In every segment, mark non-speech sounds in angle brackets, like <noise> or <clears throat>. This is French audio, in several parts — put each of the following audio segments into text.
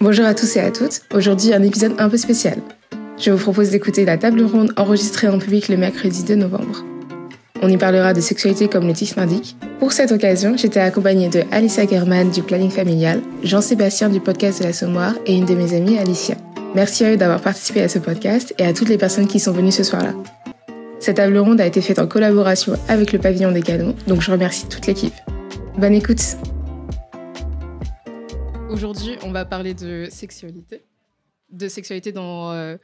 Bonjour à tous et à toutes. Aujourd'hui, un épisode un peu spécial. Je vous propose d'écouter la table ronde enregistrée en public le mercredi 2 novembre. On y parlera de sexualité comme le titre l'indique. Pour cette occasion, j'étais accompagnée de Alicia German du Planning Familial, Jean-Sébastien du podcast de la Sommoire et une de mes amies, Alicia. Merci à eux d'avoir participé à ce podcast et à toutes les personnes qui sont venues ce soir-là. Cette table ronde a été faite en collaboration avec le pavillon des canons, donc je remercie toute l'équipe. Bonne écoute Aujourd'hui, on va parler de sexualité. De sexualité dans, euh,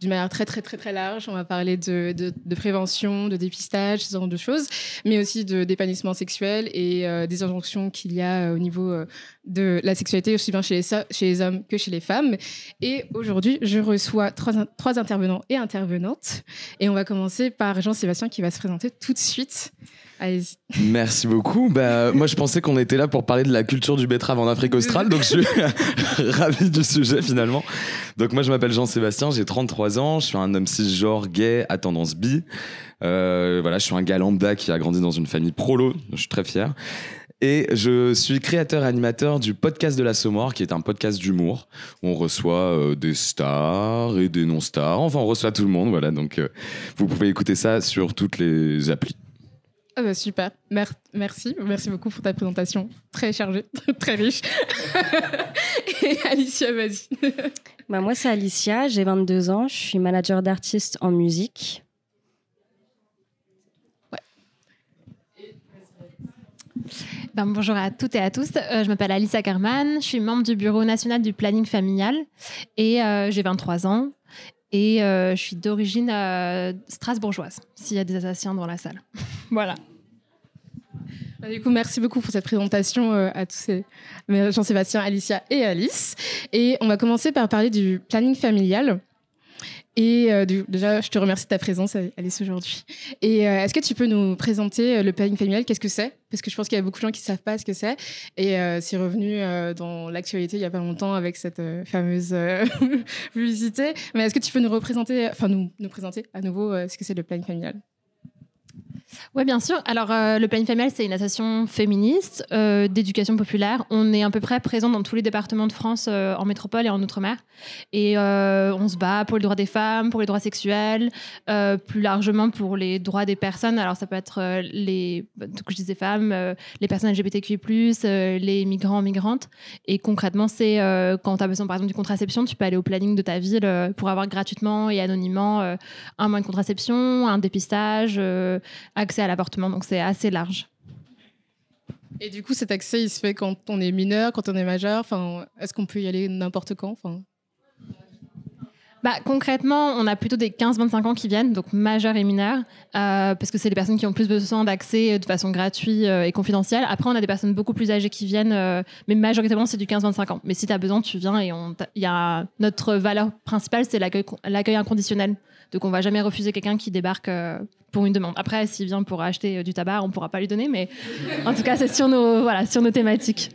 d'une manière très, très, très, très large. On va parler de, de, prévention, de dépistage, ce genre de choses, mais aussi de d'épanouissement sexuel et euh, des injonctions qu'il y a euh, au niveau de la sexualité, aussi bien chez les, hommes que chez les femmes. Et aujourd'hui, je reçois trois, trois intervenants et intervenantes. Et on va commencer par Jean-Sébastien qui va se présenter tout de suite. Merci beaucoup. Bah, moi, je pensais qu'on était là pour parler de la culture du betterave en Afrique australe, donc je suis <laughs> ravi du sujet finalement. Donc moi, je m'appelle Jean-Sébastien, j'ai 33 ans, je suis un homme cisgenre, gay, à tendance bi. Euh, voilà, je suis un gars lambda qui a grandi dans une famille prolo, je suis très fier. Et je suis créateur et animateur du podcast de la Sommoire, qui est un podcast d'humour où on reçoit euh, des stars et des non-stars. Enfin, on reçoit tout le monde, voilà. Donc, euh, vous pouvez écouter ça sur toutes les applis. Ah bah super, merci, merci beaucoup pour ta présentation très chargée, <laughs> très riche. <laughs> Et Alicia, vas-y. Bah moi c'est Alicia, j'ai 22 ans, je suis manager d'artistes en musique. Ben, bonjour à toutes et à tous. Euh, je m'appelle Alicia Kerman, je suis membre du bureau national du planning familial et euh, j'ai 23 ans. Et euh, je suis d'origine euh, strasbourgeoise, s'il y a des Alsaciens dans la salle. <laughs> voilà. Bah, du coup, merci beaucoup pour cette présentation à tous ces Jean-Sébastien, Alicia et Alice. Et on va commencer par parler du planning familial. Et euh, déjà, je te remercie de ta présence, Alice, aujourd'hui. Et euh, est-ce que tu peux nous présenter euh, le planning familial? Qu'est-ce que c'est? Parce que je pense qu'il y a beaucoup de gens qui ne savent pas ce que c'est. Et c'est revenu dans l'actualité il n'y a pas longtemps avec cette fameuse <laughs> publicité. Mais est-ce que tu peux nous représenter, enfin nous présenter à nouveau ce que c'est le planning familial? Oui, bien sûr. Alors, euh, le Planning Familial, c'est une association féministe euh, d'éducation populaire. On est à peu près présent dans tous les départements de France, euh, en métropole et en outre-mer. Et on se bat pour les droits des femmes, pour les droits sexuels, plus largement pour les droits des personnes. Alors, ça peut être les, que je disais femmes, les personnes LGBTQI+, les migrants, migrantes. Et concrètement, c'est quand tu as besoin, par exemple, d'une contraception, tu peux aller au planning de ta ville pour avoir gratuitement et anonymement un mois de contraception, un dépistage accès à l'avortement, donc c'est assez large. Et du coup, cet accès, il se fait quand on est mineur, quand on est majeur enfin, Est-ce qu'on peut y aller n'importe quand enfin... Bah, concrètement, on a plutôt des 15-25 ans qui viennent, donc majeurs et mineurs, euh, parce que c'est les personnes qui ont plus besoin d'accès de façon gratuite euh, et confidentielle. Après, on a des personnes beaucoup plus âgées qui viennent, euh, mais majoritairement, c'est du 15-25 ans. Mais si tu as besoin, tu viens et il y a notre valeur principale, c'est l'accueil inconditionnel. Donc, on va jamais refuser quelqu'un qui débarque pour une demande. Après, s'il vient pour acheter du tabac, on pourra pas lui donner, mais en tout cas, c'est sur nos, voilà, sur nos thématiques.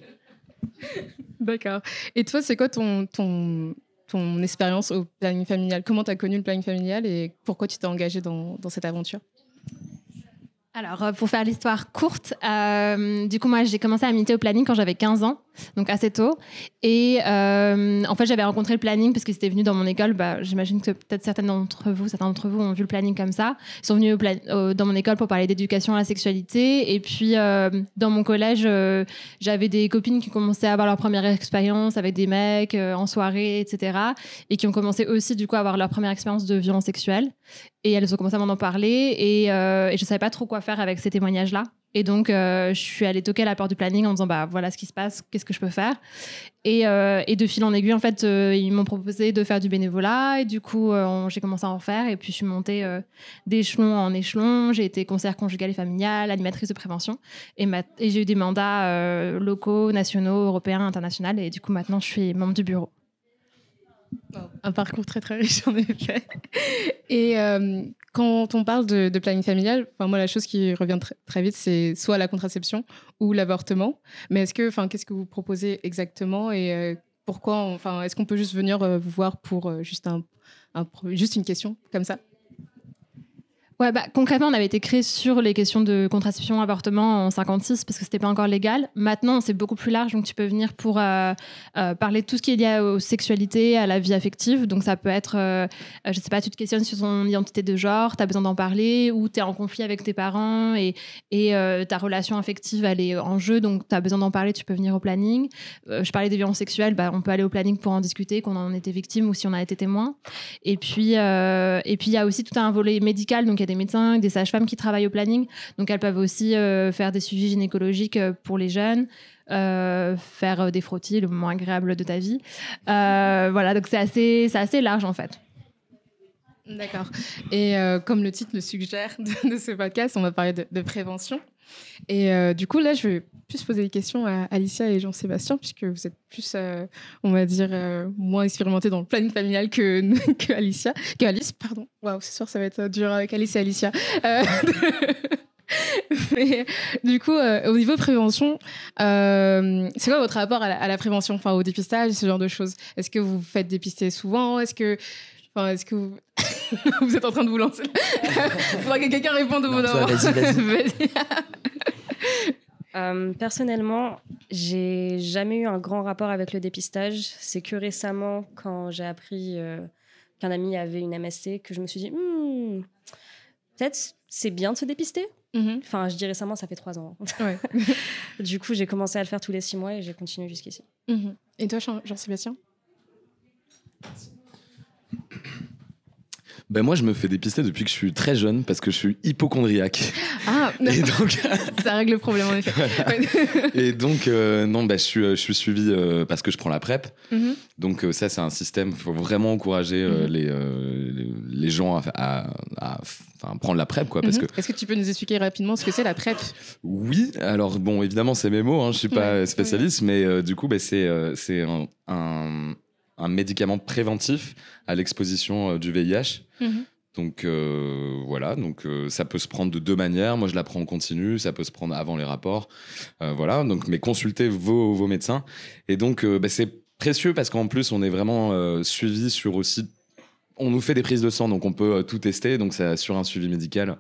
D'accord. Et toi, c'est quoi ton, ton, ton expérience au planning familial? Comment tu as connu le planning familial et pourquoi tu t'es engagé dans, dans cette aventure? Alors, euh, pour faire l'histoire courte, euh, du coup, moi, j'ai commencé à militer au planning quand j'avais 15 ans, donc assez tôt. Et euh, en fait, j'avais rencontré le planning parce que c'était venu dans mon école. Bah, J'imagine que peut-être certaines d'entre vous, certains d'entre vous ont vu le planning comme ça. Ils sont venus dans mon école pour parler d'éducation à la sexualité. Et puis, dans mon collège, j'avais des copines qui commençaient à avoir leur première expérience avec des mecs en soirée, etc. Et qui ont commencé aussi, du coup, à avoir leur première expérience de violence sexuelle. Et elles ont commencé à m'en parler et, et je savais pas trop quoi faire avec ces témoignages-là. Et donc, euh, je suis allée toquer à la porte du planning en disant bah voilà ce qui se passe, qu'est-ce que je peux faire? Et, euh, de fil en aiguille, en fait, ils m'ont proposé de faire du bénévolat. Et du coup, j'ai commencé à en faire. Et puis, je suis montée d'échelon en échelon. J'ai été conseillère conjugale et familiale, animatrice de prévention. Et, j'ai eu des mandats locaux, nationaux, européens, internationaux. Et du coup, maintenant, je suis membre du bureau. Un parcours très très riche en effet. Et euh, quand on parle de, planning familial, moi la chose qui revient très, vite, c'est soit la contraception ou l'avortement. Mais est-ce que, enfin, qu'est-ce que vous proposez exactement et euh, pourquoi, enfin, est-ce qu'on peut juste venir euh, vous voir pour juste un, juste une question comme ça? Ouais, bah, concrètement, on avait été créé sur les questions de contraception, avortement en 56 parce que c'était pas encore légal. Maintenant, c'est beaucoup plus large, donc tu peux venir pour euh, euh, parler de tout ce qui est lié aux sexualités, à la vie affective. Donc ça peut être, euh, je sais pas, tu te questionnes sur ton identité de genre, tu as besoin d'en parler, ou tu es en conflit avec tes parents et, et ta relation affective, elle est en jeu, donc tu as besoin d'en parler, tu peux venir au planning. je parlais des violences sexuelles, bah, on peut aller au planning pour en discuter, qu'on en était victime ou si on a été témoin. Et puis, et il y a aussi tout un volet médical, donc il y a des médecins, des sages-femmes qui travaillent au planning. Donc elles peuvent aussi euh, faire des suivis gynécologiques euh, pour les jeunes. Euh, faire des frottis, le moment agréable de ta vie. voilà, donc c'est assez, assez large en fait. D'accord. Et comme le titre le suggère de, ce podcast, on va parler de prévention. Et euh, du coup, là, je vais plus poser des questions à Alicia et Jean-Sébastien, puisque vous êtes plus, euh, on va dire, euh, moins expérimentés dans le planning familial que, <laughs> Alicia, que Alice, pardon. Waouh, c'est sûr, ça va être dur avec Alice et Alicia. <laughs> Mais du coup, au niveau prévention, c'est quoi votre rapport à la, prévention, enfin au dépistage, ce genre de choses? Est-ce que vous faites dépister souvent? Est-ce que, enfin, est-ce que vous... <laughs> vous êtes en train de vous lancer Il <laughs> faudra que quelqu'un réponde au bout d'un <laughs> euh, personnellement, j'ai jamais eu un grand rapport avec le dépistage. C'est que récemment, quand j'ai appris euh, qu'un ami avait une MST, que je me suis dit, hmm, peut-être c'est bien de se dépister. Mhm. Enfin, je dis récemment, ça fait trois ans. du coup, j'ai commencé à le faire tous les six mois et j'ai continué jusqu'ici. Mhm. Et toi, Jean-Sébastien? Ben moi, je me fais dépister depuis que je suis très jeune parce que je suis hypochondriaque. Ah, <laughs> et donc <laughs> ça règle le problème en effet. <laughs> et donc, euh, non, ben, je, suis, je suis suivi euh, parce que je prends la PrEP. Mhm. Donc, euh, ça, c'est un système, il faut vraiment encourager mhm. les, les, gens à, à, prendre la PrEP. Quoi, parce mhm. que... Est-ce que tu peux nous expliquer rapidement ce que c'est la PrEP? Oui, alors bon, évidemment, c'est mes mots, hein, je ne suis pas spécialiste, mais du coup, ben, c'est c'est un un médicament préventif à l'exposition euh, du VIH. Mhm. Donc euh, voilà, donc euh, ça peut se prendre de deux manières. Moi, je la prends en continu, ça peut se prendre avant les rapports. voilà, donc mais consultez vos, vos médecins. Et donc bah, c'est précieux parce qu'en plus, on est vraiment suivi sur aussi. On nous fait des prises de sang, donc on peut tout tester. Donc ça assure un suivi médical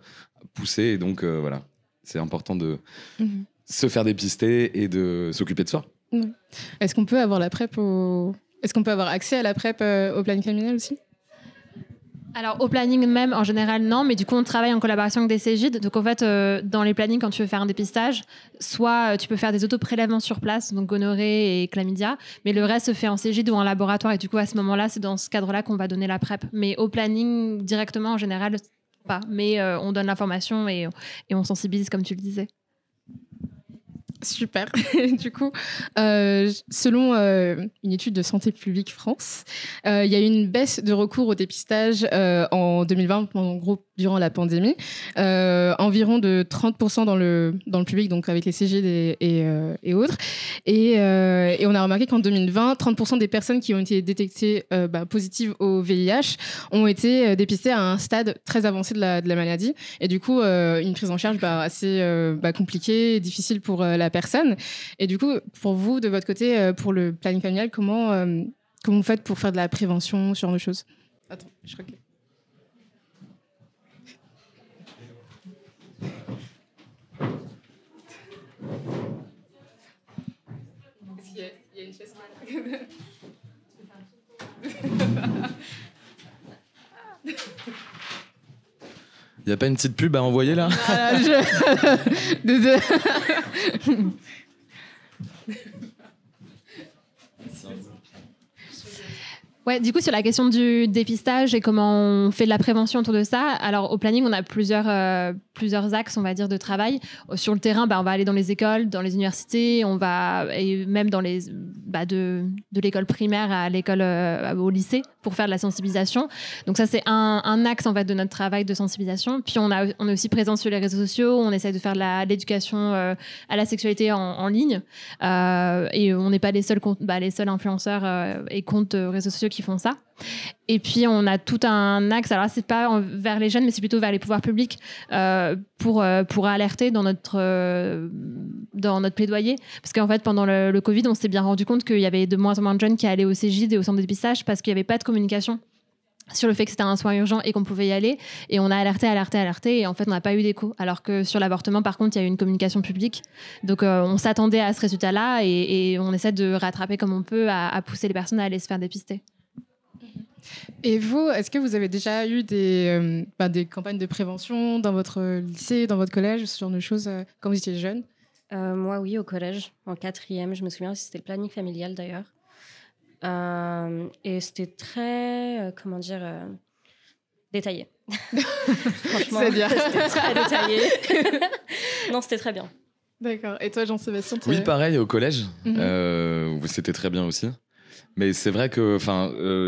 poussé. Et donc voilà, c'est important de mhm. se faire dépister et de s'occuper de soi. Est-ce qu'on peut avoir la PrEP au est-ce qu'on peut avoir accès à la PrEP euh, au planning familial aussi? Alors au planning même en général non, mais du coup on travaille en collaboration avec des Cégides. Donc en fait euh, dans les plannings quand tu veux faire un dépistage, soit euh, tu peux faire des autoprélèvements sur place, donc gonorrhée et chlamydia, mais le reste se fait en Cégide ou en laboratoire et du coup à ce moment-là c'est dans ce cadre-là qu'on va donner la PrEP. Mais au planning directement en général pas, mais on donne l'information et on sensibilise comme tu le disais. Super. <laughs> du coup, euh, selon euh, une étude de Santé publique France, euh, il y a eu une baisse de recours au dépistage en 2020, en gros durant la pandémie, environ de 30% dans le, dans le public, donc avec les CG et, autres. Et, on a remarqué qu'en 2020, 30% des personnes qui ont été détectées bah, positives au VIH ont été dépistées à un stade très avancé de la, maladie. Et du coup, une prise en charge bah, assez bah, compliquée difficile pour la personne. Et du coup, pour vous, de votre côté, euh, pour le planning familial, comment, euh, comment vous faites pour faire de la prévention, ce genre de choses? Attends, je crois que... <laughs> Il n'y a pas une petite pub à envoyer là? Ah, <laughs> Désolé. Ouais, du coup, sur la question du dépistage et comment on fait de la prévention autour de ça, alors au planning, on a plusieurs, euh, plusieurs axes, on va dire, de travail. Sur le terrain, bah, on va aller dans les écoles, dans les universités, on va, et même dans les, bah, de, l'école primaire à l'école, euh, au lycée, pour faire de la sensibilisation. Donc ça, c'est un, axe, en fait, de notre travail de sensibilisation. Puis on, a, on est aussi présent sur les réseaux sociaux, on essaie de faire de l'éducation euh, à la sexualité en, ligne. et on n'est pas les seuls, bah, les seuls influenceurs et comptes réseaux sociaux qui font ça. Et puis on a tout un axe, alors c'est pas vers les jeunes, mais c'est plutôt vers les pouvoirs publics euh, pour, euh, pour alerter dans notre, euh, dans notre plaidoyer. Parce qu'en fait, pendant le, Covid, on s'est bien rendu compte qu'il y avait de moins en moins de jeunes qui allaient au CGID et au centre de dépistage parce qu'il n'y avait pas de communication sur le fait que c'était un soin urgent et qu'on pouvait y aller. Et on a alerté, alerté, alerté. Et en fait, on n'a pas eu d'écho. Alors que sur l'avortement, par contre, il y a eu une communication publique. Donc, on s'attendait à ce résultat-là et, on essaie de rattraper comme on peut à, pousser les personnes à aller se faire dépister. Et vous, est-ce que vous avez déjà eu des, euh, bah, des campagnes de prévention dans votre lycée, dans votre collège, ce genre de choses euh, quand vous étiez jeune? Moi, oui, au collège, en quatrième. Je me souviens, c'était le planning familial d'ailleurs. Euh, et c'était très, euh, comment dire, euh, détaillé. <laughs> Franchement, <laughs> c'était très détaillé. <laughs> non, c'était très bien. D'accord. Et toi, Jean-Sébastien Oui, pareil, au collège. Mhm. c'était très bien aussi. Mais c'est vrai que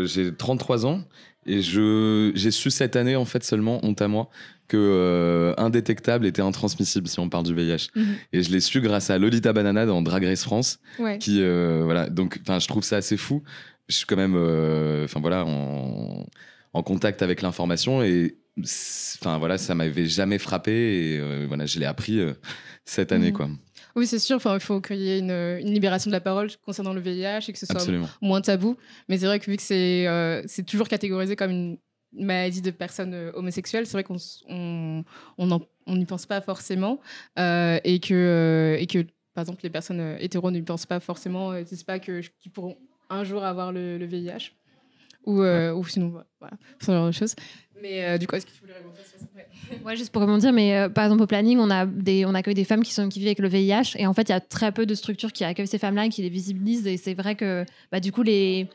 j'ai 33 ans et j'ai su cette année, en fait, seulement, honte à moi, que euh, indétectable était intransmissible si on parle du VIH. Mhm. Et je l'ai su grâce à Lolita Banana dans Drag Race France, qui euh, voilà. Donc, enfin, je trouve ça assez fou. Je suis quand même, euh, enfin voilà, en, en, contact avec l'information et enfin voilà, ça m'avait jamais frappé et voilà, je l'ai appris cette année mhm. quoi. Oui, c'est sûr. Enfin, il faut qu'il y ait une, libération de la parole concernant le VIH et que ce soit moins tabou. Mais c'est vrai que vu que c'est c'est toujours catégorisé comme une maladie de personnes euh, homosexuelles, c'est vrai qu'on on, on n'y pense pas forcément euh, et, que, euh, et que, par exemple, les personnes hétéros ne pensent pas forcément, disent pas qu'ils pourront un jour avoir le, VIH ou, ou sinon, voilà, ce genre de choses. Mais du coup, est-ce que tu voulais répondre ça <laughs> ouais. juste pour rebondir, mais par exemple au planning, on a des, on accueille des femmes qui sont qui vivent avec le VIH et en fait, il y a très peu de structures qui accueillent ces femmes-là et qui les visibilisent et c'est vrai que bah, du coup les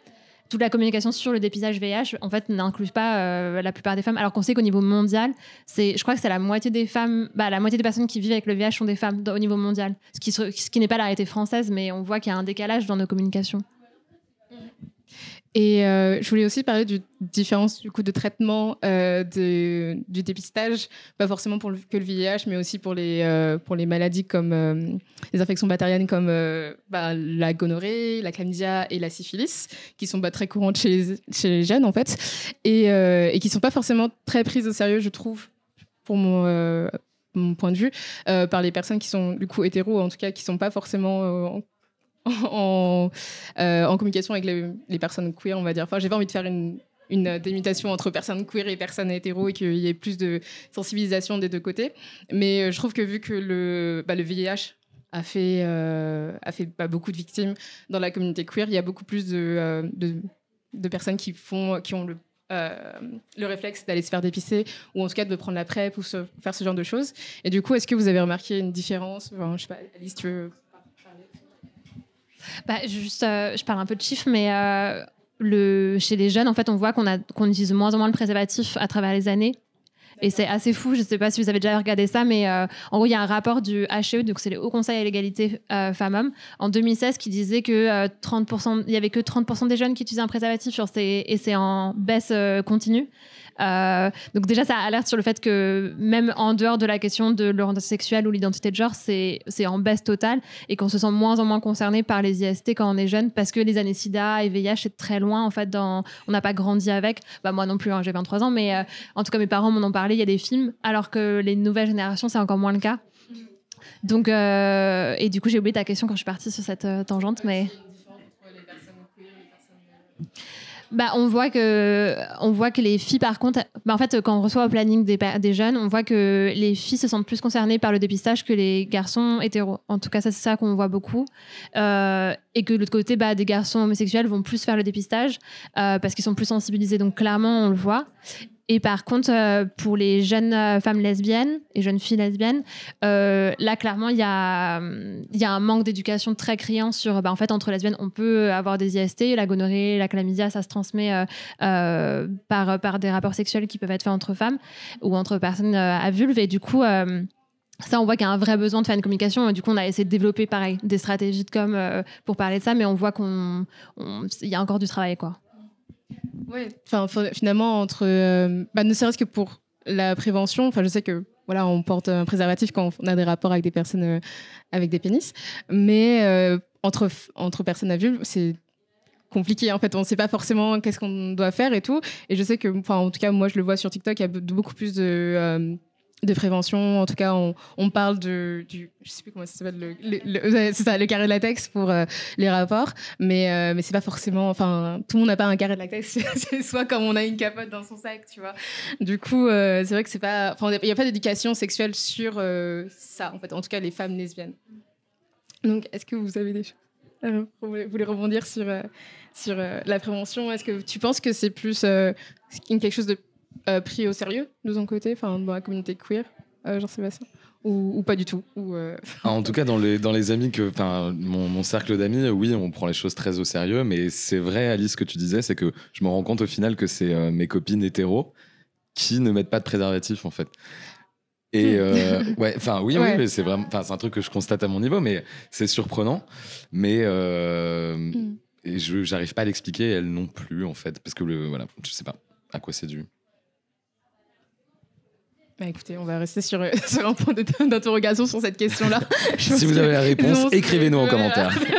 toute la communication sur le dépistage VIH, en fait, n'inclut pas euh, la plupart des femmes. Alors qu'on sait qu'au niveau mondial, c'est, je crois que c'est la moitié des femmes, bah, la moitié des personnes qui vivent avec le VIH sont des femmes au niveau mondial. Ce qui, ce qui n'est pas la réalité française, mais on voit qu'il y a un décalage dans nos communications. Et euh, je voulais aussi parler du différence du coup de traitement euh, du dépistage, pas forcément pour le, que le VIH, mais aussi pour les euh, pour les maladies comme les infections bactériennes comme bah, la gonorrhée, la chlamydia et la syphilis, qui sont pas très courantes chez les, chez les jeunes en fait, et, qui sont pas forcément très prises au sérieux, je trouve, pour mon point de vue, par les personnes qui sont du coup hétéros, en tout cas qui sont pas forcément en, euh, en communication avec les, personnes queer, on va dire. Enfin, j'ai pas envie de faire une, une entre personnes queer et personnes hétéro et qu'il y ait plus de sensibilisation des deux côtés. Mais euh, je trouve que vu que le, bah, VIH a fait, euh, a fait bah, beaucoup de victimes dans la communauté queer, il y a beaucoup plus de, de, personnes qui, font, qui ont le, le réflexe d'aller se faire dépisser ou en tout cas de prendre la PrEP ou faire ce genre de choses. Et du coup, est-ce que vous avez remarqué une différence? Enfin, Je sais pas, Alice, tu veux bah, juste, euh, je parle un peu de chiffres, mais euh, le, chez les jeunes, en fait, on voit qu'on qu'on utilise moins en moins le préservatif à travers les années. Et c'est assez fou, je ne sais pas si vous avez déjà regardé ça, mais euh, en gros, il y a un rapport du HE, donc c'est le Haut Conseil à l'égalité femmes-hommes, en 2016 qui disait que 30%, il y avait que 30% des jeunes qui utilisaient un préservatif sur ces, et c'est en baisse continue. Euh, donc déjà, ça alerte sur le fait que même en dehors de la question de l'orientation sexuelle ou l'identité de genre, c'est en baisse totale et qu'on se sent moins en moins concerné par les IST quand on est jeune parce que les années SIDA et VIH, c'est très loin en fait. Dans, on n'a pas grandi avec. Bah, moi non plus, hein, j'ai 23 ans, mais euh, en tout cas, mes parents m'en ont parlé. Il y a des films, alors que les nouvelles générations, c'est encore moins le cas. Donc, euh, et du coup, j'ai oublié ta question quand je suis partie sur cette tangente, mais bah, on voit que on voit que les filles par contre bah, en fait quand on reçoit au planning des, des, jeunes on voit que les filles se sentent plus concernées par le dépistage que les garçons hétéros. En tout cas c'est ça qu'on voit beaucoup. Euh, et que de l'autre côté bah, des garçons homosexuels vont plus faire le dépistage euh, parce qu'ils sont plus sensibilisés. Donc clairement on le voit et par contre, euh, pour les jeunes euh, femmes lesbiennes et jeunes filles lesbiennes, euh, là, clairement, il y a, un manque d'éducation très criant sur, bah, en fait, entre lesbiennes, on peut avoir des IST, la gonorrhée, la chlamydia, ça se transmet par, des rapports sexuels qui peuvent être faits entre femmes ou entre personnes à vulve. Et du coup, ça, on voit qu'il y a un vrai besoin de faire une communication. Du coup, on a essayé de développer, pareil, des stratégies de com pour parler de ça, mais on voit qu'il y a encore du travail, quoi. Oui, enfin, finalement, entre, euh, bah, ne serait-ce que pour la prévention, enfin, je sais que voilà, on porte un préservatif quand on a des rapports avec des personnes euh, avec des pénis, mais euh, entre, entre personnes à vulve, c'est compliqué en fait. On ne sait pas forcément qu'est-ce qu'on doit faire et tout. Et je sais que enfin en tout cas moi je le vois sur TikTok il y a beaucoup plus de de prévention. En tout cas, on, parle de, du, je sais plus comment ça s'appelle, le, le- le- c'est ça, le carré de latex pour euh, les rapports. Mais, euh, mais c'est pas forcément, enfin, tout le monde n'a pas un carré de latex. <laughs> c'est soit comme on a une capote dans son sac, tu vois. Du coup, euh, c'est vrai que c'est pas, enfin, il n'y a pas d'éducation sexuelle sur ça, en fait. En tout cas, les femmes lesbiennes. Donc, est-ce que vous avez des choses Vous voulez rebondir sur, sur la prévention? Est-ce que tu penses que c'est plus quelque chose de euh, pris au sérieux de ton côté, enfin dans la communauté queer, euh, Jean-Sébastien ou, ou pas du tout ou, euh, <laughs> Ah, En tout cas, dans les, dans les amis que, mon, mon cercle d'amis, oui, on prend les choses très au sérieux, mais c'est vrai, Alice, ce que tu disais, c'est que je me rends compte au final que c'est mes copines hétéros qui ne mettent pas de préservatif, en fait. Et euh, ouais, enfin, oui, Ouais. oui, mais c'est vraiment, enfin, c'est un truc que je constate à mon niveau, mais c'est surprenant. Mais euh, Mm. et je, j'arrive pas à l'expliquer, elles non plus, en fait, parce que le, voilà, je sais pas à quoi c'est dû. Bah, écoutez, on va rester sur, <laughs> sur un point d'interrogation sur cette question-là. <laughs> Si vous avez la réponse, écrivez-nous en commentaire. <laughs>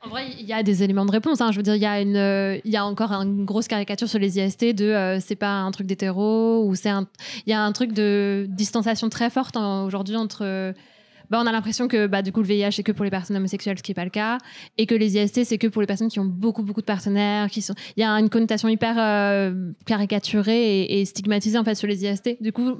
En vrai, il y a des éléments de réponse. hein. Je veux dire, il y, a une, euh, il y a encore une grosse caricature sur les IST de euh, c'est pas un truc d'hétéro ou c'est un. Il y a un truc de distanciation très forte hein, aujourd'hui entre. Bah, on a l'impression que bah, du coup le VIH c'est que pour les personnes homosexuelles, ce qui n'est pas le cas, et que les IST c'est que pour les personnes qui ont beaucoup beaucoup de partenaires, qui sont. Il y a une connotation hyper euh, caricaturée et, et stigmatisée en fait sur les IST. Du coup,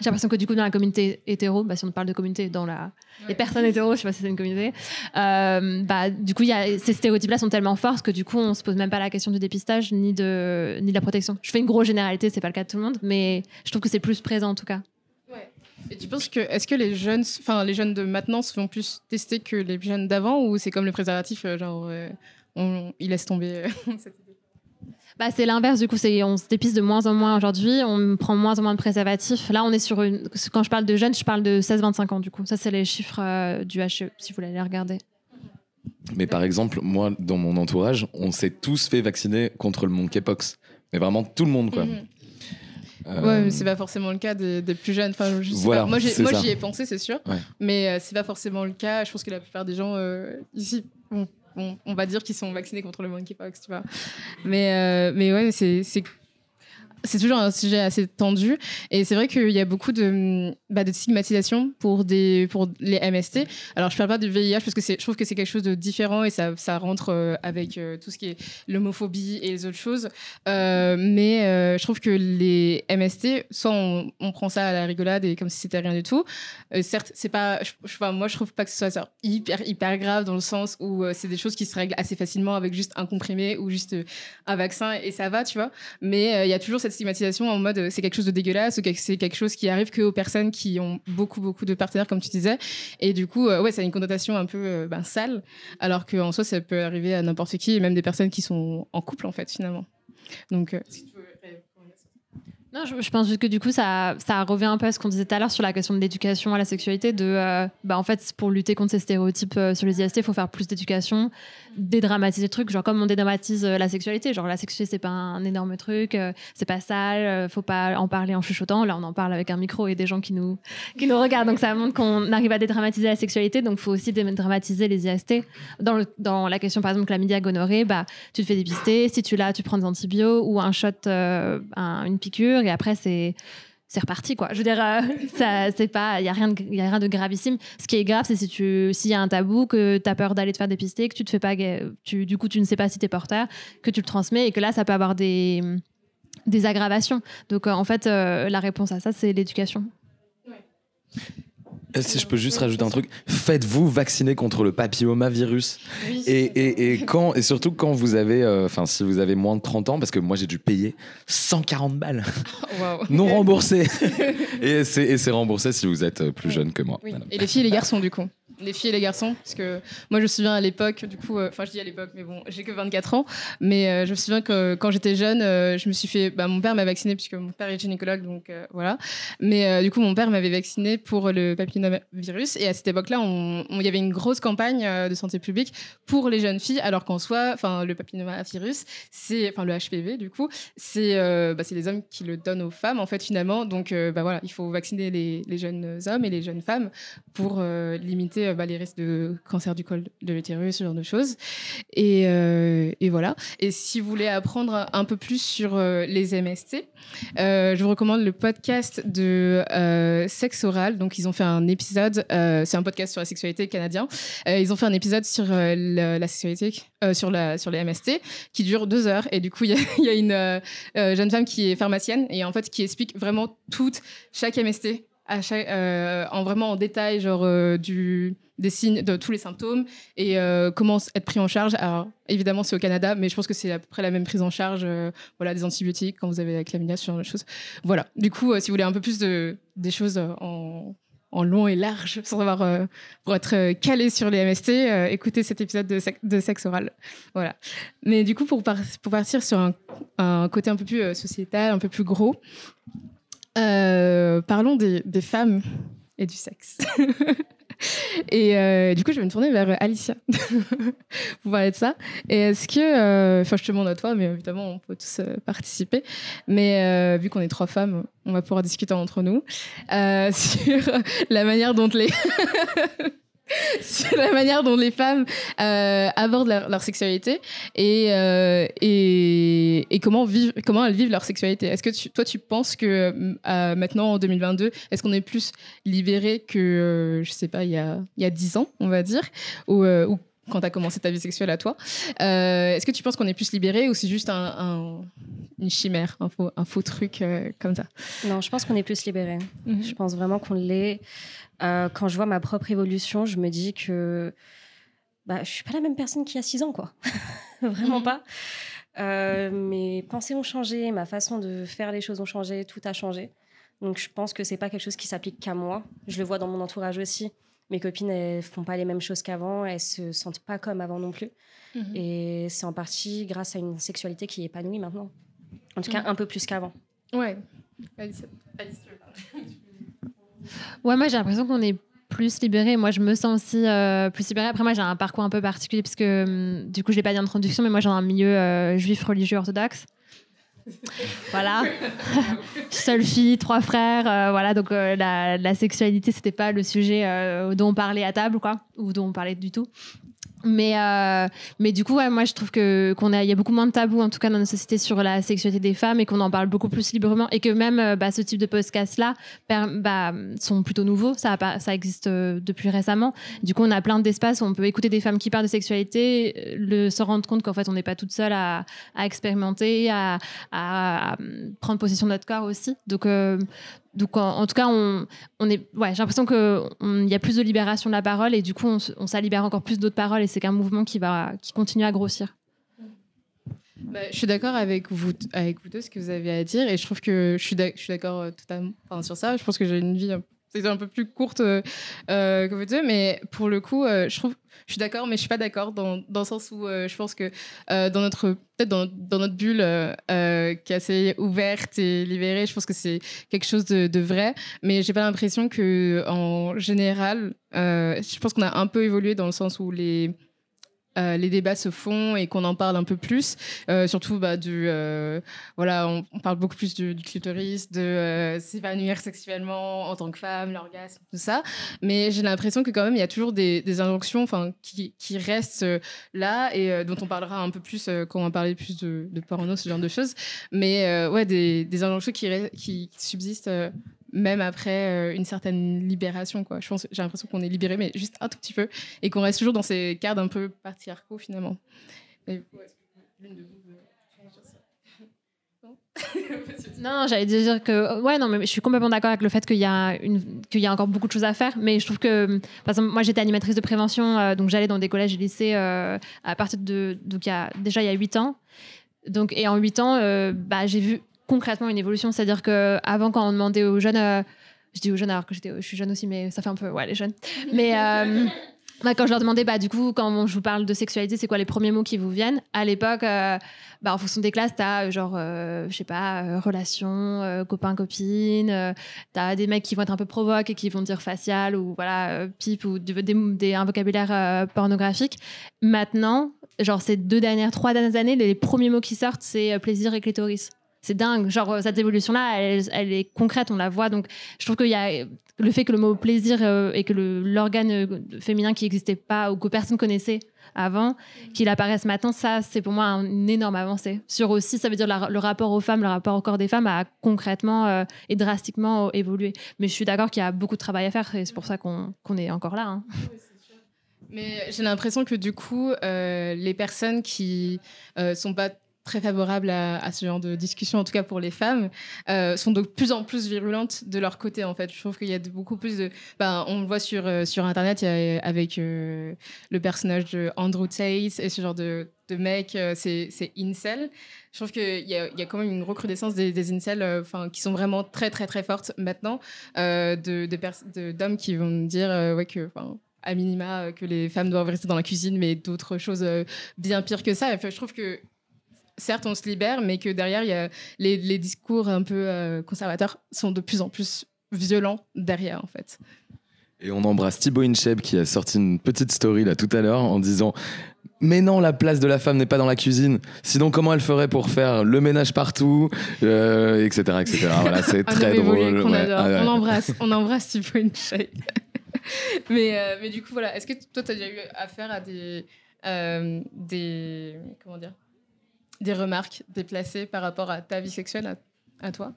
j'ai l'impression que du coup dans la communauté hétéro, bah, si on parle de communauté dans la les personnes hétéros, je sais pas si c'est une communauté, euh, bah, du coup, il y a, ces stéréotypes-là sont tellement forts que du coup, on se pose même pas la question du dépistage ni de, ni de la protection. Je fais une grosse généralité, c'est pas le cas de tout le monde, mais je trouve que c'est plus présent en tout cas. Et tu penses que est-ce que les jeunes, enfin les jeunes de maintenant se font plus tester que les jeunes d'avant ou c'est comme le préservatif, euh, genre euh, on, ils laissent tomber euh, <laughs> cette idée? Bah, c'est l'inverse, du coup, c'est, on se dépiste de moins en moins aujourd'hui, on prend moins en moins de préservatifs. Là, on est sur une. Quand je parle de jeunes, je parle de 16-25 ans, du coup. Ça, c'est les chiffres euh, du HE, si vous voulez les regarder. Mais par exemple, moi, dans mon entourage, on s'est tous fait vacciner contre le monkeypox. Mais vraiment tout le monde, quoi. Euh, Ouais, mais c'est pas forcément le cas des, des plus jeunes. Enfin, je sais Voilà, pas. Moi, j'y ai pensé, c'est sûr. Ouais. Mais euh, c'est pas forcément le cas. Je pense que la plupart des gens euh, ici, on, on- on va dire qu'ils sont vaccinés contre le monkeypox, tu vois. Mais, euh, mais ouais, c'est. C'est- toujours un sujet assez tendu et c'est vrai qu'il y a beaucoup de, bah, stigmatisation pour, les MST. Alors je parle pas du VIH parce que je trouve que c'est quelque chose de différent et ça, rentre euh, avec euh, tout ce qui est l'homophobie et les autres choses. Euh, mais je trouve que les MST, soit on, prend ça à la rigolade et comme si c'était rien du tout. Certes, c'est pas, je, enfin, moi je trouve pas que ce soit hyper grave dans le sens où c'est des choses qui se règlent assez facilement avec juste un comprimé ou juste un vaccin et ça va, tu vois. Mais il y a toujours cette stigmatisation en mode euh, c'est quelque chose de dégueulasse ou c'est quelque chose qui arrive que aux personnes qui ont beaucoup beaucoup de partenaires comme tu disais. Et du coup, euh, ouais, ça a une connotation un peu euh, ben, sale, alors qu'en soi ça peut arriver à n'importe qui et même des personnes qui sont en couple en fait finalement. Donc si tu veux, Non, je, pense juste que du coup, ça, ça revient un peu à ce qu'on disait tout à l'heure sur la question de l'éducation à la sexualité. De, euh, bah, en fait, pour lutter contre ces stéréotypes euh, sur les IST, il faut faire plus d'éducation, dédramatiser le truc. Genre, comme on dédramatise euh, la sexualité. Genre, la sexualité, c'est pas un énorme truc, c'est pas sale, faut pas en parler en chuchotant. Là, on en parle avec un micro et des gens qui nous, qui nous regardent. Donc, ça montre qu'on arrive à dédramatiser la sexualité. Donc, faut aussi dédramatiser les IST. Dans, le- dans la question, par exemple, chlamydia, gonorrhée, bah, tu te fais dépister. Si tu l'as, tu prends des antibiotiques ou un shot, un- une piqûre, et après, c'est. C'est reparti, quoi. Je veux dire, euh, <laughs> ça, c'est pas, il y a rien, de, a rien de gravissime. Ce qui est grave, c'est si tu, s'il y a un tabou, que tu as peur d'aller te faire dépister, que tu te fais pas, tu, du coup, tu ne sais pas si tu es porteur, que tu le transmets, et que là, ça peut avoir des, des aggravations. Donc, euh, en fait, euh, la réponse à ça, c'est l'éducation. Euh, Si je peux juste rajouter un truc, faites-vous vacciner contre le papillomavirus. oui. Et, et, et, quand, et surtout quand vous avez, euh, enfin, si vous avez moins de 30 ans, parce que moi j'ai dû payer 140 balles <laughs> non remboursées. <laughs> et c'est remboursé si vous êtes euh, plus jeune que moi. Oui. Voilà. Et les filles et les garçons, du coup. Les filles et les garçons, parce que moi, je me souviens à l'époque, du coup, euh, enfin, je dis à l'époque, mais bon, j'ai que 24 ans, mais euh, je me souviens que quand j'étais jeune, euh, je me suis fait. Bah, mon père m'a vacciné, puisque mon père est gynécologue, donc euh, voilà. Mais euh, du coup, mon père m'avait vacciné pour le papillomavirus, et à cette époque-là, il y avait une grosse campagne euh, de santé publique pour les jeunes filles, alors qu'en soi, enfin, le papillomavirus, c'est. Enfin, le HPV, du coup, c'est euh, bah, c'est les hommes qui le donnent aux femmes, en fait, finalement. Donc, euh, bah, voilà, il faut vacciner les, jeunes hommes et les jeunes femmes pour limiter bah, les risques de cancer du col de l'utérus, ce genre de choses. Et, et, voilà. Et si vous voulez apprendre un peu plus sur les MST, je vous recommande le podcast de Sexe Oral. Donc, ils ont fait un épisode, c'est un podcast sur la sexualité canadien. ils ont fait un épisode sur la, sexualité, sur, la, sur les MST, qui dure deux heures. Et du coup, il y, a, <laughs> une jeune femme qui est pharmacienne et en fait qui explique vraiment toute chaque MST euh, en vraiment en détail, genre euh, des signes, de tous les symptômes et euh, comment être pris en charge. Alors évidemment, c'est au Canada, mais je pense que c'est à peu près la même prise en charge, voilà, des antibiotiques quand vous avez la chlamydia, ce genre de choses. Voilà. Du coup, si vous voulez un peu plus de des choses en, en long et large, sans avoir pour être calé sur les MST, écoutez cet épisode de, sexe oral. Voilà. Mais du coup, pour, partir sur un, côté un peu plus sociétal, un peu plus gros, euh, parlons des, femmes et du sexe. <laughs> <laughs> et euh, du coup, je vais me tourner vers Alicia <laughs> pour parler de ça. Et est-ce que, euh, enfin, je te demande à toi, mais évidemment, on peut tous participer. Mais vu qu'on est trois femmes, on va pouvoir discuter entre nous <laughs> sur la manière dont les <laughs> sur la manière dont les femmes euh, abordent leur, sexualité et, euh, et, et, comment, vivent, comment elles vivent leur sexualité. Est-ce que toi, tu penses que euh, maintenant, en 2022, est-ce qu'on est plus libéré que, je sais pas, il y a, y a 10 ans, on va dire, quand tu as commencé ta vie sexuelle à toi. Est-ce que tu penses qu'on est plus libéré ou c'est juste un, une chimère, un faux, un faux truc comme ça? Non, je pense qu'on est plus libéré. Mhm. Je pense vraiment qu'on l'est. Euh, quand je vois ma propre évolution, je me dis que bah, je suis pas la même personne qu'il y a six ans, quoi. <laughs> Vraiment mhm. pas. Euh, mes pensées ont changé, ma façon de faire les choses ont changé, tout a changé. Donc je pense que c'est pas quelque chose qui s'applique qu'à moi. Je le vois dans mon entourage aussi. Mes copines, elles font pas les mêmes choses qu'avant, elles se sentent pas comme avant non plus. Mhm. Et c'est en partie grâce à une sexualité qui est épanouie maintenant. En tout cas, mhm. un peu plus qu'avant. Ouais. Alice, Ouais, moi j'ai l'impression qu'on est plus libéré. Moi, je me sens aussi euh, plus libérée. Après, moi, j'ai un parcours un peu particulier parce que, hum, du coup, je l'ai pas dit en introduction, mais moi, j'ai un milieu euh, juif religieux orthodoxe. Voilà. <laughs> <laughs> Seule fille, trois frères. Euh, voilà, donc la, la, sexualité, c'était pas le sujet dont on parlait à table, quoi, ou dont on parlait du tout. Mais, euh, mais du coup, ouais, moi, je trouve que qu'on a, il y a beaucoup moins de tabous, en tout cas dans nos sociétés, sur la sexualité des femmes et qu'on en parle beaucoup plus librement et que même euh, bah, ce type de podcast-là bah, sont plutôt nouveaux. Ça, ça existe euh, depuis récemment. Du coup, on a plein d'espaces où on peut écouter des femmes qui parlent de sexualité, le, se rendre compte qu'en fait, on n'est pas toute seule à, à expérimenter, à, à, prendre possession de notre corps aussi. Donc, donc en, tout cas, on, est, j'ai l'impression qu'il y a plus de libération de la parole et du coup, on, on ça encore plus d'autres paroles et c'est qu'un mouvement qui va, qui continue à grossir. Bah, je suis d'accord avec vous, avec vous deux, ce que vous avez à dire, et je trouve que je suis d'accord euh, totalement sur ça. Je pense que j'ai une vie c'est un peu plus courte euh, euh, que vous deux, mais pour le coup, euh, je trouve, je suis d'accord, mais je suis pas d'accord dans, dans le sens où je pense que dans notre dans, dans, notre bulle qui est assez ouverte et libérée, je pense que c'est quelque chose de, de vrai, mais j'ai pas l'impression que en général, je pense qu'on a un peu évolué dans le sens où les euh, les débats se font et qu'on en parle un peu plus, euh, surtout bah, du, euh, voilà, on, parle beaucoup plus du, clitoris, de s'évanouir sexuellement en tant que femme, l'orgasme, tout ça. Mais j'ai l'impression que quand même il y a toujours des, injonctions, qui, qui, restent là et dont on parlera un peu plus quand on va parler plus de, de porno, ce genre de choses. Mais ouais, des, injonctions qui subsistent même après euh, une certaine libération. Quoi. Je pense, j'ai l'impression qu'on est libéré, mais juste un tout petit peu, et qu'on reste toujours dans ces cadres un peu patriarcaux finalement. non, j'allais dire que ouais, non, mais je suis complètement d'accord avec le fait qu'il y a une, qu'il y a encore beaucoup de choses à faire. Mais je trouve que, par exemple, moi j'étais animatrice de prévention, euh, donc j'allais dans des collèges et lycées euh, à partir de, donc il y a déjà il y a 8 ans. Donc et en 8 ans, bah j'ai vu concrètement une évolution. C'est-à-dire qu'avant, quand on demandait aux jeunes, euh, je dis aux jeunes alors que je suis jeune aussi, mais ça fait un peu, ouais, les jeunes. Mais euh, <laughs> bah, quand je leur demandais, bah, du coup, quand je vous parle de sexualité, c'est quoi les premiers mots qui vous viennent? À l'époque, euh, bah, en fonction des classes, tu as genre, je sais pas, relation, copain, copine, tu as des mecs qui vont être un peu provoques et qui vont dire facial ou voilà, pipe ou des, un vocabulaire pornographique. Maintenant, genre ces deux dernières, trois dernières années, les premiers mots qui sortent, c'est plaisir et clitoris. C'est dingue. Genre, cette évolution-là, elle, elle, est concrète, on la voit. Donc, je trouve qu'il y a le fait que le mot plaisir euh, et que l'organe euh, féminin qui n'existait pas ou que personne connaissait avant, qu'il apparaisse maintenant, ça, c'est pour moi une énorme avancée. Sur aussi, ça veut dire le rapport aux femmes, le rapport au corps des femmes a concrètement euh, et drastiquement évolué. Mais je suis d'accord qu'il y a beaucoup de travail à faire et c'est pour ça qu'on est encore là. Hein. Mais j'ai l'impression que du coup, les personnes qui ne sont pas très favorables à, ce genre de discussion, en tout cas pour les femmes, euh, sont de plus en plus virulentes de leur côté, en fait. Je trouve qu'il y a beaucoup plus de... Ben, on le voit sur, euh, sur Internet avec euh, le personnage de Andrew Tate et ce genre de, de mec, c'est incel. Je trouve qu'il y, y a quand même une recrudescence des, des incels enfin qui sont vraiment très, très, très fortes maintenant, de d'hommes qui vont dire ouais, que à minima que les femmes doivent rester dans la cuisine, mais d'autres choses bien pires que ça. Enfin, je trouve que certes, on se libère, mais que derrière, y a les, discours un peu euh, conservateurs sont de plus en plus violents derrière, en fait. Et on embrasse Thibaut Incheb qui a sorti une petite story là tout à l'heure en disant mais non, la place de la femme n'est pas dans la cuisine. Sinon, comment elle ferait pour faire le ménage partout, etc., euh, etc. Voilà, c'est <laughs> très drôle. On embrasse, on embrasse Thibaut Incheb. <laughs> mais, euh, mais du coup, voilà. Est-ce que toi, tu as déjà eu affaire à des, des comment dire, des remarques déplacées par rapport à ta vie sexuelle, à, toi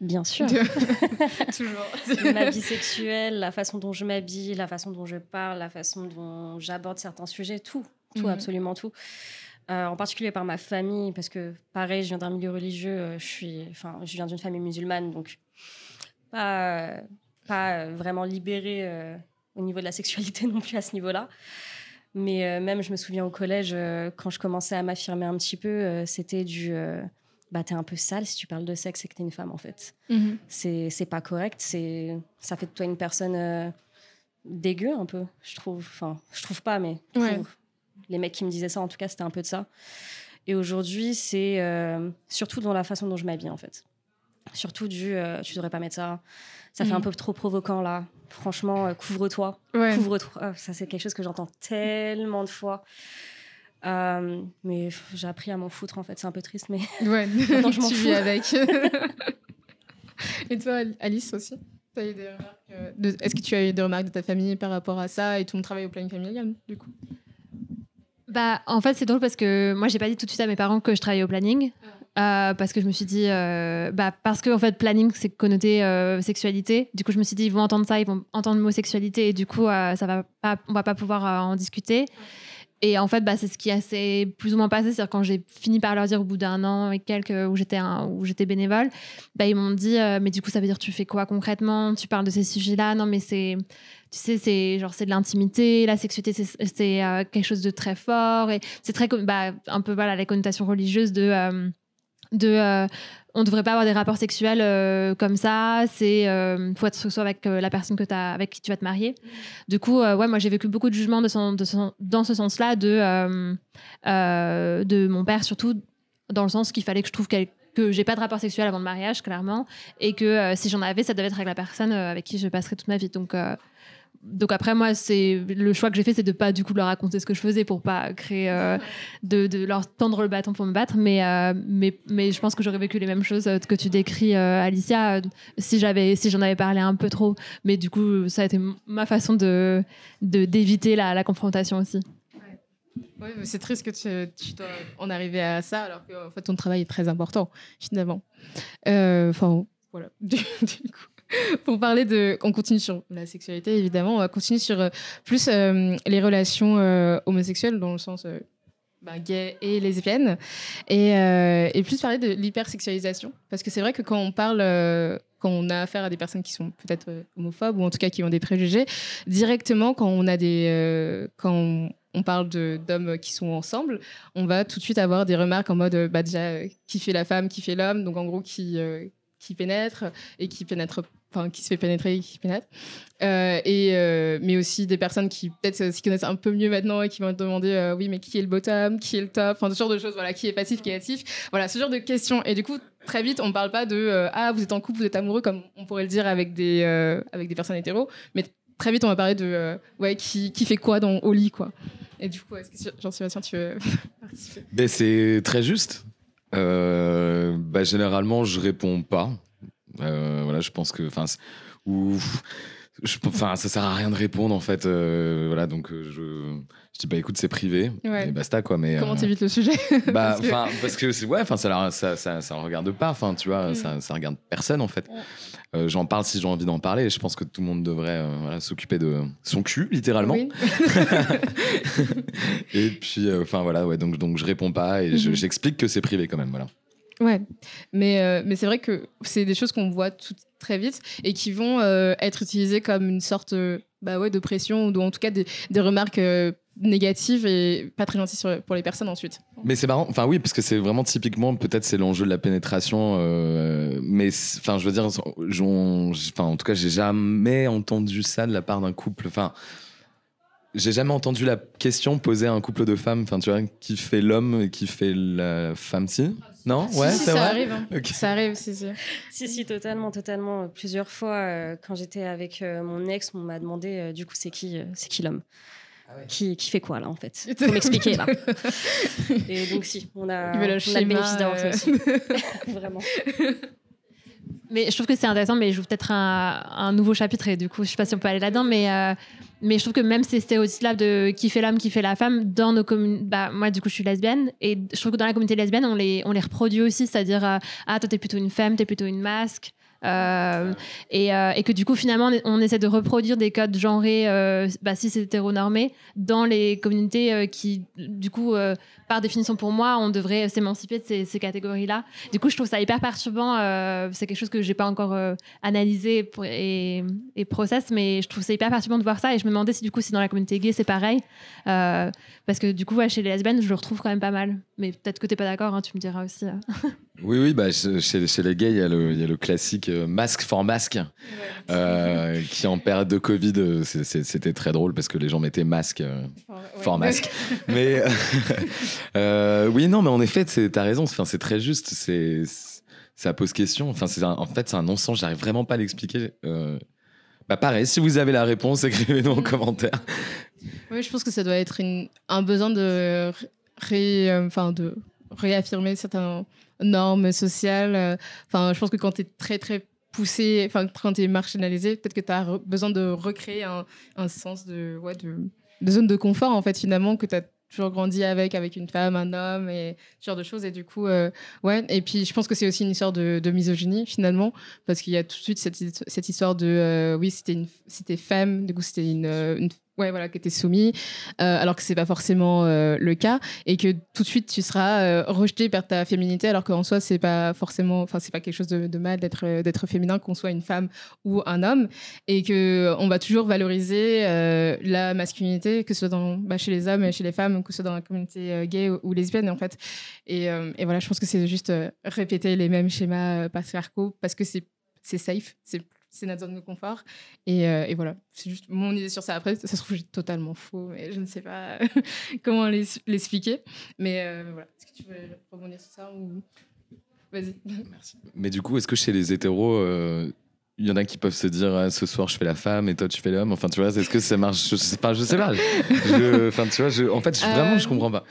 Bien sûr. <laughs> Toujours. Ma vie sexuelle, la façon dont je m'habille, la façon dont je parle, la façon dont j'aborde certains sujets, tout, tout, mhm. absolument tout. Euh, en particulier par ma famille, parce que pareil, je viens d'un milieu religieux, euh, je, suis, enfin, je viens d'une famille musulmane, donc pas, pas vraiment libérée euh, au niveau de la sexualité <laughs> non plus à ce niveau-là. Mais euh, même, je me souviens au collège, euh, quand je commençais à m'affirmer un petit peu, euh, c'était du bah, t'es un peu sale si tu parles de sexe et que t'es une femme, en fait. Mhm. C'est pas correct. c'est Ça fait de toi une personne dégueu, un peu, je trouve. Enfin, je trouve pas, mais les mecs qui me disaient ça, en tout cas, c'était un peu de ça. Et aujourd'hui, c'est surtout dans la façon dont je m'habille, en fait. Surtout du tu devrais pas mettre ça. Ça fait un mhm. peu trop provoquant, là franchement, euh, couvre-toi. Couvre-toi. Ah, ça, c'est quelque chose que j'entends tellement de fois. Euh, mais j'ai appris à m'en foutre, en fait. C'est un peu triste, mais ouais. <laughs> je m'en <laughs> fous. avec. <laughs> Et toi, Alice aussi euh, Est-ce que tu as eu des remarques de ta famille par rapport à ça et tout mon travail au planning familial, du coup? Bah, en fait, c'est drôle parce que moi, j'ai pas dit tout de suite à mes parents que je travaillais au planning. Ah. Euh, parce que je me suis dit, euh, bah, parce que en fait, planning, c'est connoté euh, sexualité. Du coup, je me suis dit, ils vont entendre ça, ils vont entendre le mot sexualité, et du coup, ça va pas, on va pas pouvoir en discuter. Et en fait, bah, c'est ce qui s'est plus ou moins passé. C'est-à-dire quand j'ai fini par leur dire au bout d'un an et quelques où j'étais où j'étais bénévole, bah, ils m'ont dit, mais du coup, ça veut dire tu fais quoi concrètement? Tu parles de ces sujets-là Non, mais c'est tu sais, c'est genre c'est de l'intimité, la sexualité, c'est quelque chose de très fort et c'est très bah, un peu voilà la connotation religieuse de de euh, on devrait pas avoir des rapports sexuels euh, comme ça. C'est euh, faut être soit avec la personne que as, avec qui tu vas te marier. Du coup, ouais, moi j'ai vécu beaucoup de jugements dans ce sens-là de de mon père surtout dans le sens qu'il fallait que je trouve que j'ai pas de rapport sexuel avant le mariage clairement et que si j'en avais, ça devait être avec la personne avec qui je passerais toute ma vie. Donc après moi c'est le choix que j'ai fait c'est de pas du coup leur raconter ce que je faisais pour pas créer euh, <laughs> de, leur tendre le bâton pour me battre. Mais euh, mais mais je pense que j'aurais vécu les mêmes choses euh, que tu décris Alicia si j'avais si j'en avais parlé un peu trop. Mais du coup ça a été ma façon de d'éviter la, confrontation aussi. Oui, c'est triste que tu, tu dois en arriver à ça alors que en fait ton travail est très important finalement. Enfin voilà. <laughs> Du coup <laughs> pour parler de. On continue sur la sexualité, évidemment. On va continuer sur euh, plus euh, les relations euh, homosexuelles, dans le sens bah, gay et lesbienne. Et, et plus parler de l'hypersexualisation. Parce que c'est vrai que quand on parle. quand on a affaire à des personnes qui sont peut-être homophobes ou en tout cas qui ont des préjugés, directement quand on a des quand on, parle d'hommes qui sont ensemble, on va tout de suite avoir des remarques en mode bah déjà qui fait la femme, qui fait l'homme, donc en gros qui qui pénètre et qui pénètre qui se fait pénétrer qui pénètre. Euh, et euh, mais aussi des personnes qui peut-être s'y connaissent un peu mieux maintenant et qui vont te demander euh, oui mais qui est le bottom qui est le top enfin ce genre de choses voilà qui est passif qui est actif. Voilà ce genre de questions. Et du coup très vite on parle pas de ah vous êtes en couple vous êtes amoureux comme on pourrait le dire avec des avec des personnes hétéros. Mais très vite on va parler de ouais qui, qui fait quoi dans au lit quoi. Et du coup est-ce que Jean-Sébastien tu veux <laughs> participer? Ben, c'est très juste. Euh, bah, généralement, je réponds pas. Euh, voilà, je pense que, enfin, enfin, ça sert à rien de répondre en fait. Euh, voilà, donc je, je dis bah écoute, c'est privé Ouais. et basta quoi. Mais Comment euh, t'évites le sujet? <laughs> bah, Parce que- enfin, parce que c'est ouais, enfin, ça, ça, ça, ça regarde pas, enfin, tu vois, Mm. ça, ça regarde personne en fait. Ouais. Euh, J'en parle si j'ai envie d'en parler. et Je pense que tout le monde devrait euh, voilà, s'occuper de son cul, littéralement. Oui. <laughs> Et puis, euh, enfin voilà, ouais, donc, donc je réponds pas et Mhm. j'explique que c'est privé quand même, voilà. Ouais, mais, euh, mais c'est vrai que c'est des choses qu'on voit très vite et qui vont euh, être utilisées comme une sorte euh, bah ouais, de pression ou en tout cas des, remarques négatives et pas très gentilles pour les personnes ensuite. Mais c'est marrant, enfin oui, parce que c'est vraiment typiquement, peut-être c'est l'enjeu de la pénétration, mais enfin je veux dire, enfin en tout cas j'ai jamais entendu ça de la part d'un couple, enfin j'ai jamais entendu la question posée à un couple de femmes, enfin tu vois, qui fait l'homme et qui fait la femme, si Non? Ouais, Si, ça vrai? arrive. hein. Ça arrive, si, si. Si, si, totalement, totalement. Plusieurs fois, euh, quand j'étais avec euh, mon ex, on m'a demandé, euh, du coup, c'est qui, euh, c'est qui l'homme? Qui, qui fait quoi, là, en fait? <laughs> Faut m'expliquer, là. <laughs> Et donc, si, on a, le on a le bénéfice d'avoir ça aussi. <laughs> Vraiment. Mais je trouve que c'est intéressant, mais j'ouvre peut-être un, un nouveau chapitre et du coup, je sais pas si on peut aller là-dedans, mais, euh, mais je trouve que même ces stéréotypes-là de qui fait l'homme, qui fait la femme, dans nos communes, bah, moi du coup, je suis lesbienne et je trouve que dans la communauté lesbienne, on les, on les reproduit aussi, c'est-à-dire, euh, ah, toi, t'es plutôt une femme, t'es plutôt une masque. Euh, et, euh, et que du coup, finalement, on, essaie de reproduire des codes genrés, euh, bah, si c'est hétéronormé, dans les communautés qui, du coup, par définition pour moi, on devrait s'émanciper de ces, ces catégories-là. Du coup, je trouve ça hyper perturbant. c'est quelque chose que j'ai pas encore analysé et, et process, mais je trouve ça hyper perturbant de voir ça. Et je me demandais si du coup, si dans la communauté gay, c'est pareil. Euh, parce que du coup, ouais, chez les lesbiennes, je le retrouve quand même pas mal. Mais peut-être que t'es pas d'accord, hein, tu me diras aussi. euh. Oui, oui, bah, chez, chez les gays, il y, a le- il y a le classique masque for masque, euh, qui en période de Covid, euh, c'était très drôle parce que les gens mettaient masque. euh, fort masque. <laughs> mais <laughs> oui, non, mais en effet, t'as raison. Enfin, c'est très juste. C'est ça pose question. Enfin, c'est en fait, c'est un non-sens. J'arrive vraiment pas à l'expliquer. Bah pareil, si vous avez la réponse, <laughs> écrivez-nous en commentaire. Oui, je pense que ça doit être une- un besoin de, ré, enfin, de réaffirmer certaines normes sociales. euh. Enfin, je pense que quand tu es très, très poussé, enfin, quand tu es marginalisé, peut-être que tu as besoin de recréer un, un sens de, ouais, de, de zone de confort, en fait, finalement, que tu as toujours grandi avec, avec une femme, un homme, et ce genre de choses. Et du coup, euh, ouais. Et puis, je pense que c'est aussi une histoire de, misogynie, finalement, parce qu'il y a tout de suite cette, cette histoire de, euh, oui, c'était une, femme, du coup, c'était une, une ouais, voilà, qui était soumis, euh, alors que c'est pas forcément euh, le cas, et que tout de suite tu seras euh, rejeté par ta féminité, alors qu'en soi c'est pas forcément, enfin c'est pas quelque chose de, mal d'être euh, d'être féminin, qu'on soit une femme ou un homme, et que on va toujours valoriser la masculinité, que ce soit bah, chez les hommes et chez les femmes, que ce soit dans la communauté gay ou, lesbienne en fait. Et, voilà, je pense que c'est juste répéter les mêmes schémas patriarcaux parce que c'est safe, c'est notre zone de confort. Et, euh, et voilà, c'est juste mon idée sur ça. Après, ça se trouve, j'ai totalement faux, mais je ne sais pas <laughs> comment l'expliquer. Mais euh, voilà, est-ce que tu veux rebondir sur ça ou... Vas-y. Mais du coup, est-ce que chez les hétéros, euh, il y en a qui peuvent se dire ah, ce soir je fais la femme et toi tu fais l'homme? Enfin, tu vois, est-ce que ça marche? Je sais pas, je sais pas. <laughs> Je- Enfin, tu vois, je- en fait, je- vraiment, je Euh, comprends pas.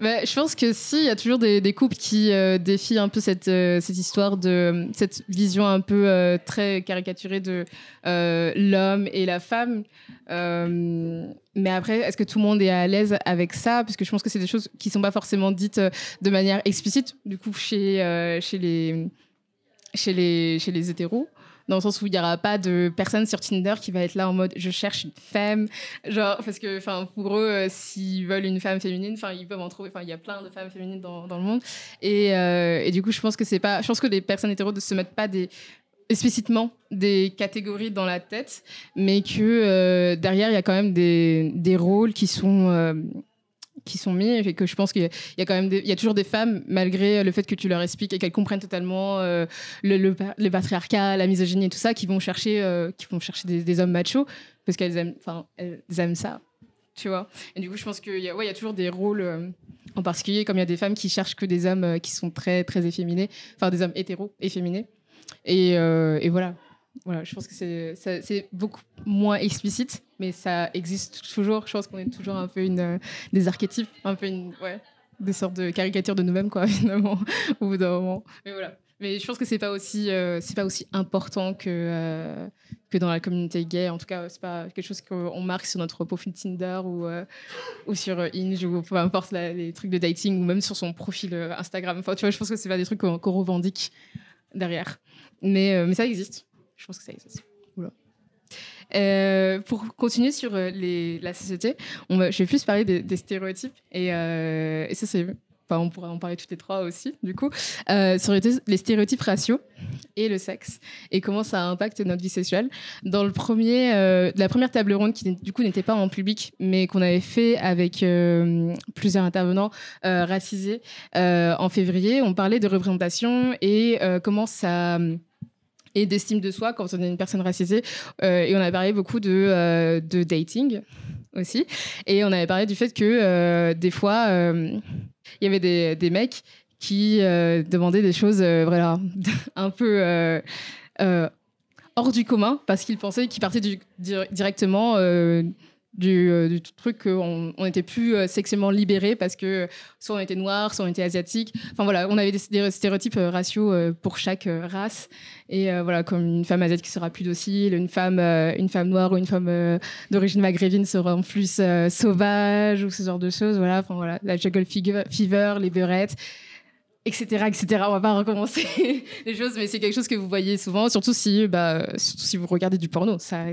Bah, je pense que si, il y a toujours des, des couples qui euh, défient un peu cette, euh, cette histoire de cette vision un peu euh, très caricaturée de euh, l'homme et la femme. Euh, mais après, est-ce que tout le monde est à l'aise avec ça? Parce que je pense que c'est des choses qui sont pas forcément dites euh, de manière explicite, du coup, chez, chez, les, chez, les, chez les hétéros. Dans le sens où il n'y aura pas de personne sur Tinder qui va être là en mode je cherche une femme. Genre, parce que enfin, pour eux, euh, s'ils veulent une femme féminine, enfin, ils peuvent en trouver. Enfin, il y a plein de femmes féminines dans, le monde. Et, euh, et du coup, je pense que c'est pas. Je pense que les personnes hétéros ne se mettent pas explicitement des catégories dans la tête, mais que euh, derrière, il y a quand même des, des rôles qui sont. Qui sont mis et que je pense qu'il y a- quand même il y a toujours des femmes malgré le fait que tu leur expliques et qu'elles comprennent totalement euh, le, le, pa- le patriarcat la misogynie et tout ça qui vont chercher euh, qui vont chercher des, hommes machos parce qu'elles aiment enfin elles aiment ça tu vois. Et du coup je pense qu'il y a ouais il y a toujours des rôles euh, en particulier comme il y a des femmes qui cherchent que des hommes qui sont très très efféminés enfin des hommes hétéros efféminés. Et, et voilà voilà, je pense que c'est beaucoup moins explicite, mais ça existe toujours. Je pense qu'on est toujours un peu une, euh, des archétypes, un peu une. Des sortes de caricatures de nous-mêmes, quoi, <laughs> finalement, au bout d'un moment. Mais voilà. Mais je pense que c'est pas aussi, euh, c'est pas aussi important que, euh, que dans la communauté gay. En tout cas, c'est pas quelque chose qu'on marque sur notre profil Tinder ou, ou sur Inge ou peu importe les trucs de dating ou même sur son profil Instagram. Enfin, tu vois, je pense que c'est pas des trucs qu'on revendique derrière. Mais, mais ça existe. Je pense que ça existe. pour continuer sur les, la société, je vais plus parler des, stéréotypes. Et, et ça, c'est on pourrait en parler toutes les trois aussi, du coup, euh, sur les stéréotypes raciaux et le sexe et comment ça impacte notre vie sexuelle. Dans le premier, euh, la première table ronde qui du coup n'était pas en public, mais qu'on avait fait avec euh, plusieurs intervenants racisés en février, on parlait de représentation et comment ça et d'estime de soi quand on est une personne racisée. et on a parlé beaucoup de, de dating aussi. Et on avait parlé du fait que des fois il y avait des, des mecs qui euh, demandaient des choses euh, voilà, <laughs> un peu euh, hors du commun parce qu'ils pensaient qu'ils partaient directement du, du, truc qu'on on était plus sexuellement libéré parce que soit on était noir, soit on était asiatique. Enfin voilà, on avait des, stéréotypes raciaux pour chaque race. Et voilà, comme une femme asiatique sera plus docile, une femme, une femme noire ou une femme d'origine maghrébine sera plus sauvage ou ce genre de choses. Voilà, enfin voilà, la juggle fever, les beurrettes etc., etc. On va pas recommencer <laughs> les choses, mais c'est quelque chose que vous voyez souvent, surtout si, bah, surtout si vous regardez du porno. Ça,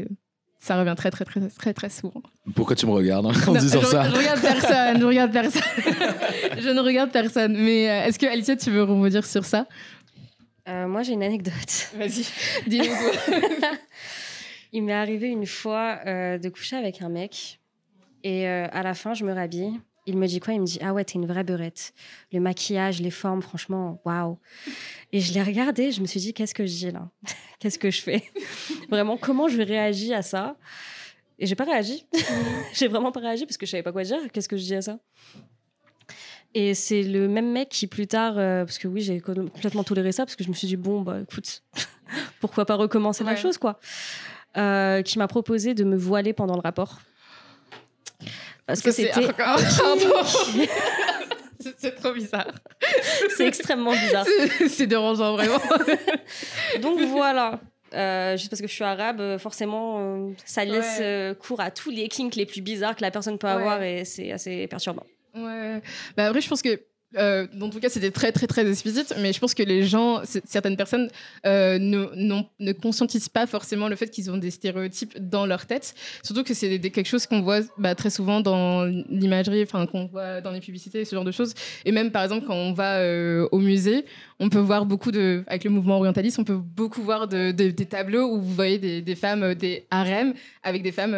ça revient très, très, très, très, très souvent. Pourquoi tu me regardes hein, en disant ça? Je regarde personne, je regarde personne. <laughs> je ne regarde personne. Mais euh, est-ce que Alicia, tu veux rebondir sur ça? Euh, Moi, j'ai une anecdote. <laughs> Vas-y, dis-nous. <laughs> Il m'est arrivé une fois euh, de coucher avec un mec et à la fin, je me rhabille. Il me dit quoi? Il me dit Ah ouais, t'es une vraie beurette. Le maquillage, les formes, franchement, waouh. Et je l'ai regardé, je me suis dit Qu'est-ce que je dis là? <laughs> Qu'est-ce que je fais? <laughs> Vraiment, comment je réagis à ça? Et j'ai pas réagi. <laughs> j'ai vraiment pas réagi parce que je savais pas quoi dire. Qu'est-ce que je dis à ça? Et c'est le même mec qui plus tard, euh, parce que oui, j'ai complètement toléré ça, parce que je me suis dit, bon, bah écoute, pourquoi pas recommencer la chose, quoi? Euh, qui m'a proposé de me voiler pendant le rapport. Parce que c'était. <laughs> c'est trop bizarre. c'est extrêmement bizarre. C'est dérangeant, vraiment. <laughs> Donc voilà. Euh, juste parce que je suis arabe, euh, forcément, euh, ça laisse cours à tous les kinks les plus bizarres que la personne peut avoir et c'est assez perturbant. Ouais. Bah après, je pense que euh, en tout cas, c'était très, très, très explicite, mais je pense que les gens, certaines personnes, euh, ne, conscientisent pas forcément le fait qu'ils ont des stéréotypes dans leur tête. Surtout que c'est quelque chose qu'on voit bah, très souvent dans l'imagerie, enfin, qu'on voit dans les publicités, ce genre de choses. Et même, par exemple, quand on va euh, au musée, on peut voir beaucoup de, avec le mouvement orientaliste, on peut beaucoup voir de, des tableaux où vous voyez des, femmes, des harems, avec des femmes,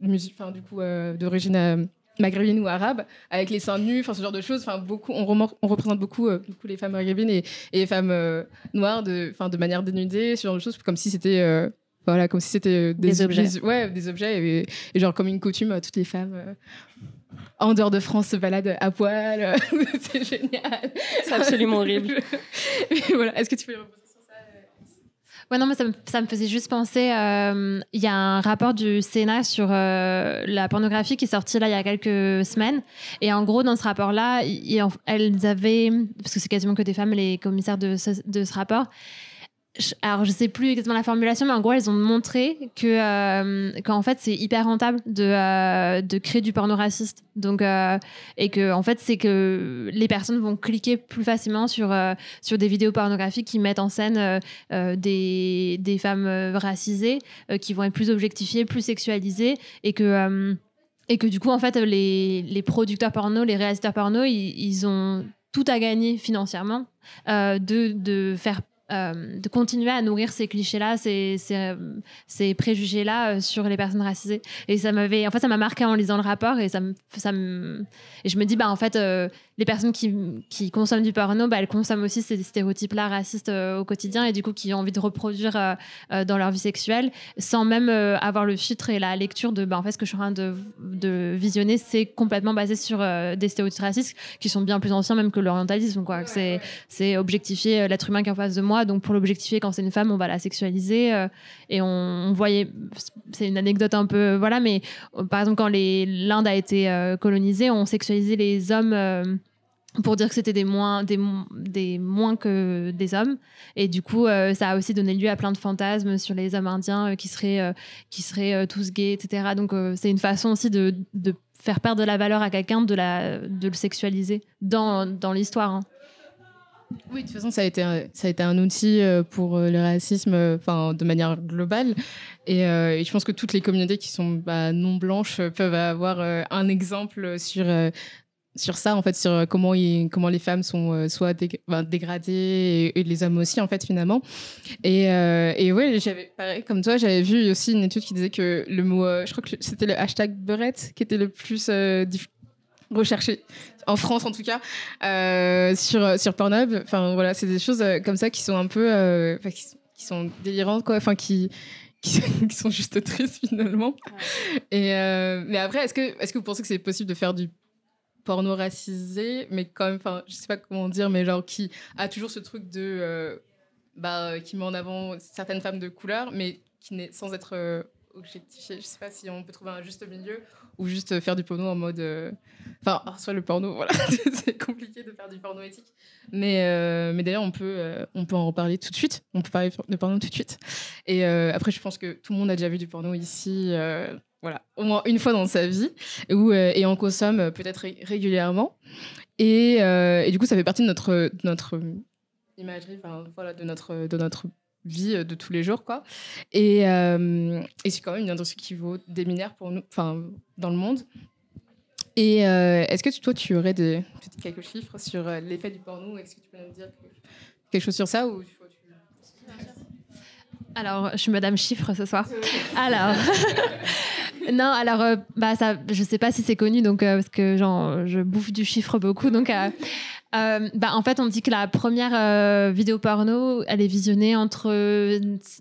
du coup, d'origine maghrébines ou arabes, avec les seins nus, enfin ce genre de choses. Enfin beaucoup, on, on représente beaucoup, euh, beaucoup les femmes maghrébines et, et les femmes euh, noires de, de manière dénudée, ce genre de choses, comme si c'était euh, voilà, comme si c'était des, objets. ouais, des objets et, genre comme une coutume, toutes les femmes en dehors de France se baladent à poil. <laughs> c'est génial. C'est absolument horrible. <laughs> voilà. Est-ce que tu peux Ouais, non, mais ça me, faisait juste penser. Euh, il y a un rapport du Sénat sur euh, la pornographie qui est sorti là il y a quelques semaines. Et en gros, dans ce rapport-là, elles avaient, parce que c'est quasiment que des femmes, les commissaires de ce rapport, alors je sais plus exactement la formulation, mais en gros elles ont montré que euh, qu'en fait c'est hyper rentable de, euh, de créer du porno raciste. Donc euh, et que en fait c'est que les personnes vont cliquer plus facilement sur sur des vidéos pornographiques qui mettent en scène des, des femmes racisées qui vont être plus objectifiées, plus sexualisées et que et que du coup en fait les, les producteurs porno, les réalisateurs porno, ils, ils ont tout à gagner financièrement de, de faire euh, de continuer à nourrir ces clichés-là, ces, ces, ces préjugés-là euh, sur les personnes racisées. Et ça m'avait, en fait, ça m'a marqué en lisant le rapport et ça me, ça me, et je me dis, bah, en fait, euh, les personnes qui, qui, consomment du porno, bah, elles consomment aussi ces stéréotypes-là racistes au quotidien et du coup, qui ont envie de reproduire dans leur vie sexuelle sans même avoir le filtre et la lecture de, bah, en fait, ce que je suis en train de, de visionner, c'est complètement basé sur des stéréotypes racistes qui sont bien plus anciens même que l'orientalisme, quoi. C'est, c'est objectifier l'être humain qui est en face de moi Donc pour l'objectifier, quand c'est une femme, on va la sexualiser. euh, et on, on voyait, c'est une anecdote un peu, voilà, mais euh, par exemple, quand les- l'Inde a été euh, colonisée, on sexualisait les hommes. Pour dire que c'était des moins, des, mo- des moins que des hommes. Et du coup, euh, ça a aussi donné lieu à plein de fantasmes sur les hommes indiens euh, qui seraient, euh, qui seraient tous gays, etc. Donc, c'est une façon aussi de, de faire perdre de la valeur à quelqu'un, de, la, de le sexualiser dans, dans l'histoire. hein. Oui, de toute façon, ça a été ça a été un outil pour le racisme, enfin, de manière globale. Et, je pense que toutes les communautés qui sont bah, non blanches peuvent avoir un exemple sur sur ça, en fait, sur euh, comment comment les femmes sont euh, soit dég- enfin, dégradées et, et les hommes aussi, en fait, finalement. Et, euh, et ouais, j'avais pareil comme toi, j'avais vu aussi une étude qui disait que le mot, euh, je crois que c'était le hashtag beurette qui était le plus recherché en France en tout cas sur sur Pornhub. Enfin voilà c'est des choses comme ça qui sont un peu qui, qui sont délirantes quoi enfin qui qui, sont <laughs> juste tristes finalement. Et mais après est-ce que est-ce que vous pensez que c'est possible de faire du porno racisé mais quand même enfin je sais pas comment dire mais genre qui a toujours ce truc de euh, bah qui met en avant certaines femmes de couleur mais qui n'est sans être euh, objectifiée je sais pas si on peut trouver un juste milieu ou juste faire du porno en mode euh, Enfin, soit le porno, voilà, <laughs> c'est compliqué de faire du porno éthique. Mais, euh, mais d'ailleurs, on, peut, euh, on peut en reparler tout de suite. On peut parler de porno tout de suite. Et euh, après, je pense que tout le monde a déjà vu du porno ici, euh, voilà, au moins une fois dans sa vie, où, euh, et on consomme euh, peut-être ré- régulièrement. Et, euh, et du coup, ça fait partie de notre, de notre imagerie, enfin, voilà, de notre, de notre vie euh, de tous les jours, quoi. Et, euh, et c'est quand même une industrie qui vaut des milliards pour nous, enfin, dans le monde. Et euh, est-ce que tu- toi, tu aurais des, quelques chiffres sur euh, l'effet du porno? Est-ce que tu peux nous dire quelque- chose sur ça ou Alors, je suis Madame Chiffre ce soir. <laughs> Alors, <laughs> <laughs> non, alors, euh, bah, ça, je sais pas si c'est connu, donc euh, parce que genre, je bouffe du chiffre beaucoup, donc. euh, <laughs> euh, bah, en fait, on dit que la première vidéo porno, elle est visionnée entre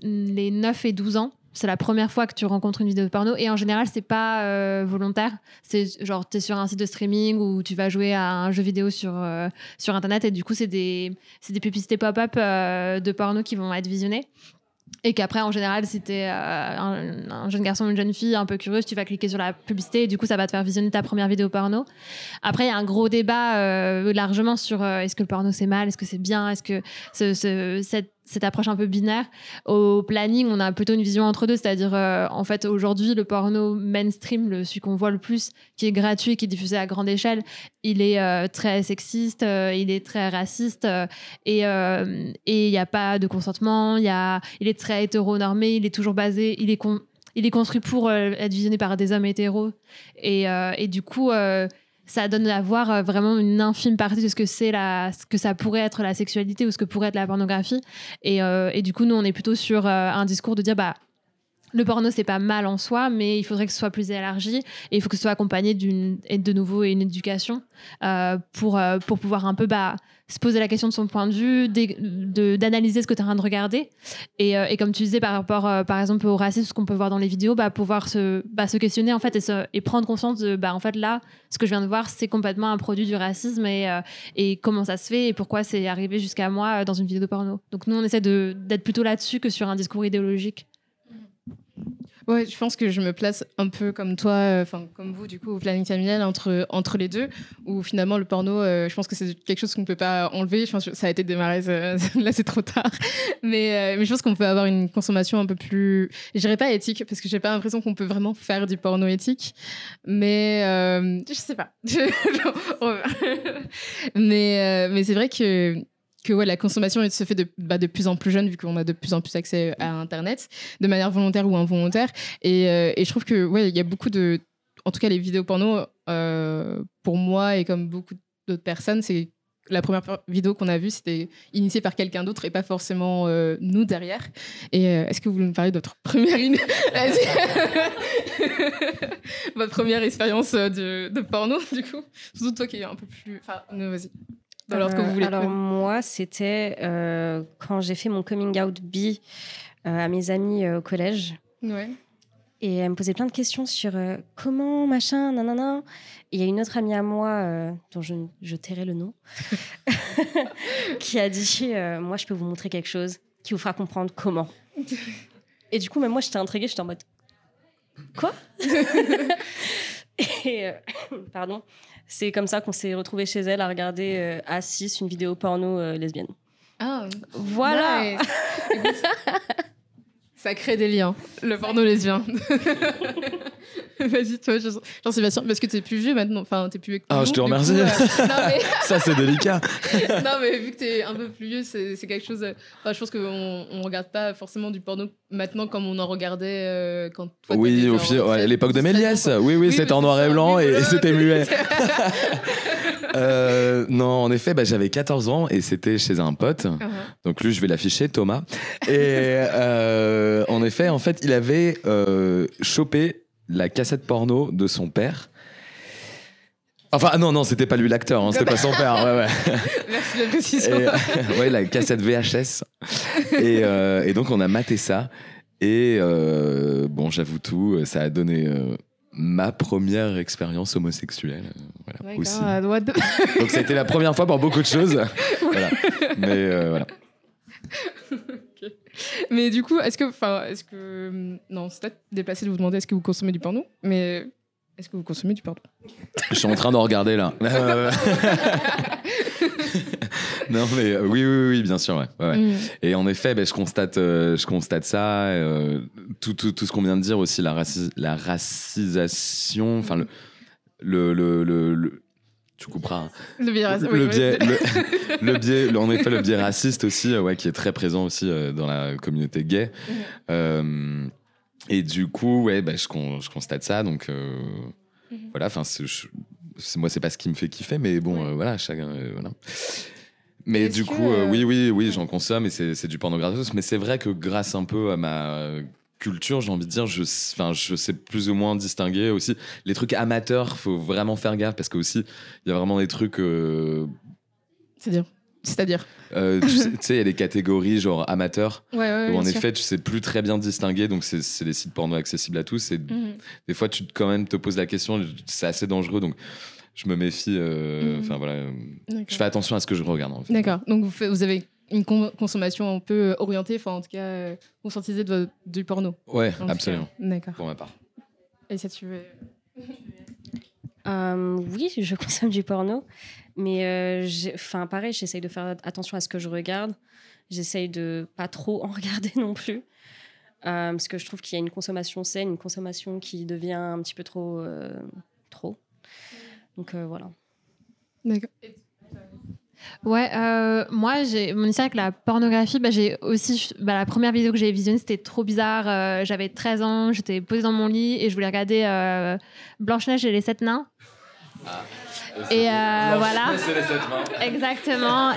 les 9 et 12 ans. C'est la première fois que tu rencontres une vidéo porno et en général, c'est pas volontaire. C'est genre, tu es sur un site de streaming ou tu vas jouer à un jeu vidéo sur, sur Internet et du coup, c'est des, c'est des publicités pop-up de porno qui vont être visionnées. Et qu'après, en général, si t'es euh, un, un jeune garçon ou une jeune fille un peu curieuse, tu vas cliquer sur la publicité et du coup, ça va te faire visionner ta première vidéo porno. Après, il y a un gros débat euh, largement sur euh, est-ce que le porno c'est mal, est-ce que c'est bien, est-ce que ce- ce- cette, cette approche un peu binaire. Au planning, on a plutôt une vision entre deux, c'est-à-dire euh, en fait aujourd'hui le porno mainstream, le, celui qu'on voit le plus, qui est gratuit, qui est diffusé à grande échelle, il est euh, très sexiste, euh, il est très raciste et il n'y a pas de consentement, il y a, il est très hétéronormé, il est toujours basé, il est con- il est construit pour être visionné par des hommes hétéros et, et du coup ça donne à voir euh, vraiment une infime partie de ce que c'est la, ce que ça pourrait être la sexualité ou ce que pourrait être la pornographie. Et, euh, du coup, nous, on est plutôt sur euh, un discours de dire, bah, le porno, c'est pas mal en soi, mais il faudrait que ce soit plus élargi et il faut que ce soit accompagné d'une, de nouveau, une éducation pour, pour pouvoir un peu bah, se poser la question de son point de vue, d'analyser ce que tu es en train de regarder. Et, euh, et comme tu disais par rapport, euh, par exemple, au racisme, ce qu'on peut voir dans les vidéos, bah, pouvoir se, bah, se questionner en fait et, et prendre conscience de, bah, en fait, là, ce que je viens de voir, c'est complètement un produit du racisme et, euh, et comment ça se fait et pourquoi c'est arrivé jusqu'à moi dans une vidéo de porno. Donc nous, on essaie d'être plutôt là-dessus que sur un discours idéologique. Ouais, je pense que je me place un peu comme toi, euh, enfin comme vous du coup au planning familial entre entre les deux, où finalement le porno, euh, je pense que c'est quelque chose qu'on peut pas enlever. Je pense que ça a été démarré, ça- <laughs> là c'est trop tard, mais euh, mais je pense qu'on peut avoir une consommation un peu plus, je dirais pas éthique parce que j'ai pas l'impression qu'on peut vraiment faire du porno éthique, mais euh, je sais pas. <laughs> <laughs> mais euh, mais c'est vrai que que ouais, la consommation se fait de, bah, de plus en plus jeune vu qu'on a de plus en plus accès à Internet, de manière volontaire ou involontaire. Et, euh, et je trouve que ouais, il y a beaucoup de, en tout cas les vidéos porno, euh, pour moi et comme beaucoup d'autres personnes, c'est la première vidéo qu'on a vue, c'était initiée par quelqu'un d'autre et pas forcément euh, nous derrière. Et euh, est-ce que vous voulez me parler de votre première, in- <laughs> <laughs> votre première expérience de, de porno du coup? Surtout toi qui es un peu plus, enfin, vas-y. Dans l'ordre que Euh, vous voulez. Alors moi, c'était euh, quand j'ai fait mon coming out bi euh, à mes amis au collège. ouais. Et elle me posait plein de questions sur euh, comment, machin, nanana. Il y a une autre amie à moi, euh, dont je, je tairai le nom, <laughs> qui a dit euh, Moi, je peux vous montrer quelque chose qui vous fera comprendre comment. Et du coup, même moi, j'étais intriguée, j'étais en mode Quoi? <laughs> Et <coughs> pardon, c'est comme ça qu'on s'est retrouvés chez elle à regarder euh, à 6 une vidéo porno euh, lesbienne. Ah, Voilà nice. <laughs> Ça crée des liens, le porno lesbien. <laughs> Vas-y, toi, Jean- Jean-Sébastien, parce que t'es plus vieux maintenant. Enfin, t'es plus. avec Ah, nous, je te coup, remercie. euh, <laughs> non, mais, <laughs> Ça, c'est délicat. non, mais vu que t'es un peu plus vieux, c'est quelque chose. euh, Enfin, je pense qu'on on regarde pas forcément du porno maintenant comme on en regardait euh, quand toi. Oui, au fil, ouais, à 13, l'époque de 13 ans, Méliès. Oui, oui, Oui, c'était en noir et blanc et c'était muet. Euh, non, en effet, bah, j'avais 14 ans et c'était chez un pote. Uh-huh. Donc lui, je vais l'afficher, Thomas. Et euh, en effet, en fait, il avait euh, chopé la cassette porno de son père. Enfin, ah non, non, c'était pas lui l'acteur, hein, c'était pas son père. Ouais, ouais. Merci de la précision. Et, euh, ouais, la cassette VHS. Et, euh, et donc, on a maté ça. Et euh, bon, j'avoue tout, ça a donné euh, ma première expérience homosexuelle. euh, Voilà, aussi. God, the- <laughs> Donc, été la première fois pour beaucoup de choses. voilà. Mais euh, voilà. Mais du coup, est-ce que, enfin, est-ce que, hum, non, c'est peut-être déplacé de vous demander est-ce que vous consommez du porno, mais est-ce que vous consommez du porno Je suis en train d'en regarder là. <laughs> <laughs> Non, mais euh, oui, oui, oui, bien sûr. Ouais, ouais, ouais. Mm. Et en effet, ben, je, constate, euh, je constate ça. euh, tout, tout, tout ce qu'on vient de dire aussi, la, raci- la racisation, enfin, le, le, le, le- le- Tu couperas. Le biais, le, oui, oui. <laughs> biais, le, le biais, en effet, le biais raciste aussi, euh, ouais, qui est très présent aussi euh, dans la communauté gay. Mhm. Euh, et du coup, ouais, bah, je, con- je constate ça. Donc, euh, Mhm. voilà, enfin, je- moi, c'est pas ce qui me fait kiffer, mais bon, Ouais. euh, voilà, chacun. euh, voilà. Mais du coup, euh, oui, oui, oui, j'en consomme et c'est c'est du porno gratos. Mais c'est vrai que grâce un peu à ma culture, j'ai envie de dire, je, enfin, je sais plus ou moins distinguer aussi les trucs amateurs. Faut vraiment faire gaffe parce que aussi, il y a vraiment des trucs. euh, C'est-à-dire, c'est-à-dire. euh, <laughs> tu sais, il y a des catégories genre amateurs Ouais, ouais, où en sûr. effet, tu sais plus très bien distinguer. Donc, c'est des sites porno accessibles à tous. Et Mhm. des fois, tu te- quand même te poses la question, c'est assez dangereux. Donc, je me méfie. euh, Mhm. Enfin, voilà. euh, D'accord. Je fais attention à ce que je regarde. En fait. D'accord. Donc vous, avez une con- consommation un peu orientée, enfin en tout cas euh, conscientisée de, du porno. Ouais, absolument. D'accord. Pour ma part. Et ça tu veux. Euh, oui, je consomme du porno, mais euh, enfin pareil, j'essaye de faire attention à ce que je regarde. J'essaye de pas trop en <laughs> regarder non plus, Euh, parce que je trouve qu'il y a une consommation saine, une consommation qui devient un petit peu trop euh, trop. Donc euh, voilà. D'accord. Ouais, euh, moi, j'ai mon histoire avec la pornographie, bah, j'ai aussi. bah, la première vidéo que j'ai visionnée, c'était trop bizarre. euh, J'avais 13 ans, j'étais posée dans mon lit et je voulais regarder euh, Blanche-Neige et les sept nains. Et euh, voilà. Exactement.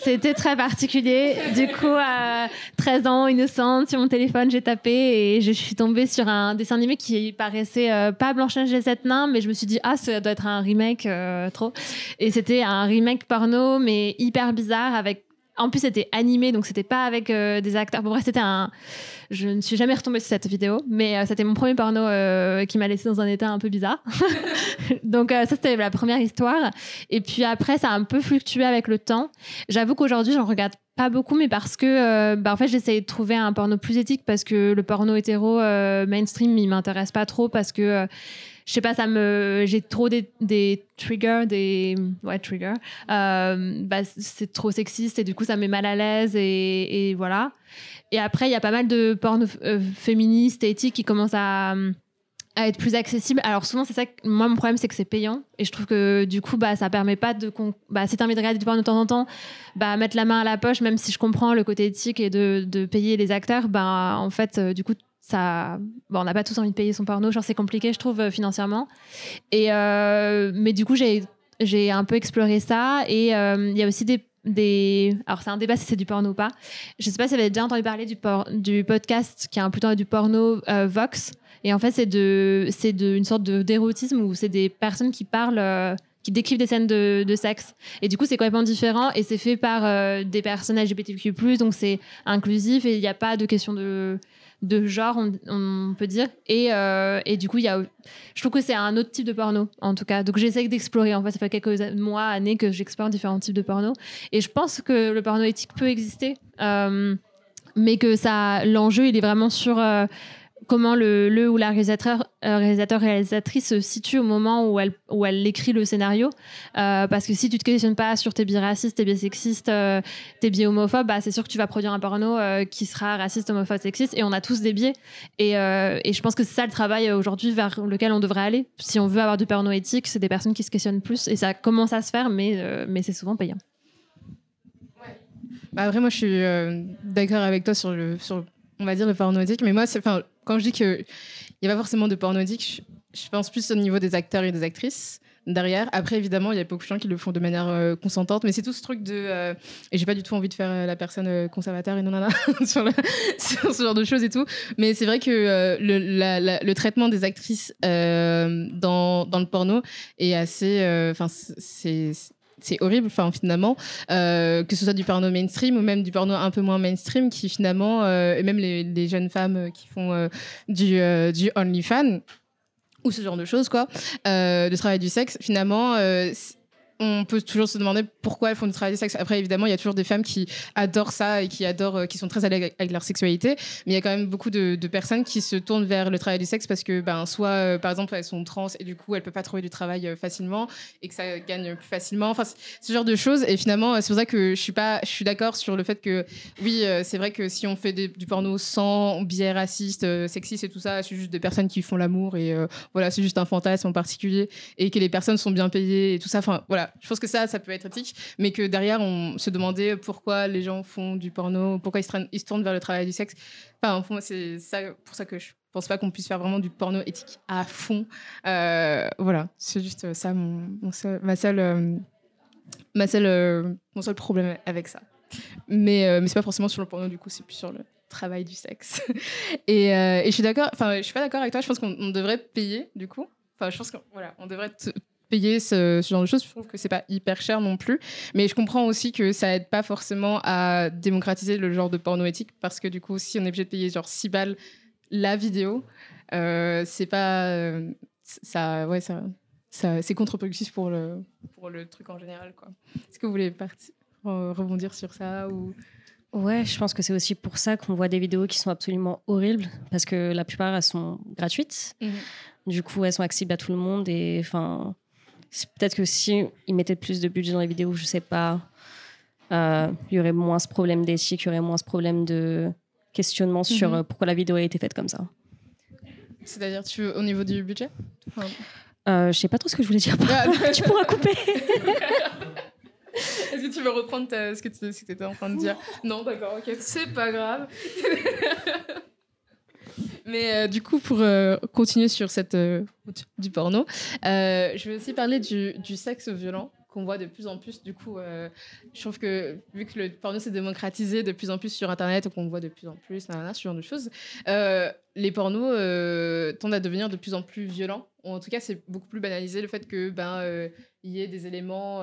C'était très particulier. Du coup, euh, 13 ans, innocente, sur mon téléphone, j'ai tapé et je suis tombée sur un dessin animé qui paraissait euh, pas Blanche-Neige et sept nains, mais je me suis dit, ah, ça doit être un remake euh, trop. Et c'était un remake porno, mais hyper bizarre avec. En plus, c'était animé, donc c'était pas avec euh, des acteurs. Bon, bref, c'était un. Je ne suis jamais retombée sur cette vidéo, mais euh, c'était mon premier porno euh, qui m'a laissé dans un état un peu bizarre. <laughs> donc, ça, c'était la première histoire. Et puis après, ça a un peu fluctué avec le temps. J'avoue qu'aujourd'hui, j'en regarde pas beaucoup, mais parce que, bah, en fait, j'essaie de trouver un porno plus éthique parce que le porno hétéro mainstream, il m'intéresse pas trop parce que. Je sais pas, ça me, j'ai trop des, des triggers, des, ouais, triggers. Euh, bah, c'est trop sexiste et du coup, ça me met mal à l'aise et, voilà. Et après, il y a pas mal de porno euh, féministes et éthiques qui commencent à, être plus accessibles. Alors souvent, c'est ça. Que, moi, mon problème, c'est que c'est payant et je trouve que du coup, bah, ça permet pas de, bah, si t'as envie de regarder du porno de temps en temps, bah, mettre la main à la poche, même si je comprends le côté éthique et de, de payer les acteurs, bah, en fait, euh, du coup, on n'a pas tous envie de payer son porno, genre c'est compliqué, je trouve, euh, financièrement. Et euh, mais du coup, j'ai un peu exploré ça et euh, il y a aussi des des alors c'est un débat si c'est du porno ou pas. Je sais pas si vous avez déjà entendu parler du por- du podcast qui est un plutôt du porno Vox et en fait c'est de une sorte d'érotisme où c'est des personnes qui parlent qui décrivent des scènes de, de sexe. Et du coup, c'est complètement différent et c'est fait par des personnes LGBTQ+, donc c'est inclusif et il n'y a pas de question de... de genre, on, peut dire. Et, euh, et du coup, il y a, je trouve que c'est un autre type de porno, en tout cas. Donc j'essaie d'explorer. En fait, ça fait quelques mois, années que j'explore différents types de porno. Et je pense que le porno éthique peut exister. Euh, mais que ça, l'enjeu, il est vraiment sur euh, comment le, ou la réalisateur, euh, réalisateur réalisatrice se situe au moment où elle, où elle écrit le scénario. Euh, parce que si tu te questionnes pas sur tes biais racistes, tes biais sexistes, euh, tes biais homophobes, bah, c'est sûr que tu vas produire un porno qui sera raciste, homophobe, sexiste. Et on a tous des biais. Et, et je pense que c'est ça le travail aujourd'hui vers lequel on devrait aller. Si on veut avoir du porno éthique, c'est des personnes qui se questionnent plus. Et ça commence à se faire, mais, mais c'est souvent payant. Bah, après, moi, je suis d'accord avec toi sur le, sur, on va dire, le porno éthique. Mais moi, c'est, enfin, quand je dis qu'il n'y a pas forcément de porno je, je pense plus au niveau des acteurs et des actrices derrière. Après, évidemment, il y a beaucoup de gens qui le font de manière euh, consentante, mais c'est tout ce truc de. euh, et j'ai pas du tout envie de faire euh, la personne euh, conservateur et non <laughs> sur, le- <laughs> sur ce genre de choses et tout. Mais c'est vrai que euh, le, le traitement des actrices dans, dans le porno est assez. Enfin, c'est. C'est horrible, enfin finalement, euh, que ce soit du porno mainstream ou même du porno un peu moins mainstream, qui finalement, euh, et même les, jeunes femmes qui font euh, du, euh, du OnlyFans, ou ce genre de choses, quoi, de travail du sexe, finalement, on peut toujours se demander pourquoi elles font du travail du sexe. Après, évidemment, il y a toujours des femmes qui adorent ça et qui adorent, euh, qui sont très à l'aise avec leur sexualité, mais il y a quand même beaucoup de, personnes qui se tournent vers le travail du sexe parce que, ben, soit, euh, par exemple, elles sont trans et du coup, elles peuvent pas trouver du travail euh, facilement et que ça gagne plus facilement. Enfin, ce genre de choses. Et finalement, c'est pour ça que je suis pas, je suis d'accord sur le fait que, oui, c'est vrai que si on fait du porno sans biais raciste, sexiste et tout ça, c'est juste des personnes qui font l'amour et voilà, c'est juste un fantasme en particulier et que les personnes sont bien payées et tout ça. Enfin, voilà, je pense que ça, ça peut être éthique, mais que derrière, on se demandait pourquoi les gens font du porno, pourquoi ils se, tournent vers le travail du sexe. Enfin, pour moi, c'est pour ça que je pense pas qu'on puisse faire vraiment du porno éthique à fond. Euh, voilà, c'est juste ça, mon, seul- ma seule, euh, ma seule, euh, mon seul problème avec ça. Mais, mais c'est pas forcément sur le porno, du coup, c'est plus sur le travail du sexe. <laughs> et, je suis d'accord, enfin, je suis pas d'accord avec toi, je pense qu'on on devrait payer, du coup. Enfin, je pense qu'on voilà, on devrait payer ce, ce genre de choses. Je trouve que c'est pas hyper cher non plus. Mais je comprends aussi que ça aide pas forcément à démocratiser le genre de porno éthique parce que du coup, si on est obligé de payer genre 6 balles la vidéo, euh, c'est pas. euh, ça, ouais, ça, ça, c'est contre-productif pour le, pour le truc en général. quoi. Est-ce que vous voulez partir, rebondir sur ça ou... Ouais, je pense que c'est aussi pour ça qu'on voit des vidéos qui sont absolument horribles, parce que la plupart, elles sont gratuites. Mhm. Du coup, elles sont accessibles à tout le monde. Et enfin, peut-être que si ils mettaient plus de budget dans les vidéos, je sais pas, euh, il y aurait moins ce problème d'éthique, il y aurait moins ce problème de questionnement sur Mhm. euh, pourquoi la vidéo a été faite comme ça. C'est-à-dire, tu au niveau du budget? Enfin, Euh, je sais pas trop ce que je voulais dire. Ah, <laughs> tu pourras couper. <laughs> Est-ce que tu veux reprendre ta- ce que tu étais en train de dire? Non, d'accord, ok, c'est pas grave. <laughs> Mais euh, du coup, pour euh, continuer sur cette euh, du porno, euh, je vais aussi parler du, sexe violent qu'on voit de plus en plus. Du coup, je trouve que vu que le porno s'est démocratisé de plus en plus sur Internet et qu'on voit de plus en plus, ce genre de choses, les pornos tendent à devenir de plus en plus violents. En tout cas, c'est beaucoup plus banalisé le fait que ben y ait des éléments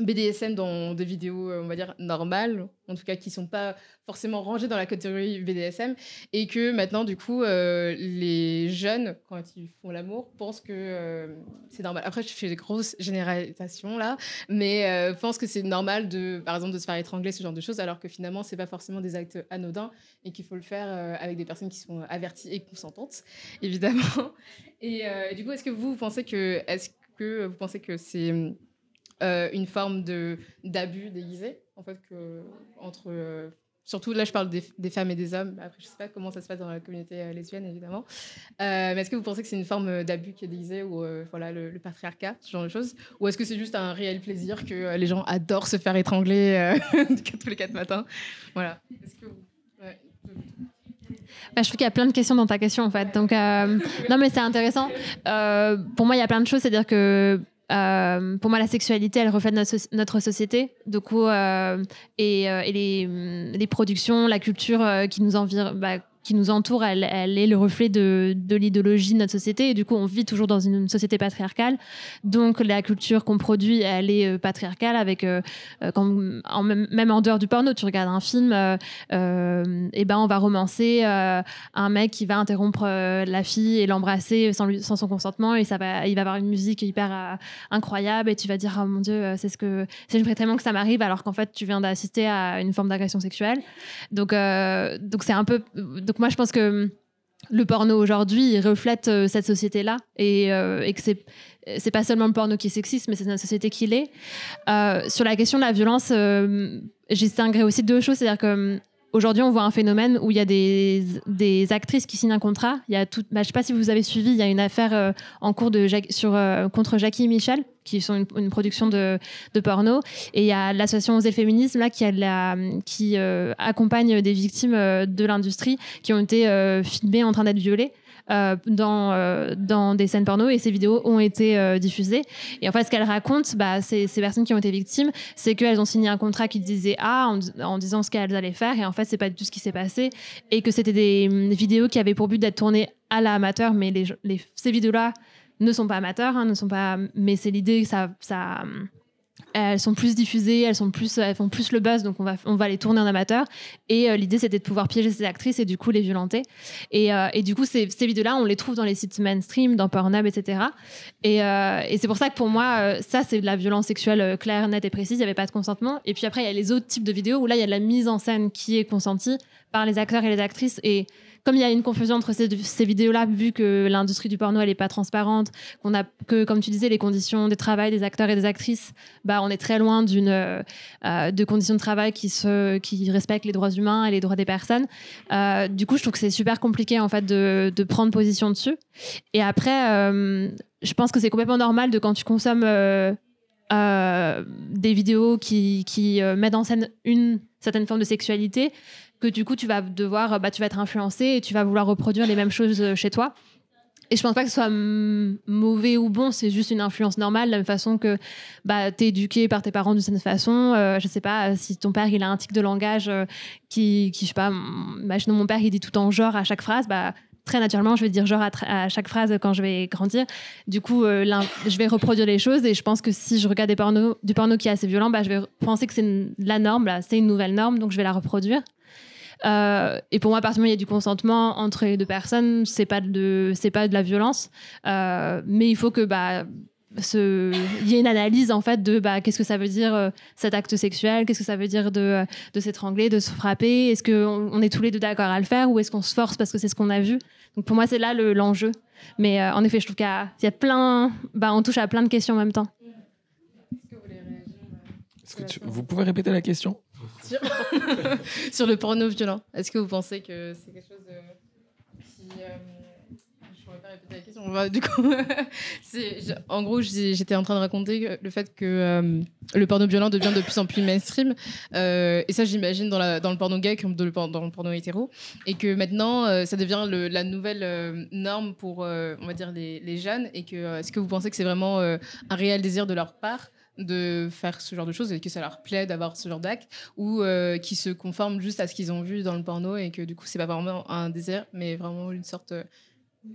BDSM dans des vidéos, euh, on va dire, normales, en tout cas qui sont pas forcément rangées dans la catégorie BDSM, et que maintenant, du coup, euh, les jeunes, quand ils font l'amour, pensent que euh, c'est normal. Après, je fais des grosses généralisations là, mais pensent que c'est normal, de, par exemple, de se faire étrangler, ce genre de choses, alors que finalement, c'est pas forcément des actes anodins, et qu'il faut le faire avec des personnes qui sont averties et consentantes, évidemment. <laughs> Et, du coup, est-ce que vous pensez que, est-ce que vous pensez que c'est euh, une forme de d'abus déguisé en fait que entre euh, surtout là je parle des, femmes et des hommes après je sais pas comment ça se passe dans la communauté euh, lesbienne évidemment mais est-ce que vous pensez que c'est une forme d'abus qui est déguisé ou voilà le, patriarcat ce genre de choses? Ou est-ce que c'est juste un réel plaisir que les gens adorent se faire étrangler <laughs> tous les quatre matins? Voilà. Bah, je trouve qu'il y a plein de questions dans ta question en fait. Donc, non, mais c'est intéressant. Pour moi, il y a plein de choses. C'est-à-dire que euh, pour moi, la sexualité, elle reflète notre, soci- notre société. Du coup, euh, et, euh, et les, les productions, la culture euh, qui nous environne. Bah, qui nous entoure, elle, est le reflet de, l'idéologie de notre société. Et du coup, on vit toujours dans une société patriarcale. Donc, la culture qu'on produit, elle est euh, patriarcale. Avec, euh, euh, quand, en, même en dehors du porno, tu regardes un film, et ben, on va romancer un mec qui va interrompre la fille et l'embrasser sans, sans son consentement. Et ça va, il va avoir une musique hyper incroyable. Et tu vas dire, oh mon Dieu, c'est ce que j'aimerais tellement que ça m'arrive, alors qu'en fait, tu viens d'assister à une forme d'agression sexuelle. Donc, donc c'est un peu donc moi, je pense que le porno aujourd'hui, reflète euh, cette société-là et, euh, et, que c'est c'est pas seulement le porno qui est sexiste, mais c'est notre société qui l'est. Euh, sur la question de la violence, j'ai distinguerai aussi deux choses, c'est-à-dire que Aujourd'hui, on voit un phénomène où il y a des, des actrices qui signent un contrat. Il y a tout, bah, je ne sais pas si vous avez suivi, il y a une affaire euh, en cours de, sur, euh, contre Jackie et Michel, qui sont une, production de, de, porno. Et il y a l'association Oser Féminisme là, qui, a la, qui euh, accompagne des victimes de l'industrie qui ont été filmées en train d'être violées. Euh, dans, euh, dans des scènes porno et ces vidéos ont été euh, diffusées. Et en fait, ce qu'elles racontent, bah, ces, ces personnes qui ont été victimes, c'est qu'elles ont signé un contrat qui disait A en, en disant ce qu'elles allaient faire. Et en fait, c'est pas du tout ce qui s'est passé. Et que c'était des, vidéos qui avaient pour but d'être tournées à l'amateur, mais les, les, ces vidéos-là ne sont pas amateurs, hein, ne sont pas, mais c'est l'idée que ça, ça elles sont plus diffusées, elles sont plus, elles font plus le buzz, donc on va, on va les tourner en amateur. Et euh, l'idée, c'était de pouvoir piéger ces actrices et du coup les violenter. Et, euh, et du coup, ces, ces vidéos-là, on les trouve dans les sites mainstream, dans Pornhub, etc. Et, euh, et c'est pour ça que pour moi, ça, c'est de la violence sexuelle claire, nette et précise. Il n'y avait pas de consentement. Et puis après, il y a les autres types de vidéos où là, il y a de la mise en scène qui est consentie par les acteurs et les actrices. Et comme il y a une confusion entre ces, vidéos-là, vu que l'industrie du porno, elle n'est pas transparente, qu'on a que, comme tu disais, les conditions de travail des acteurs et des actrices, bah, on est très loin d'une euh, de conditions de travail qui, se, qui respectent les droits humains et les droits des personnes. Euh, du coup, je trouve que c'est super compliqué, en fait, de, de, prendre position dessus. Et après, euh, je pense que c'est complètement normal de quand tu consommes des vidéos qui, qui mettent en scène une certaine forme de sexualité, que du coup, tu vas devoir, bah, tu vas être influencé et tu vas vouloir reproduire les mêmes choses euh, chez toi. Et je pense pas que ce soit mauvais ou bon, c'est juste une influence normale, de la même façon que bah, tu es éduqué par tes parents d'une certaine façon. Euh, je sais pas, si ton père il a un tic de langage euh, qui, qui, je sais pas, imaginons mon père il dit tout en genre à chaque phrase, bah, très naturellement, je vais dire genre à, chaque phrase quand je vais grandir. Du coup, je vais reproduire les choses et je pense que si je regarde du porno qui est assez violent, bah, je vais penser que c'est la norme, c'est une nouvelle norme, donc je vais la reproduire. Euh, et pour moi, à partir du moment où il y a du consentement entre les deux personnes, c'est pas de, c'est pas de la violence. Euh, mais il faut que bah, ce... il y ait une analyse en fait de bah, qu'est-ce que ça veut dire euh, cet acte sexuel, qu'est-ce que ça veut dire de, de s'étrangler, de se frapper, est-ce qu'on on est tous les deux d'accord à le faire ou est-ce qu'on se force parce que c'est ce qu'on a vu? Donc pour moi, c'est là l'enjeu. Mais en effet, je trouve qu'il y, a plein, bah, on touche à plein de questions en même temps. Est-ce que vous pouvez répéter la question? <laughs> Sur, le porno violent. Est-ce que vous pensez que c'est quelque chose de, qui. Euh, je pourrais pas répéter <laughs> en gros, j'étais en train de raconter le fait que euh, le porno violent devient de plus en plus mainstream. Euh, et ça, j'imagine dans, le porno gay comme dans le, porno hétéro. Et que maintenant, ça devient la nouvelle norme pour, on va dire, les, jeunes. Et que est-ce que vous pensez que c'est vraiment un réel désir de leur part de faire ce genre de choses et que ça leur plaît d'avoir ce genre d'acte ou euh, qui se conforment juste à ce qu'ils ont vu dans le porno et que du coup c'est pas vraiment un désir mais vraiment une sorte euh,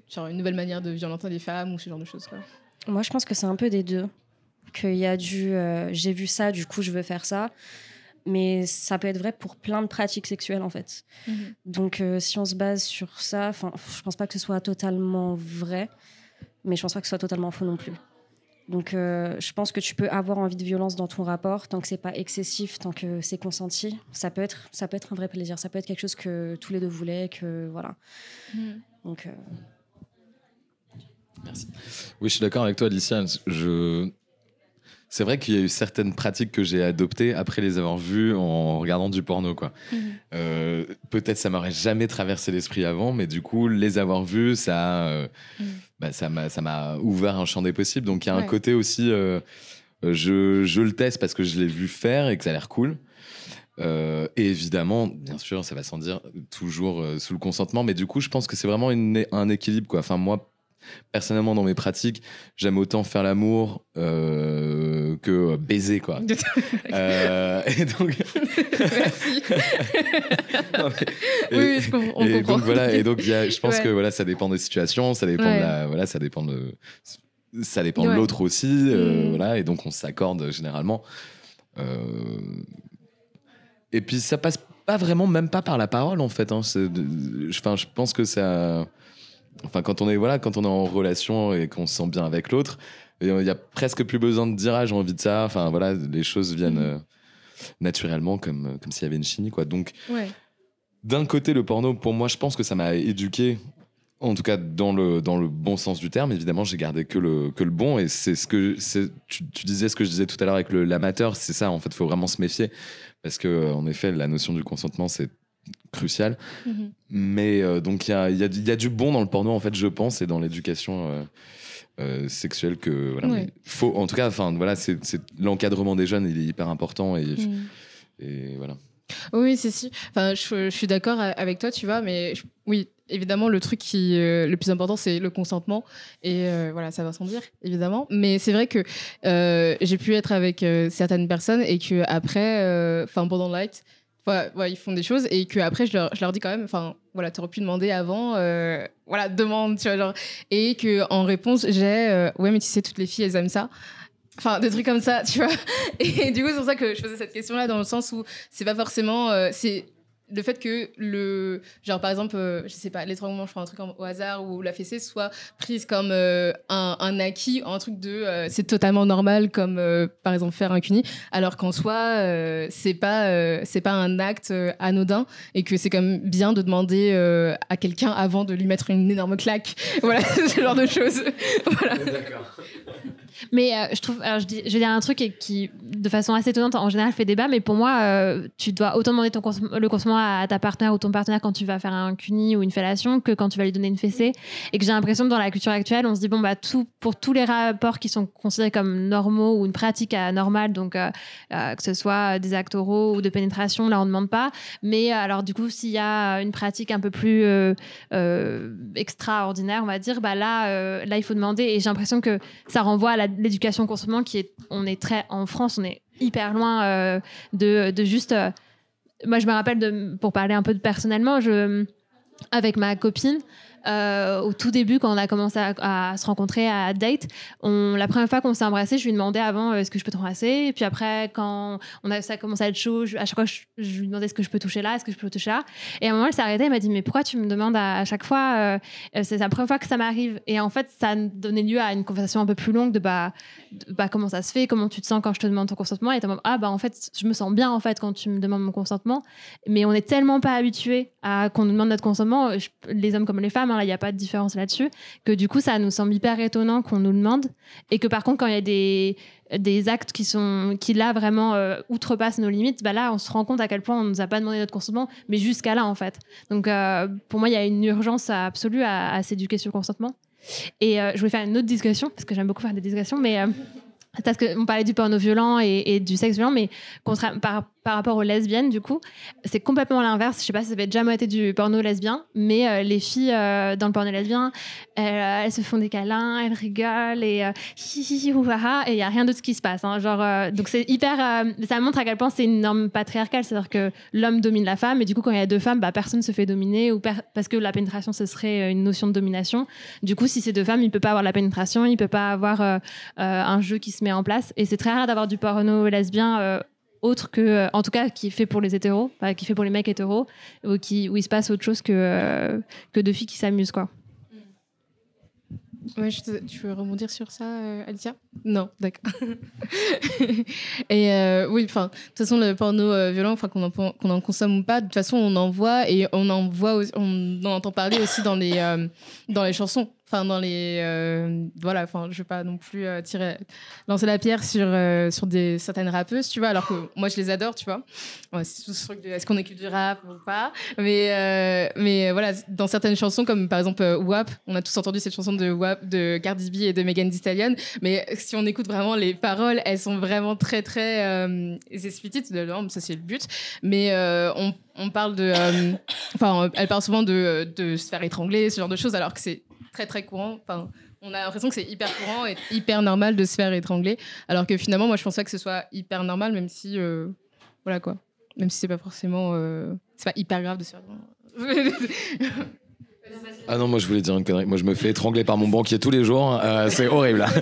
genre une nouvelle manière de violenter les femmes ou ce genre de choses quoi. Moi je pense que c'est un peu des deux qu'il y a du euh, j'ai vu ça du coup je veux faire ça mais ça peut être vrai pour plein de pratiques sexuelles en fait. Mhm. Donc si on se base sur ça, je pense pas que ce soit totalement vrai mais je pense pas que ce soit totalement faux non plus. Donc, euh, je pense que tu peux avoir envie de violence dans ton rapport tant que c'est pas excessif, tant que c'est consenti. Ça peut être, ça peut être un vrai plaisir. Ça peut être quelque chose que tous les deux voulaient, que voilà. Mm. Donc. Euh, Merci. Oui, je suis d'accord avec toi, Alicia. Je... C'est vrai qu'il y a eu certaines pratiques que j'ai adoptées après les avoir vues en regardant du porno. quoi. Mm. Euh, peut-être ça m'aurait jamais traversé l'esprit avant, mais du coup, les avoir vues, ça. Mm bah, ça m'a ouvert un champ des possibles. Donc il y a un côté aussi, euh, euh, je, je, le teste parce que je l'ai vu faire et que ça a l'air cool. Euh, et évidemment, bien sûr, ça va sans dire, toujours sous le consentement. Mais du coup, je pense que c'est vraiment une, un équilibre. Quoi. Enfin, moi, personnellement, dans mes pratiques, j'aime autant faire l'amour que baiser, quoi. <laughs> Euh, et donc. <laughs> Merci. <laughs> Non, mais- oui, oui, je comprends. on et comprend. donc voilà, et donc y a- je pense Ouais. que voilà, ça dépend des situations, ça dépend Ouais. de la, voilà, ça dépend de, ça dépend de l'autre aussi, euh, Mm. voilà, et donc on s'accorde généralement. Euh, et puis ça passe pas vraiment, même pas par la parole en fait. Hein, de- je pense que ça, enfin quand on est voilà, quand on est en relation et qu'on se sent bien avec l'autre, il y a presque plus besoin de dire ah, j'ai envie de ça. Enfin voilà, les choses viennent Mm. euh, naturellement comme comme s'il y avait une chimie quoi. Donc Ouais. d'un côté, le porno, pour moi, je pense que ça m'a éduqué, en tout cas dans le, dans le bon sens du terme. Évidemment, j'ai gardé que le, que le bon. Et c'est ce que c'est- tu, tu disais ce que je disais tout à l'heure avec l'amateur, c'est ça. En fait, il faut vraiment se méfier. Parce que, en effet, la notion du consentement, c'est crucial. Mhm. Mais euh, donc, il y a, y, a, y a du bon dans le porno, en fait, je pense, et dans l'éducation. euh, euh, sexuelle que voilà Ouais. mais faut en tout cas enfin voilà c'est l'encadrement des jeunes il est hyper important et, Mhm. et voilà Oui, c'est si. Enfin, je, je suis d'accord avec toi, tu vois, mais je- oui, évidemment, le truc qui euh, le plus important, c'est le consentement. Et euh, voilà, ça va sans dire, évidemment. Mais c'est vrai que euh, j'ai pu être avec certaines personnes et que après, enfin, pendant le light, ils font des choses et que après, je leur, je leur dis quand même, enfin, voilà, t'aurais pu demander avant, euh, voilà, demande, tu vois. Et que en réponse, j'ai, euh, ouais, mais tu sais, toutes les filles, elles aiment ça. Enfin, des trucs comme ça, tu vois. <laughs> Et du coup, c'est pour ça que je faisais cette question-là, dans le sens où c'est pas forcément. euh, c'est le fait que le. Genre, par exemple, euh, je sais pas, l'étranglement, je prends un truc en- au hasard, ou la fessée soit prise comme euh, un, un acquis, un truc de. euh, c'est totalement normal, comme euh, par exemple faire un cuni, alors qu'en soi, euh, c'est pas, euh, c'est pas un acte euh, anodin, et que c'est quand même bien de demander euh, à quelqu'un avant de lui mettre une énorme claque. <laughs> Voilà, <laughs> ce genre de choses. <laughs> voilà. Mais euh, je trouve, alors je, dis, je vais dire un truc qui, de façon assez étonnante, en général fait débat, mais pour moi, euh, tu dois autant demander ton cons- le consentement à ta partenaire ou ton partenaire quand tu vas faire un cuni ou une fellation que quand tu vas lui donner une fessée. Et que j'ai l'impression que dans la culture actuelle, on se dit, bon, bah, tout, pour tous les rapports qui sont considérés comme normaux ou une pratique anormale, donc euh, euh, que ce soit des actes oraux ou de pénétration, là, on ne demande pas. Mais euh, alors, du coup, s'il y a une pratique un peu plus extraordinaire, on va dire, bah là, là, il faut demander. Et j'ai l'impression que ça renvoie à l'éducation au consentement qui est, on est très, en France, on est hyper loin de, de juste. Moi, je me rappelle de, pour parler un peu de personnellement, je, avec ma copine. Euh, au tout début, quand on a commencé à, se rencontrer à date, la première fois qu'on s'est embrassé, je lui demandais avant euh, est-ce que je peux t'embrasser? Et puis après, quand on a, ça a commencé à être chaud, à chaque fois, je, lui demandais est-ce que je peux toucher là, est-ce que je peux toucher là? Et à un moment, elle s'est arrêtée, elle m'a dit mais pourquoi tu me demandes à, chaque fois euh, C'est la première fois que ça m'arrive. Et en fait, ça donné lieu à une conversation un peu plus longue de bah, de, bah, comment ça se fait, comment tu te sens quand je te demande ton consentement? Et ah bah en fait, je me sens bien en fait quand tu me demandes mon consentement. Mais on est tellement pas habitué à qu'on nous demande notre consentement, les hommes comme les femmes, hein, il n'y a pas de différence là-dessus, que du coup, ça nous semble hyper étonnant qu'on nous le demande. Et que par contre, quand il y a des, des actes qui, sont, qui là vraiment euh, outrepassent nos limites, bah là, on se rend compte à quel point on nous a pas demandé notre consentement, mais jusqu'à là en fait. Donc euh, pour moi, il y a une urgence absolue à, s'éduquer sur le consentement. Et euh, je voulais faire une autre discussion, parce que j'aime beaucoup faire des discussions, mais. parce qu'on parlait du porno violent et, et du sexe violent, mais par, par rapport aux lesbiennes, du coup, c'est complètement l'inverse. Je sais pas si ça avait déjà été du porno lesbien, mais euh, les filles euh, dans le porno lesbien, elles, euh, elles se font des câlins, elles rigolent et euh, et il y a rien d'autre qui se passe. hein. Genre, donc c'est hyper, ça montre à quel point c'est une norme patriarcale, c'est-à-dire que l'homme domine la femme, et du coup quand il y a deux femmes, bah, personne se fait dominer ou parce que la pénétration ce serait une notion de domination. Du coup, si c'est deux femmes, il peut pas avoir la pénétration, il peut pas avoir un jeu qui se met en place. Et c'est très rare d'avoir du porno lesbien autre que, euh, en tout cas, qui est fait pour les hétéros, enfin, qui est fait pour les mecs hétéros, ou qui, où il se passe autre chose que, euh, que deux filles qui s'amusent, quoi. Ouais, je te- tu veux rebondir sur ça, euh, Alicia Non, d'accord. <laughs> et euh, oui, enfin, de toute façon, le porno euh, violent, enfin qu'on en, consomme ou pas, de toute façon, on en voit et on en voit, aussi- on en entend parler aussi dans les euh, dans les chansons. Enfin, dans les euh, voilà, enfin, je vais pas non plus euh, tirer lancer la pierre sur euh, sur des certaines rappeuses, tu vois, alors que moi je les adore, tu vois. C'est tout ce truc de est-ce qu'on écoute du rap ou pas, mais mais voilà, dans certaines chansons comme par exemple WAP, on a tous entendu cette chanson de WAP de Cardi B et de Megan Thee Stallion, mais si on écoute vraiment les paroles, elles sont vraiment très très explicites, ça c'est le but, mais on, on parle de, enfin, elle parle souvent de, de se faire étrangler, ce genre de choses, alors que c'est très très courant, enfin on a l'impression que c'est hyper courant et hyper normal de se faire étrangler. Alors que finalement, moi, je pense pas que ce soit hyper normal, même si. euh, voilà quoi. Même si c'est pas forcément. euh, c'est pas hyper grave de se faire. Ah non, moi je voulais dire une connerie. Moi je me fais étrangler par mon banquier tous les jours. Euh, c'est horrible. <laughs>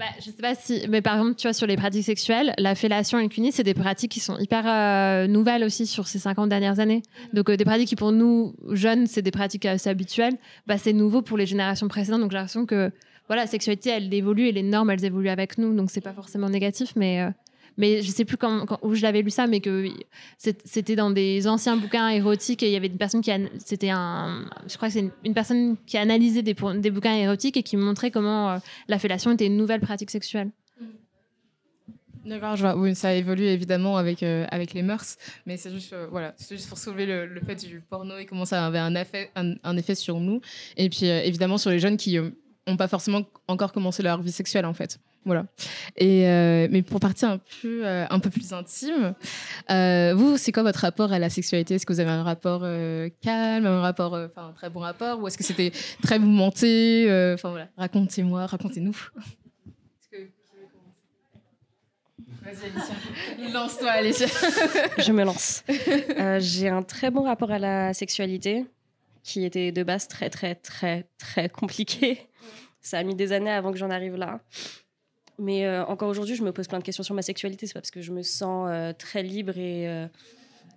Bah, je sais pas si, mais par exemple, tu vois, sur les pratiques sexuelles, la fellation et le cunis, c'est des pratiques qui sont hyper euh, nouvelles aussi sur ces 50 dernières années. Donc, euh, des pratiques qui, pour nous, jeunes, c'est des pratiques assez habituelles, bah, c'est nouveau pour les générations précédentes. Donc, j'ai l'impression que voilà, la sexualité, elle évolue et les normes, elles évoluent avec nous. Donc, c'est pas forcément négatif, mais. euh, mais je sais plus où je l'avais lu ça, mais que c'était dans des anciens bouquins érotiques et il y avait une personne qui, c'était un, je crois c'est une, personne qui analysait des, bouquins érotiques et qui montrait comment euh, la fellation était une nouvelle pratique sexuelle. D'accord, je vois. Ça évolue évidemment avec, euh, avec les mœurs, mais c'est juste, euh, voilà, juste pour soulever le, fait du porno et comment ça avait un effet, un, effet sur nous. Et puis euh, évidemment sur les jeunes qui n'ont pas forcément encore commencé leur vie sexuelle en fait. Voilà. Et, euh, mais pour partir un peu, euh, un peu plus intime, euh, vous, c'est quoi votre rapport à la sexualité? Est-ce que vous avez un rapport calme, un rapport, enfin un très bon rapport, ou est-ce que c'était très mouvementé Enfin voilà, racontez-moi, racontez-nous. Vas-y, Alicia. <laughs> Lance-toi, Alicia. Je me lance. J'ai un très bon rapport à la sexualité qui était de base très, très, très, très compliqué. Ça a mis des années avant que j'en arrive là. Mais euh, encore aujourd'hui, je me pose plein de questions sur ma sexualité. C'est pas parce que je me sens euh, très libre et euh,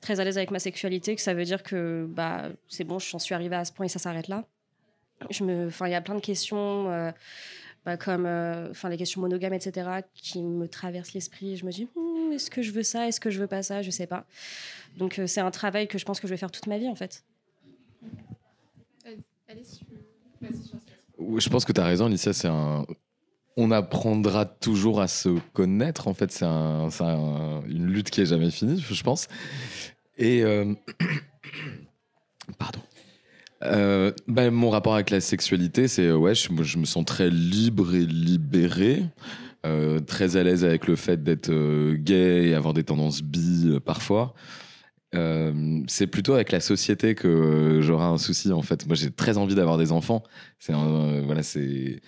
très à l'aise avec ma sexualité que ça veut dire que bah, c'est bon, j'en suis arrivée à ce point et ça s'arrête là. Je me, enfin, il y a plein de questions, euh, bah, comme, euh, enfin, les questions monogames, etc., qui me traversent l'esprit. Je me dis, Hmm, est-ce que je veux ça, est-ce que je veux pas ça, je sais pas. Donc euh, c'est un travail que je pense que je vais faire toute ma vie en fait. Je pense que tu as raison, Alicia. C'est un. On apprendra toujours à se connaître. En fait, c'est un, c'est un- une lutte qui est jamais finie, je pense. Et euh, <coughs> pardon. Euh, bah, mon rapport avec la sexualité, c'est euh, ouais, je, me sens très libre et libéré, très à l'aise avec le fait d'être gay et avoir des tendances bi parfois. C'est plutôt avec la société que j'aurai un souci en fait. Moi, j'ai très envie d'avoir des enfants. Voilà, c'est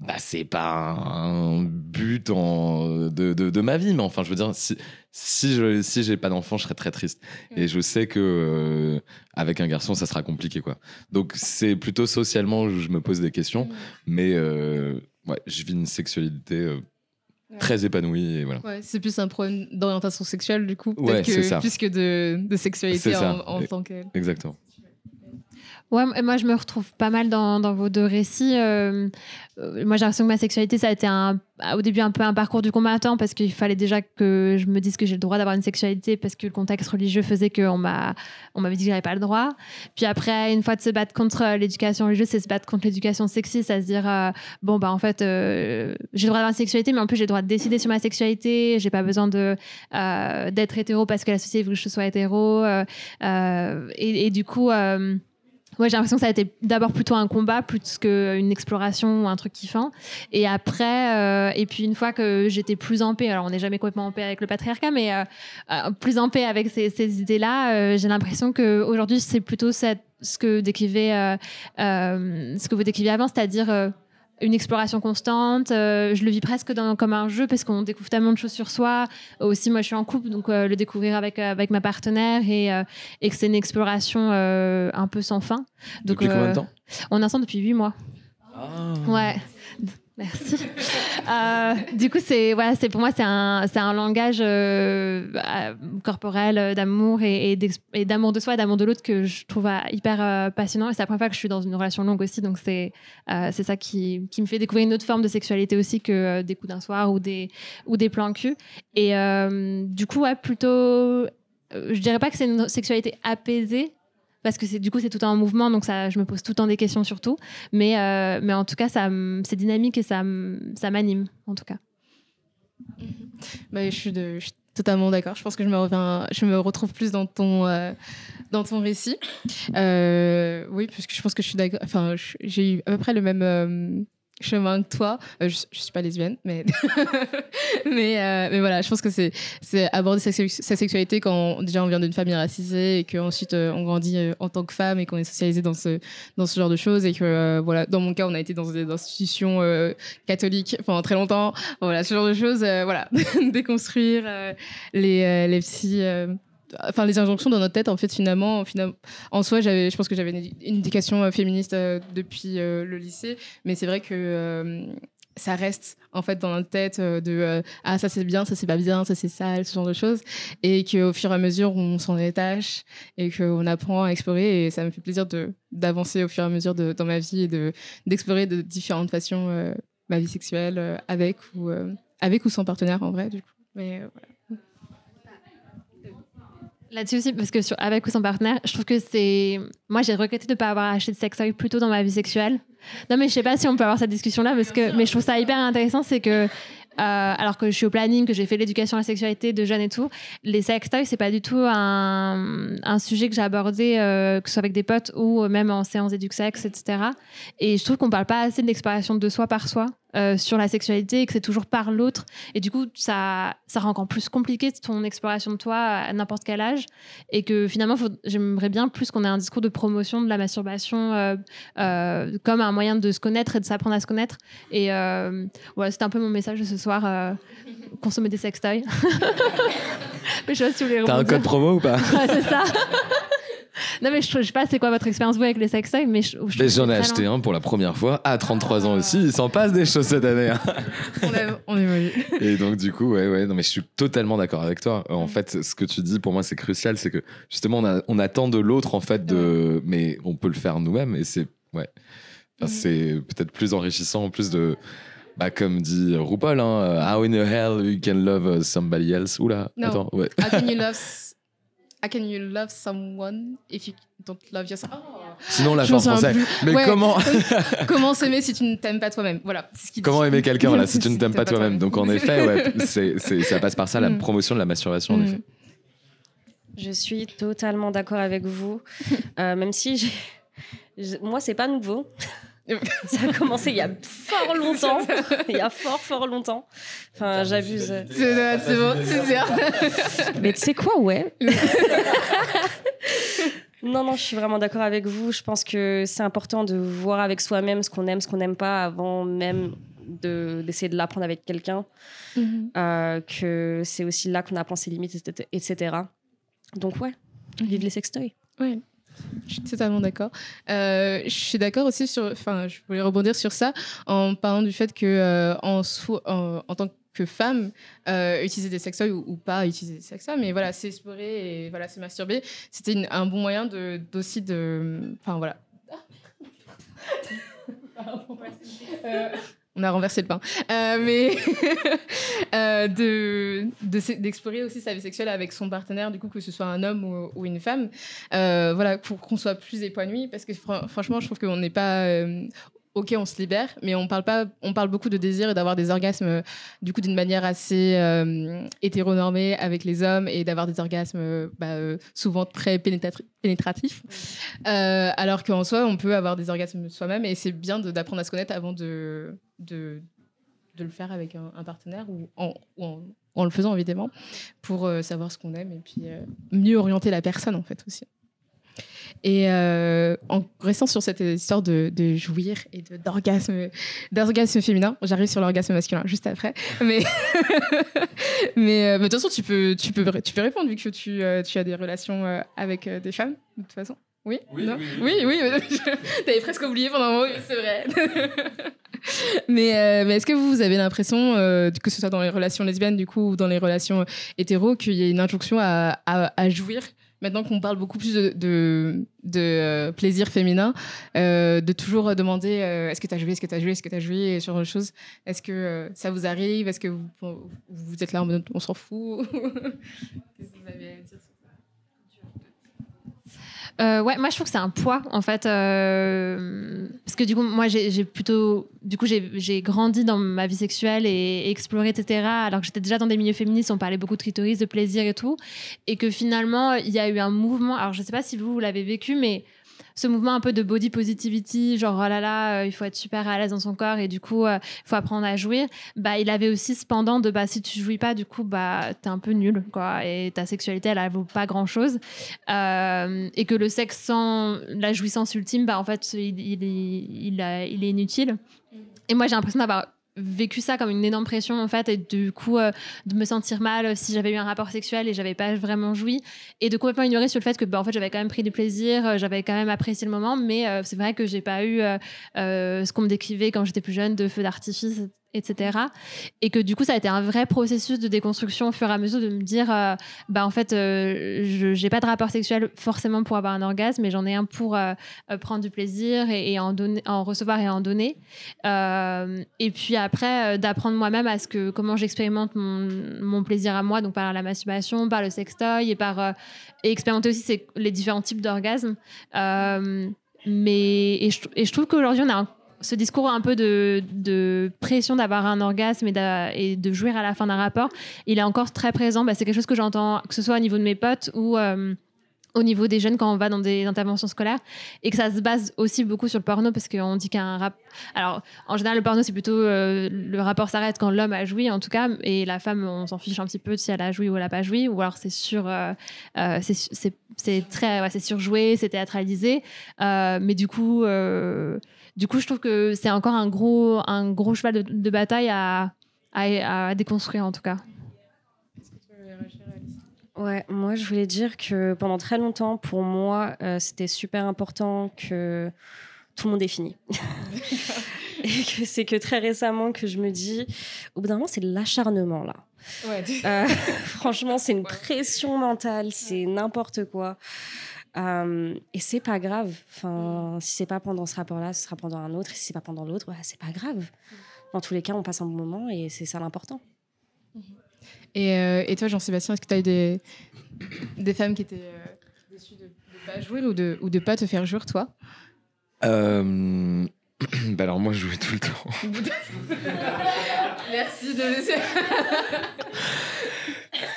bah, c'est pas un but en, de, de, de ma vie, mais enfin, je veux dire, si, si je si j'ai pas d'enfant, je serais très triste. Et je sais que euh, avec un garçon, ça sera compliqué, quoi. Donc, c'est plutôt socialement, où je me pose des questions, mais euh, ouais, je vis une sexualité euh, très épanouie, et voilà. Ouais, c'est plus un problème d'orientation sexuelle, du coup, Ouais, que, plus que de, de sexualité en, en tant que. Exactement. Ouais, moi je me retrouve pas mal dans, vos deux récits. Euh, moi j'ai l'impression que ma sexualité ça a été au début un peu un parcours du combattant parce qu'il fallait déjà que je me dise que j'ai le droit d'avoir une sexualité parce que le contexte religieux faisait qu'on m'a on m'avait dit que j'avais pas le droit. Puis après une fois de se battre contre euh, l'éducation religieuse, c'est se battre contre l'éducation sexiste, à se dire euh, bon bah en fait j'ai le droit d'avoir une sexualité mais en plus j'ai le droit de décider sur ma sexualité, j'ai pas besoin de d'être hétéro parce que la société veut que je sois hétéro et, du coup Ouais, j'ai l'impression que ça a été d'abord plutôt un combat plus qu'une exploration ou un truc kiffant. Et après, euh, et puis une fois que j'étais plus en paix, alors on n'est jamais complètement en paix avec le patriarcat, mais euh, euh, plus en paix avec ces, idées-là, euh, j'ai l'impression qu'aujourd'hui, c'est plutôt ce que décrivait, euh, euh, ce que vous décriviez avant, c'est-à-dire une exploration constante. euh, je le vis presque dans- comme un jeu parce qu'on découvre tellement de choses sur soi. Aussi, moi, je suis en couple, donc euh, le découvrir avec, euh, avec ma partenaire et, euh, et que c'est une exploration un peu sans fin. Donc, Depuis combien de temps? On est ensemble depuis huit mois. Ah. Ouais. Merci. Euh, du coup, c'est voilà, c'est pour moi c'est un c'est un langage euh, euh, corporel euh, d'amour et, d'amour de soi et d'amour de l'autre que je trouve euh, hyper passionnant. Et c'est la première fois que je suis dans une relation longue aussi, donc c'est c'est ça qui, qui me fait découvrir une autre forme de sexualité aussi que des coups d'un soir ou des ou des plans cul. Et du coup, ouais, plutôt, je dirais pas que c'est une sexualité apaisée. Parce que du coup c'est tout en mouvement donc ça je me pose tout le temps des questions surtout mais euh, mais en tout cas c'est dynamique et ça ça m'anime en tout cas Bah, je, suis totalement d'accord. Je pense que je me, je me retrouve plus dans ton, euh, dans ton récit. Euh, oui, puisque je pense que je suis d'accord. Enfin, j'ai eu à peu près le même, chemin que toi. Euh, je, je suis pas lesbienne, mais <laughs> mais, euh, mais voilà, je pense que c'est c'est aborder sa, sa, sexualité quand déjà on vient d'une famille racisée et qu'ensuite euh, on grandit euh, en tant que femme et qu'on est socialisé dans ce dans ce genre de choses et que euh, voilà, dans mon cas, on a été dans des institutions catholiques pendant très longtemps. Voilà, ce genre de choses, voilà, <laughs> déconstruire les les petits enfin les injonctions dans notre tête en fait finalement, finalement en soi j'avais je pense que j'avais une, éducation euh, féministe euh, depuis euh, le lycée. Mais c'est vrai que ça reste en fait dans notre tête de ah ça c'est bien ça c'est pas bien ça c'est sale ce genre de choses. Et qu'au fur et à mesure on s'en détache et qu'on apprend à explorer. Et ça me fait plaisir de d'avancer au fur et à mesure de, dans ma vie et de d'explorer de différentes façons ma vie sexuelle avec ou avec ou sans partenaire en vrai du coup. Mais voilà Là-dessus aussi, parce que sur Avec ou sans partenaire, je trouve que c'est. Moi, j'ai regretté de ne pas avoir acheté de sex plus tôt dans ma vie sexuelle. Non, mais je sais pas si on peut avoir cette discussion-là, parce que. Mais je trouve ça hyper intéressant, c'est que. Euh, alors que je suis au planning, que j'ai fait l'éducation à la sexualité de jeunes et tout, les sextoys, c'est pas du tout un, un sujet que j'ai abordé, euh, que ce soit avec des potes ou même en séance sexe, etc. Et je trouve qu'on parle pas assez de l'exploration de soi par soi. Euh, sur la sexualité et que c'est toujours par l'autre. Et du coup, ça, ça rend encore plus compliqué ton exploration de toi à n'importe quel âge. Et que finalement, j'aimerais bien plus qu'on ait un discours de promotion de la masturbation euh, euh, comme un moyen de se connaître et de s'apprendre à se connaître. Et voilà, c'était un peu mon message de ce soir. Consommer des sextoys. Mais <laughs> je sais pas si vous voulez T'as un code promo ou pas? <laughs> Ouais, C'est ça. Non, mais je, je sais pas c'est quoi votre expérience vous avec les sextoys, mais je, je J'en ai acheté un pour la première fois à 33 ans aussi. Il s'en passe des choses cette année. Hein. <laughs> on, évolue. <laughs> Et donc du coup, ouais, ouais, non, mais je suis totalement d'accord avec toi. En fait, ce que tu dis pour moi c'est crucial, c'est que justement on, a, on attend de l'autre en fait de, mais on peut le faire nous-mêmes et c'est ouais, enfin, c'est peut-être plus enrichissant en plus de. Bah, comme dit RuPaul, hein, How in the hell you can love somebody else? Oula, no. attends, ouais. How can you <laughs> love How can you love someone if you don't love yourself? Oh. Sinon, la fin française. Mais ouais. comment <laughs> <laughs> Comment s'aimer si tu ne t'aimes pas toi-même? Voilà. Ce qui comment aimer quelqu'un voilà, <laughs> si tu ne t'aimes pas toi-même Donc, en effet, ouais, c'est, c'est, ça passe par ça, la promotion de la masturbation, en Mm. effet. Je suis totalement d'accord avec vous, euh, même si moi, c'est pas nouveau. Ça a commencé il y a fort longtemps. <laughs> Il y a fort, fort longtemps. Enfin, j'abuse. C'est c'est bon, c'est sûr. <laughs> Mais tu sais quoi, ouais. <laughs> non, non, je suis vraiment d'accord avec vous. Je pense que c'est important de voir avec soi-même ce qu'on aime, ce qu'on n'aime pas, avant même de- d'essayer de l'apprendre avec quelqu'un. Euh, que c'est aussi là qu'on apprend ses limites, etc. etc. Donc, ouais, vive les sextoys. Ouais. Je suis totalement d'accord. Euh, je suis d'accord aussi sur. Enfin, je voulais rebondir sur ça en parlant du fait que euh, en, soi- en, en tant que femme, euh, utiliser des sextoys ou, ou pas utiliser des sextoys, mais voilà, s'explorer et voilà, se masturber, c'était un bon moyen de d'aussi de. Enfin voilà. <laughs> Pardon. On a renversé le pain. Euh, mais <laughs> euh, de, de s'e- d'explorer aussi sa vie sexuelle avec son partenaire, du coup, que ce soit un homme ou, ou une femme, euh, voilà, pour qu'on soit plus épanoui. Parce que fran- franchement, je trouve qu'on n'est pas. Ok, on se libère, mais on parle pas. On parle beaucoup de désir et d'avoir des orgasmes, du coup, d'une manière assez hétéronormée avec les hommes et d'avoir des orgasmes bah, souvent très pénétratri- pénétratifs. Alors qu'en soi, on peut avoir des orgasmes soi-même et c'est bien d'apprendre à se connaître avant de, de, de le faire avec un, partenaire ou, en, en, le faisant évidemment pour euh, savoir ce qu'on aime et puis euh, mieux orienter la personne en fait aussi. Et euh, en restant sur cette histoire de, de jouir et d'orgasme, d'orgasme féminin, j'arrive sur l'orgasme masculin juste après. Mais, <laughs> mais, mais de toute façon, tu peux, tu peux, tu peux répondre vu que tu, tu as des relations avec des femmes, de toute façon. Oui Oui, Non oui, oui. oui, <laughs> T'avais presque oublié pendant un moment, c'est vrai. <laughs> mais euh, mais est-ce que vous avez l'impression, euh, que ce soit dans les relations lesbiennes du coup ou dans les relations hétéros, qu'il y a une injonction à, à, à jouir? Maintenant qu'on parle beaucoup plus de, de, de, euh, plaisir féminin, euh, de toujours demander euh, est-ce que tu as joué, est-ce que tu as joué, est-ce que tu as joué, et genre de choses. Est-ce que euh, ça vous arrive? Est-ce que vous, vous êtes là en mode on s'en fout? <laughs> Qu'est-ce que vous avez à dire sur Euh, ouais, moi je trouve que c'est un poids en fait, euh, parce que du coup moi j'ai plutôt, du coup j'ai grandi dans ma vie sexuelle et, et exploré etc. Alors que j'étais déjà dans des milieux féministes, on parlait beaucoup de clitoris, de plaisir et tout, et que finalement il y a eu un mouvement. Alors je sais pas si vous, vous l'avez vécu, mais ce mouvement un peu de body positivity, genre oh là là, euh, il faut être super à l'aise dans son corps et du coup, il faut apprendre à jouir. Bah, il avait aussi cependant de bah, si tu jouis pas, du coup, bah, t'es un peu nul, quoi. Et ta sexualité, elle, elle vaut pas grand chose. et que le sexe sans la jouissance ultime, bah, en fait, il, il, il est inutile. Et moi, j'ai l'impression d'avoir vécu ça comme une énorme pression en fait et du coup euh, de me sentir mal si j'avais eu un rapport sexuel et j'avais pas vraiment joui. Et de complètement ignorer sur le fait que bah, en fait j'avais quand même pris du plaisir euh, j'avais quand même apprécié le moment mais euh, c'est vrai que j'ai pas eu ce qu'on me décrivait quand j'étais plus jeune de feux d'artifice etc. Et que du coup, ça a été un vrai processus de déconstruction au fur et à mesure de me dire, euh, bah en fait, euh, je j'ai pas de rapport sexuel forcément pour avoir un orgasme, mais j'en ai un pour euh, prendre du plaisir et, en, recevoir et en donner. et puis après, d'apprendre moi-même à ce que comment j'expérimente mon, plaisir à moi, donc par la masturbation, par le sextoy et par expérimenter aussi les différents types d'orgasmes. mais et je, et je trouve qu'aujourd'hui, on a un ce discours un peu de, pression d'avoir un orgasme et, de jouir à la fin d'un rapport, il est encore très présent. Bah, c'est quelque chose que j'entends, que ce soit au niveau de mes potes ou euh, au niveau des jeunes quand on va dans des interventions scolaires et que ça se base aussi beaucoup sur le porno parce qu'on dit qu'un rap alors en général le porno c'est plutôt euh, le rapport s'arrête quand l'homme a joui en tout cas et la femme on s'en fiche un petit peu si elle a joui ou elle a pas joui ou alors c'est sur euh, c'est très ouais, c'est surjoué c'est théâtralisé mais du coup du coup, je trouve que c'est encore un gros, un gros cheval de, bataille à, à, déconstruire, en tout cas. Ouais, moi je voulais dire que pendant très longtemps, pour moi, euh, c'était super important que tout le monde est fini. <laughs> et que c'est que très récemment que je me dis, au bout d'un moment, c'est de l'acharnement là. Ouais. Euh, <laughs> franchement, c'est une pression mentale, c'est n'importe quoi. Euh, et c'est pas grave. Enfin, si c'est pas pendant ce rapport-là, ce sera pendant un autre. Et si c'est pas pendant l'autre, c'est pas grave. Dans tous les cas, on passe un bon moment et c'est ça l'important. Et, euh, et, toi, Jean-Sébastien, est-ce que tu as eu des, des femmes qui étaient euh, déçues de ne pas jouer ou de ne pas te faire jouer, toi? <clears throat> Bah alors moi je jouais tout le temps. <laughs> Merci de laisser. <laughs>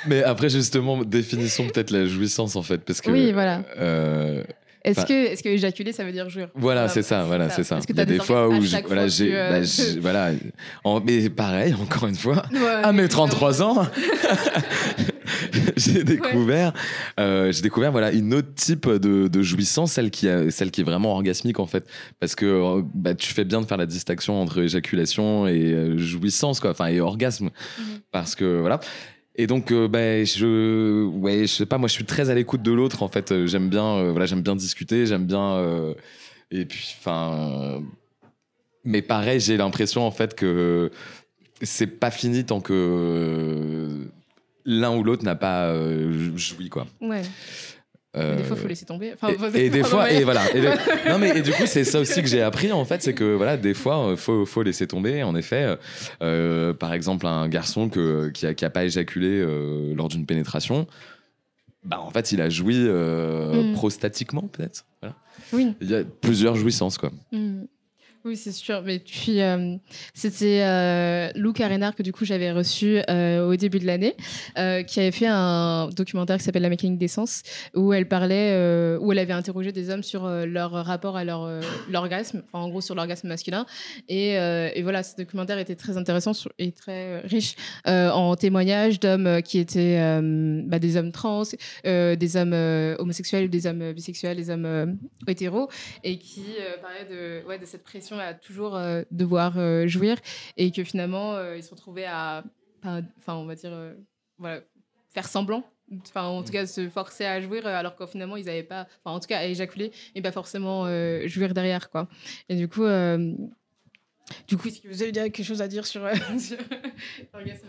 Mais après, justement, définissons peut-être la jouissance en fait. Parce que, oui, voilà. Euh, est-ce que, est que éjaculer, ça veut dire jouir? Voilà, c'est ça, voilà, c'est ça. Il y a des fois où, voilà, j'ai, bah, <laughs> voilà, mais pareil, encore une fois, à mes 33 ans, <laughs> j'ai découvert, euh, j'ai découvert, voilà, une autre type de, de, jouissance, celle qui, a, celle qui est vraiment orgasmique en fait, parce que euh, bah, tu fais bien de faire la distinction entre éjaculation et jouissance, quoi, enfin et orgasme, mhm. parce que voilà. Et donc, euh, bah, je, ouais, je sais pas, moi, je suis très à l'écoute de l'autre. En fait, euh, j'aime bien, euh, voilà, j'aime bien discuter, j'aime bien, et puis, enfin, mais pareil, j'ai l'impression en fait que c'est pas fini tant que l'un ou l'autre n'a pas joui, quoi. Ouais. Euh, des fois, faut laisser tomber. et, des <laughs> fois, et voilà. non, mais et du coup, c'est ça aussi que j'ai appris en fait, c'est que voilà, des fois, il faut, faut, laisser tomber. En effet, euh, par exemple, un garçon que, qui, a, qui a pas éjaculé euh, lors d'une pénétration, bah en fait, il a joui mm. prostatiquement peut-être. Voilà. Oui. Il y a plusieurs jouissances quoi. Mm. Oui, c'est sûr. Mais puis, euh, c'était euh, Lou Carénard que du coup j'avais reçu euh, au début de l'année, euh, qui avait fait un documentaire qui s'appelle La mécanique d'essence, où elle parlait, où elle avait interrogé des hommes sur leur rapport à leur l'orgasme, enfin en gros sur l'orgasme masculin. Et, et, voilà, ce documentaire était très intéressant et très riche en témoignages d'hommes qui étaient bah, des hommes trans, des hommes homosexuels, des hommes bisexuels, des hommes hétéros, et qui parlaient de, ouais, de cette pression à toujours euh, devoir euh, jouir et que finalement euh, ils se retrouvaient à, enfin on va dire, voilà, faire semblant enfin en tout cas se forcer à jouir alors qu'au finalement ils n'avaient pas enfin en tout cas à éjaculer et pas forcément jouir derrière quoi. Et du coup du coup est-ce que vous avez quelque chose à dire sur, <laughs> sur l'orgasme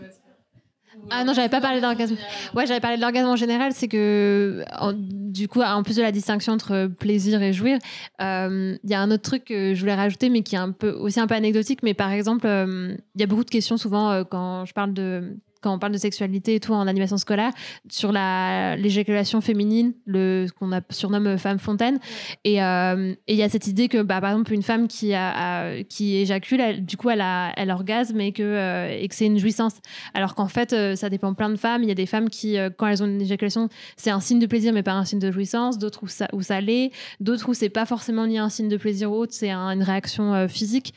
ah non, j'avais pas parlé d'orgasme. Ouais, j'avais parlé de l'orgasme en général. C'est que, du coup, en plus de la distinction entre plaisir et jouir, euh, il y a un autre truc que je voulais rajouter, mais qui est un peu, aussi un peu anecdotique. Mais par exemple, euh, il y a beaucoup de questions souvent euh, quand je parle de quand on parle de sexualité et tout en animation scolaire, sur la l'éjaculation féminine, le ce qu'on a- surnomme femme fontaine. Et euh, et il y a cette idée que, bah, par exemple, une femme qui a, a- qui éjacule, elle- du coup, elle a elle orgasme et que euh, et que c'est une jouissance. Alors qu'en fait, euh, ça dépend plein de femmes. Il y a des femmes qui, euh, quand elles ont une éjaculation, c'est un signe de plaisir, mais pas un signe de jouissance. D'autres où ça, où ça l'est. D'autres où c'est pas forcément ni un signe de plaisir ou autre, c'est un- une réaction euh, physique.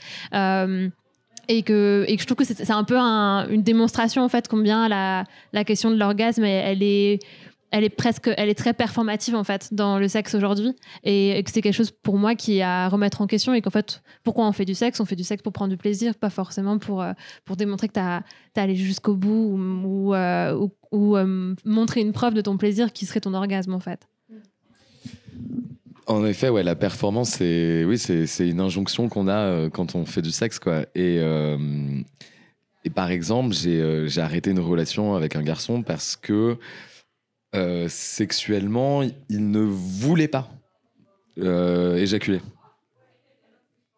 Et que, et que je trouve que c'est un peu un- une démonstration en fait combien la, la question de l'orgasme elle, est elle est presque elle est très performative en fait dans le sexe aujourd'hui. Et, que c'est quelque chose pour moi qui est à remettre en question et qu'en fait pourquoi on fait du sexe? On fait du sexe pour prendre du plaisir pas forcément pour euh, pour démontrer que tu as, allé jusqu'au bout ou, ou, euh, euh, montrer une preuve de ton plaisir qui serait ton orgasme en fait En effet, ouais, la performance, c'est oui, c'est une injonction qu'on a euh, quand on fait du sexe, quoi. Et, euh, et par exemple, j'ai euh, j'ai arrêté une relation avec un garçon parce que euh, sexuellement, il ne voulait pas éjaculer.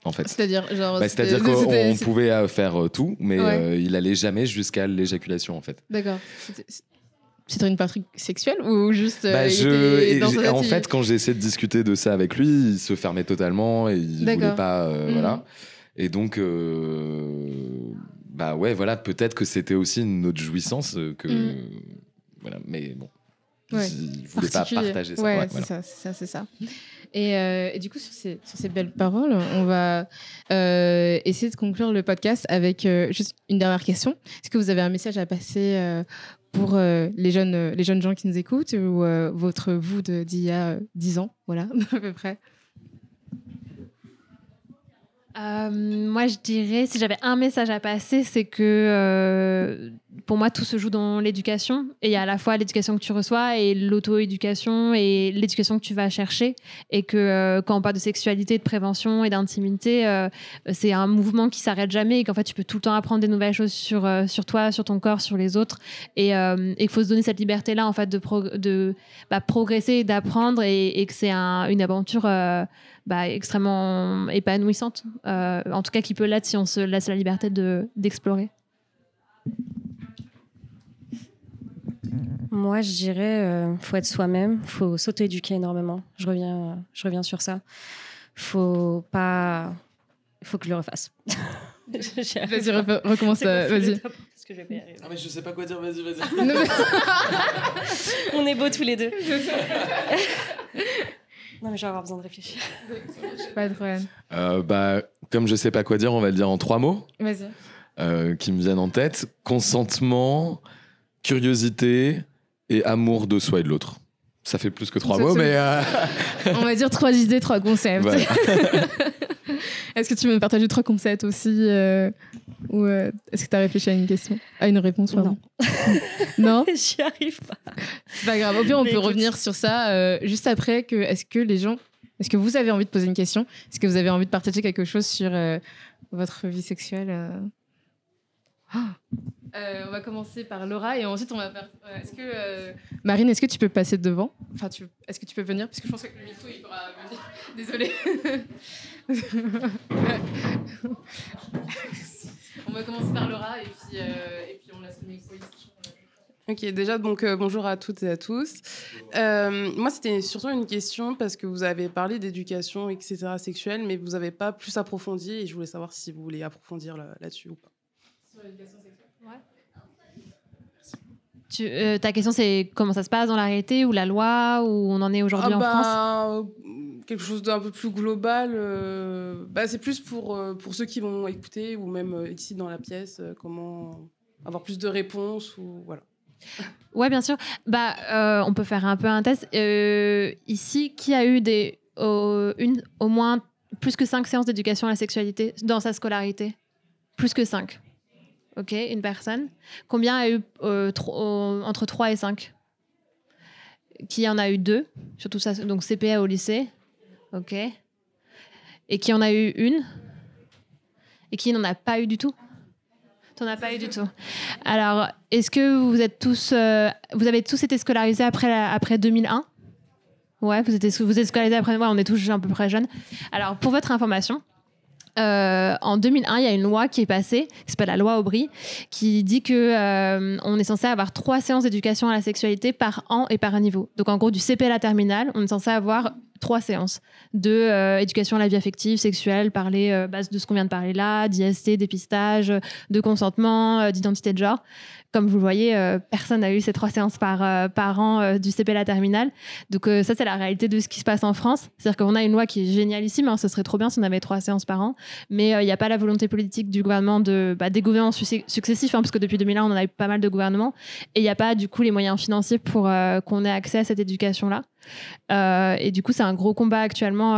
En fait. C'est-à-dire. Bah, C'est-à-dire qu'on pouvait faire tout, mais Ouais. il allait jamais jusqu'à l'éjaculation, en fait. D'accord. C'était- une partie sexuelle ou juste. euh, Bah, je- dans en fait, quand j'ai essayé de discuter de ça avec lui, il se fermait totalement et il D'accord. voulait pas. euh, Mhm. Voilà. Et donc, euh, bah ouais, voilà, peut-être que c'était aussi une autre jouissance que. Mhm. Voilà, mais bon. Ouais. Il voulait pas particulier. partager ça. Ouais, Ouais, c'est voilà. ça, c'est ça, c'est ça. Et, euh, et du coup, sur ces, sur ces belles paroles, on va euh, essayer de conclure le podcast avec euh, juste une dernière question. Est-ce que vous avez un message à passer pour euh, les, jeunes, euh, les jeunes gens qui nous écoutent ou euh, votre vous d'il y a euh, 10 ans, voilà, <laughs> à peu près? Euh, moi, je dirais, si j'avais un message à passer, c'est que euh, pour moi, tout se joue dans l'éducation. Et il y a à la fois l'éducation que tu reçois et l'auto-éducation et l'éducation que tu vas chercher. Et que euh, quand on parle de sexualité, de prévention et d'intimité, c'est un mouvement qui s'arrête jamais et qu'en fait, tu peux tout le temps apprendre des nouvelles choses sur, sur toi, sur ton corps, sur les autres. Et qu'il faut se donner cette liberté-là, en fait, de, de bah, progresser d'apprendre et, que c'est un- une aventure. Bah, extrêmement épanouissante. Euh, en tout cas, qui peut l'être si on se laisse la liberté de- d'explorer. Moi, je dirais, euh, faut être soi-même, faut s'auto-éduquer énormément. Je reviens, euh, je reviens sur ça. Faut pas, faut que je le refasse. <laughs> Vas-y, re- recommence, euh, vas-y. que je vais pas. Ah, mais je sais pas quoi dire, vas-y, vas-y. <laughs> On est beaux tous les deux. <laughs> non, mais je vais avoir besoin de réfléchir. <laughs> Pas de problème. Euh, bah, comme je sais pas quoi dire, on va le dire en trois mots Vas-y. euh, qui me viennent en tête consentement, curiosité et amour de soi et de l'autre. Ça fait plus que trois mots, mais. euh, On va dire trois idées, trois concepts. <laughs> voilà. <laughs> <laughs> Est-ce que tu veux me partager trois concepts aussi euh, Ou euh, est-ce que tu as réfléchi à une question À une réponse, pardon? Non <laughs> J'y arrive pas. C'est pas grave. Au pire, on Mais peut écoute. revenir sur ça euh, juste après. Que, est-ce que les gens. Est-ce que vous avez envie de poser une question? Est-ce que vous avez envie de partager quelque chose sur votre vie sexuelle Euh, on va commencer par Laura et ensuite on va faire. est-ce que euh, Marine, est-ce que tu peux passer devant? Enfin, tu... est-ce que tu peux venir? Parce que je pense que le micro il pourra venir. <laughs> Désolée. <laughs> on va commencer par Laura et puis, euh, et puis on laisse le micro ici. Ok, déjà, donc euh, bonjour à toutes et à tous. Euh, moi, c'était surtout une question parce que vous avez parlé d'éducation, etc., sexuelle, mais vous n'avez pas plus approfondi et je voulais savoir si vous voulez approfondir là- là-dessus ou pas. Sur l'éducation sexuelle. Tu- euh, ta question, c'est comment ça se passe dans la réalité ou la loi, où on en est aujourd'hui Ah en France? bah, euh, Quelque chose d'un peu plus global. euh, bah, c'est plus pour, euh, pour ceux qui vont écouter ou même euh, ici dans la pièce, comment avoir plus de réponses ou voilà. <laughs> Ouais, bien sûr. Bah, on peut faire un peu un test. Ici, qui a eu des, une, au moins plus que cinq séances d'éducation à la sexualité dans sa scolarité? Plus que cinq. Ok, une personne. Combien a eu entre 3 et 5 Qui en a eu deux Surtout ça, donc CPA au lycée. Ok. Et qui en a eu une Et qui n'en a pas eu du tout? T'en as pas eu du tout. Alors, est-ce que vous êtes tous, euh, vous avez tous été scolarisés après, après 2001 Ouais, vous êtes, vous êtes scolarisés après. Ouais, on est tous à peu près jeunes. Alors, pour votre information, euh, en 2001, il y a une loi qui est passée, qui s'appelle la loi Aubry, qui dit que euh, on est censé avoir trois séances d'éducation à la sexualité par an et par niveau. Donc en gros, du CP à la terminale, on est censé avoir trois séances de euh, éducation à la vie affective, sexuelle, parler base de ce qu'on vient de parler là, d'IST, dépistage, de consentement, d'identité de genre. Comme vous le voyez, euh, personne n'a eu ces trois séances par, euh, par an euh, du CP à la terminale. Donc ça, c'est la réalité de ce qui se passe en France. C'est-à-dire qu'on a une loi qui est génialissime. Hein, ce serait trop bien si on avait trois séances par an. Mais il n'y a pas la volonté politique du gouvernement, de, bah, des gouvernements successifs, hein, parce que depuis 2001, on en a eu pas mal de gouvernements. Et il n'y a pas du coup les moyens financiers pour qu'on ait accès à cette éducation-là. Et du coup, c'est un gros combat actuellement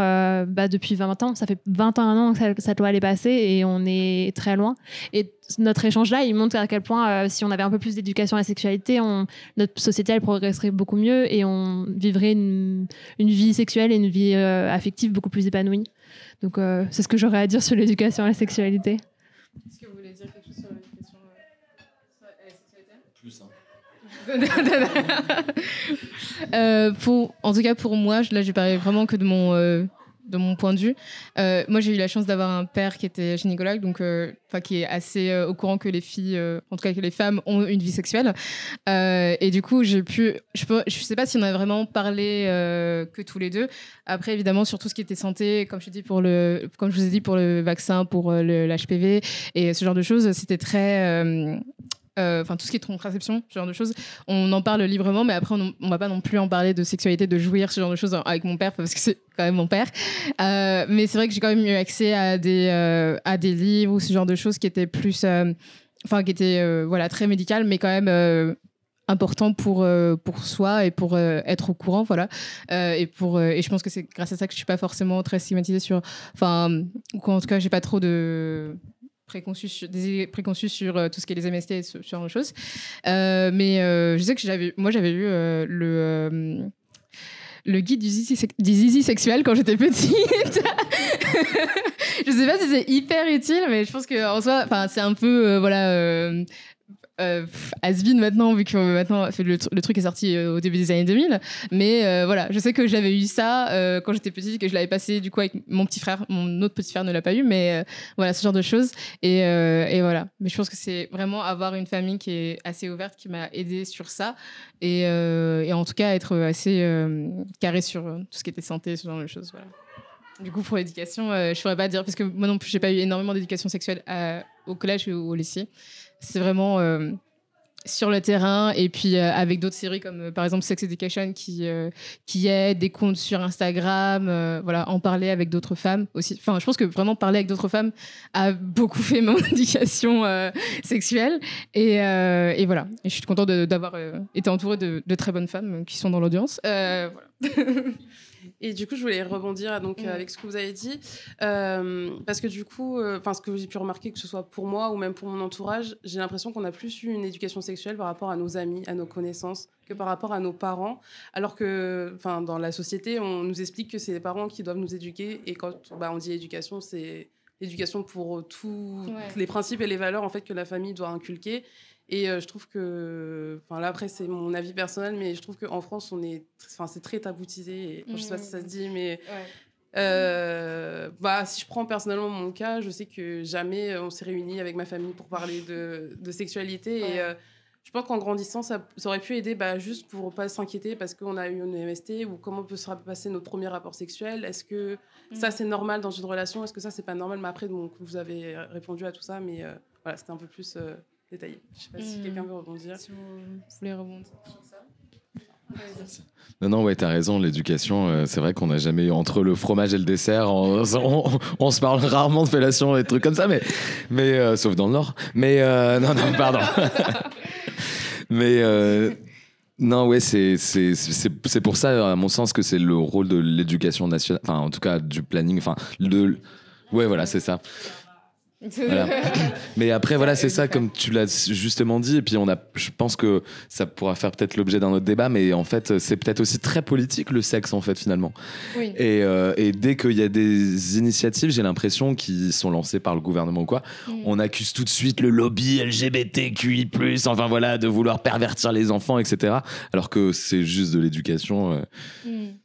bah, depuis 20 ans. Ça fait 21 ans que cette loi est passée et on est très loin. Et notre échange-là, il montre à quel point, euh, si on avait un peu plus d'éducation à la sexualité, notre société, elle progresserait beaucoup mieux et on vivrait une, vie sexuelle et une vie euh, affective beaucoup plus épanouie. Donc, euh, c'est ce que j'aurais à dire sur l'éducation à la sexualité. Est-ce que vous voulez dire quelque chose sur l'éducation <laughs> pour, en tout cas, pour moi, là, je parlais vraiment que de mon de mon point de vue. Euh, moi, j'ai eu la chance d'avoir un père qui était gynécologue, donc euh, qui est assez euh, au courant que les filles, en tout cas que les femmes, ont une vie sexuelle. et du coup, j'ai pu, je ne sais pas si on a vraiment parlé que tous les deux. Après, évidemment, sur tout ce qui était santé, comme je, comme je vous ai dit pour le vaccin, pour l'HPV et ce genre de choses, c'était très euh, enfin tout ce qui est contraception, ce genre de choses, on en parle librement, mais après on, on va pas non plus en parler de sexualité, de jouir, ce genre de choses avec mon père parce que c'est quand même mon père. Euh, mais c'est vrai que j'ai quand même eu accès à des euh, à des livres ou ce genre de choses qui étaient plus, enfin qui étaient voilà très médicales, mais quand même important pour pour soi et pour être au courant voilà et pour et je pense que c'est grâce à ça que je suis pas forcément très stigmatisée sur enfin ou en tout cas j'ai pas trop de préconçus sur, des préconçus sur euh, tout ce qui est les MST et ce, genre de choses. Euh, mais euh, je sais que j'avais, moi, j'avais lu le le guide du zizi, sexuel quand j'étais petite. <laughs> je sais pas si c'est hyper utile, mais je pense que en soi, c'est un peu, voilà, euh, Asbin maintenant, vu que maintenant le, truc est sorti euh, au début des années 2000. Mais euh, voilà, je sais que j'avais eu ça euh, quand j'étais petite, que je l'avais passé du coup avec mon petit frère. Mon autre petit frère ne l'a pas eu, mais voilà, ce genre de choses. Et, voilà. Mais je pense que c'est vraiment avoir une famille qui est assez ouverte qui m'a aidé sur ça. Et, en tout cas, être assez carré sur tout ce qui était santé, ce genre de choses. Du coup, pour l'éducation, je ne pourrais pas dire, parce que moi non plus, j'ai pas eu énormément d'éducation sexuelle au collège ou au lycée. C'est vraiment euh, sur le terrain et puis euh, avec d'autres séries comme euh, par exemple Sex Education qui qui aide des comptes sur Instagram voilà en parler avec d'autres femmes aussi. Enfin je pense que vraiment parler avec d'autres femmes a beaucoup fait mon <laughs> éducation sexuelle et, et, voilà. Je suis contente d'avoir été entourée de, de, très bonnes femmes qui sont dans l'audience <laughs> Et du coup, je voulais rebondir donc, mm. avec ce que vous avez dit. Euh, parce que du coup, euh, ce que j'ai pu remarquer, que ce soit pour moi ou même pour mon entourage, j'ai l'impression qu'on a plus eu une éducation sexuelle par rapport à nos amis, à nos connaissances, que par rapport à nos parents. Alors que dans la société, on nous explique que c'est les parents qui doivent nous éduquer. Et quand bah, on dit éducation, c'est l'éducation pour tous les principes et les valeurs en fait, que la famille doit inculquer. Et euh, je trouve que, enfin là après c'est mon avis personnel, mais je trouve qu'en France on est, enfin c'est très taboutisé. Et, ne Je sais pas si ça se dit, mais euh, bah si je prends personnellement mon cas, je sais que jamais on s'est réunis avec ma famille pour parler de, de sexualité. Et euh, je pense qu'en grandissant, ça, ça, aurait pu aider bah, juste pour pas s'inquiéter parce qu'on a eu une MST ou comment peut se passer notre premier rapport sexuel. Est-ce que ça mm. c'est normal dans une relation? Est-ce que ça c'est pas normal? Mais après, donc, vous avez répondu à tout ça, mais voilà, c'était un peu plus détaillé. Je ne sais pas si hmm. quelqu'un veut rebondir. Si vous voulez rebondir sur ça. Non, non, ouais, t'as raison. L'éducation, euh, c'est vrai qu'on n'a jamais eu entre le fromage et le dessert. On, se parle rarement de fellation et de trucs comme ça, mais, mais euh, sauf dans le Nord. Mais euh, non, non, pardon. <laughs> mais non, ouais, c'est c'est pour ça, à mon sens, que c'est le rôle de l'éducation nationale, enfin, en tout cas, du planning, enfin, de, ouais, voilà, c'est ça. <laughs> Mais après, voilà, c'est ça, comme tu l'as justement dit. Et puis, on a, je pense que ça pourra faire peut-être l'objet d'un autre débat, mais en fait, c'est peut-être aussi très politique le sexe, en fait, finalement. Et, euh, et, dès qu'il y a des initiatives, j'ai l'impression, qui sont lancées par le gouvernement ou quoi, mm. on accuse tout de suite le lobby LGBTQI, enfin voilà, de vouloir pervertir les enfants, etc. Alors que c'est juste de l'éducation. Euh. Mm.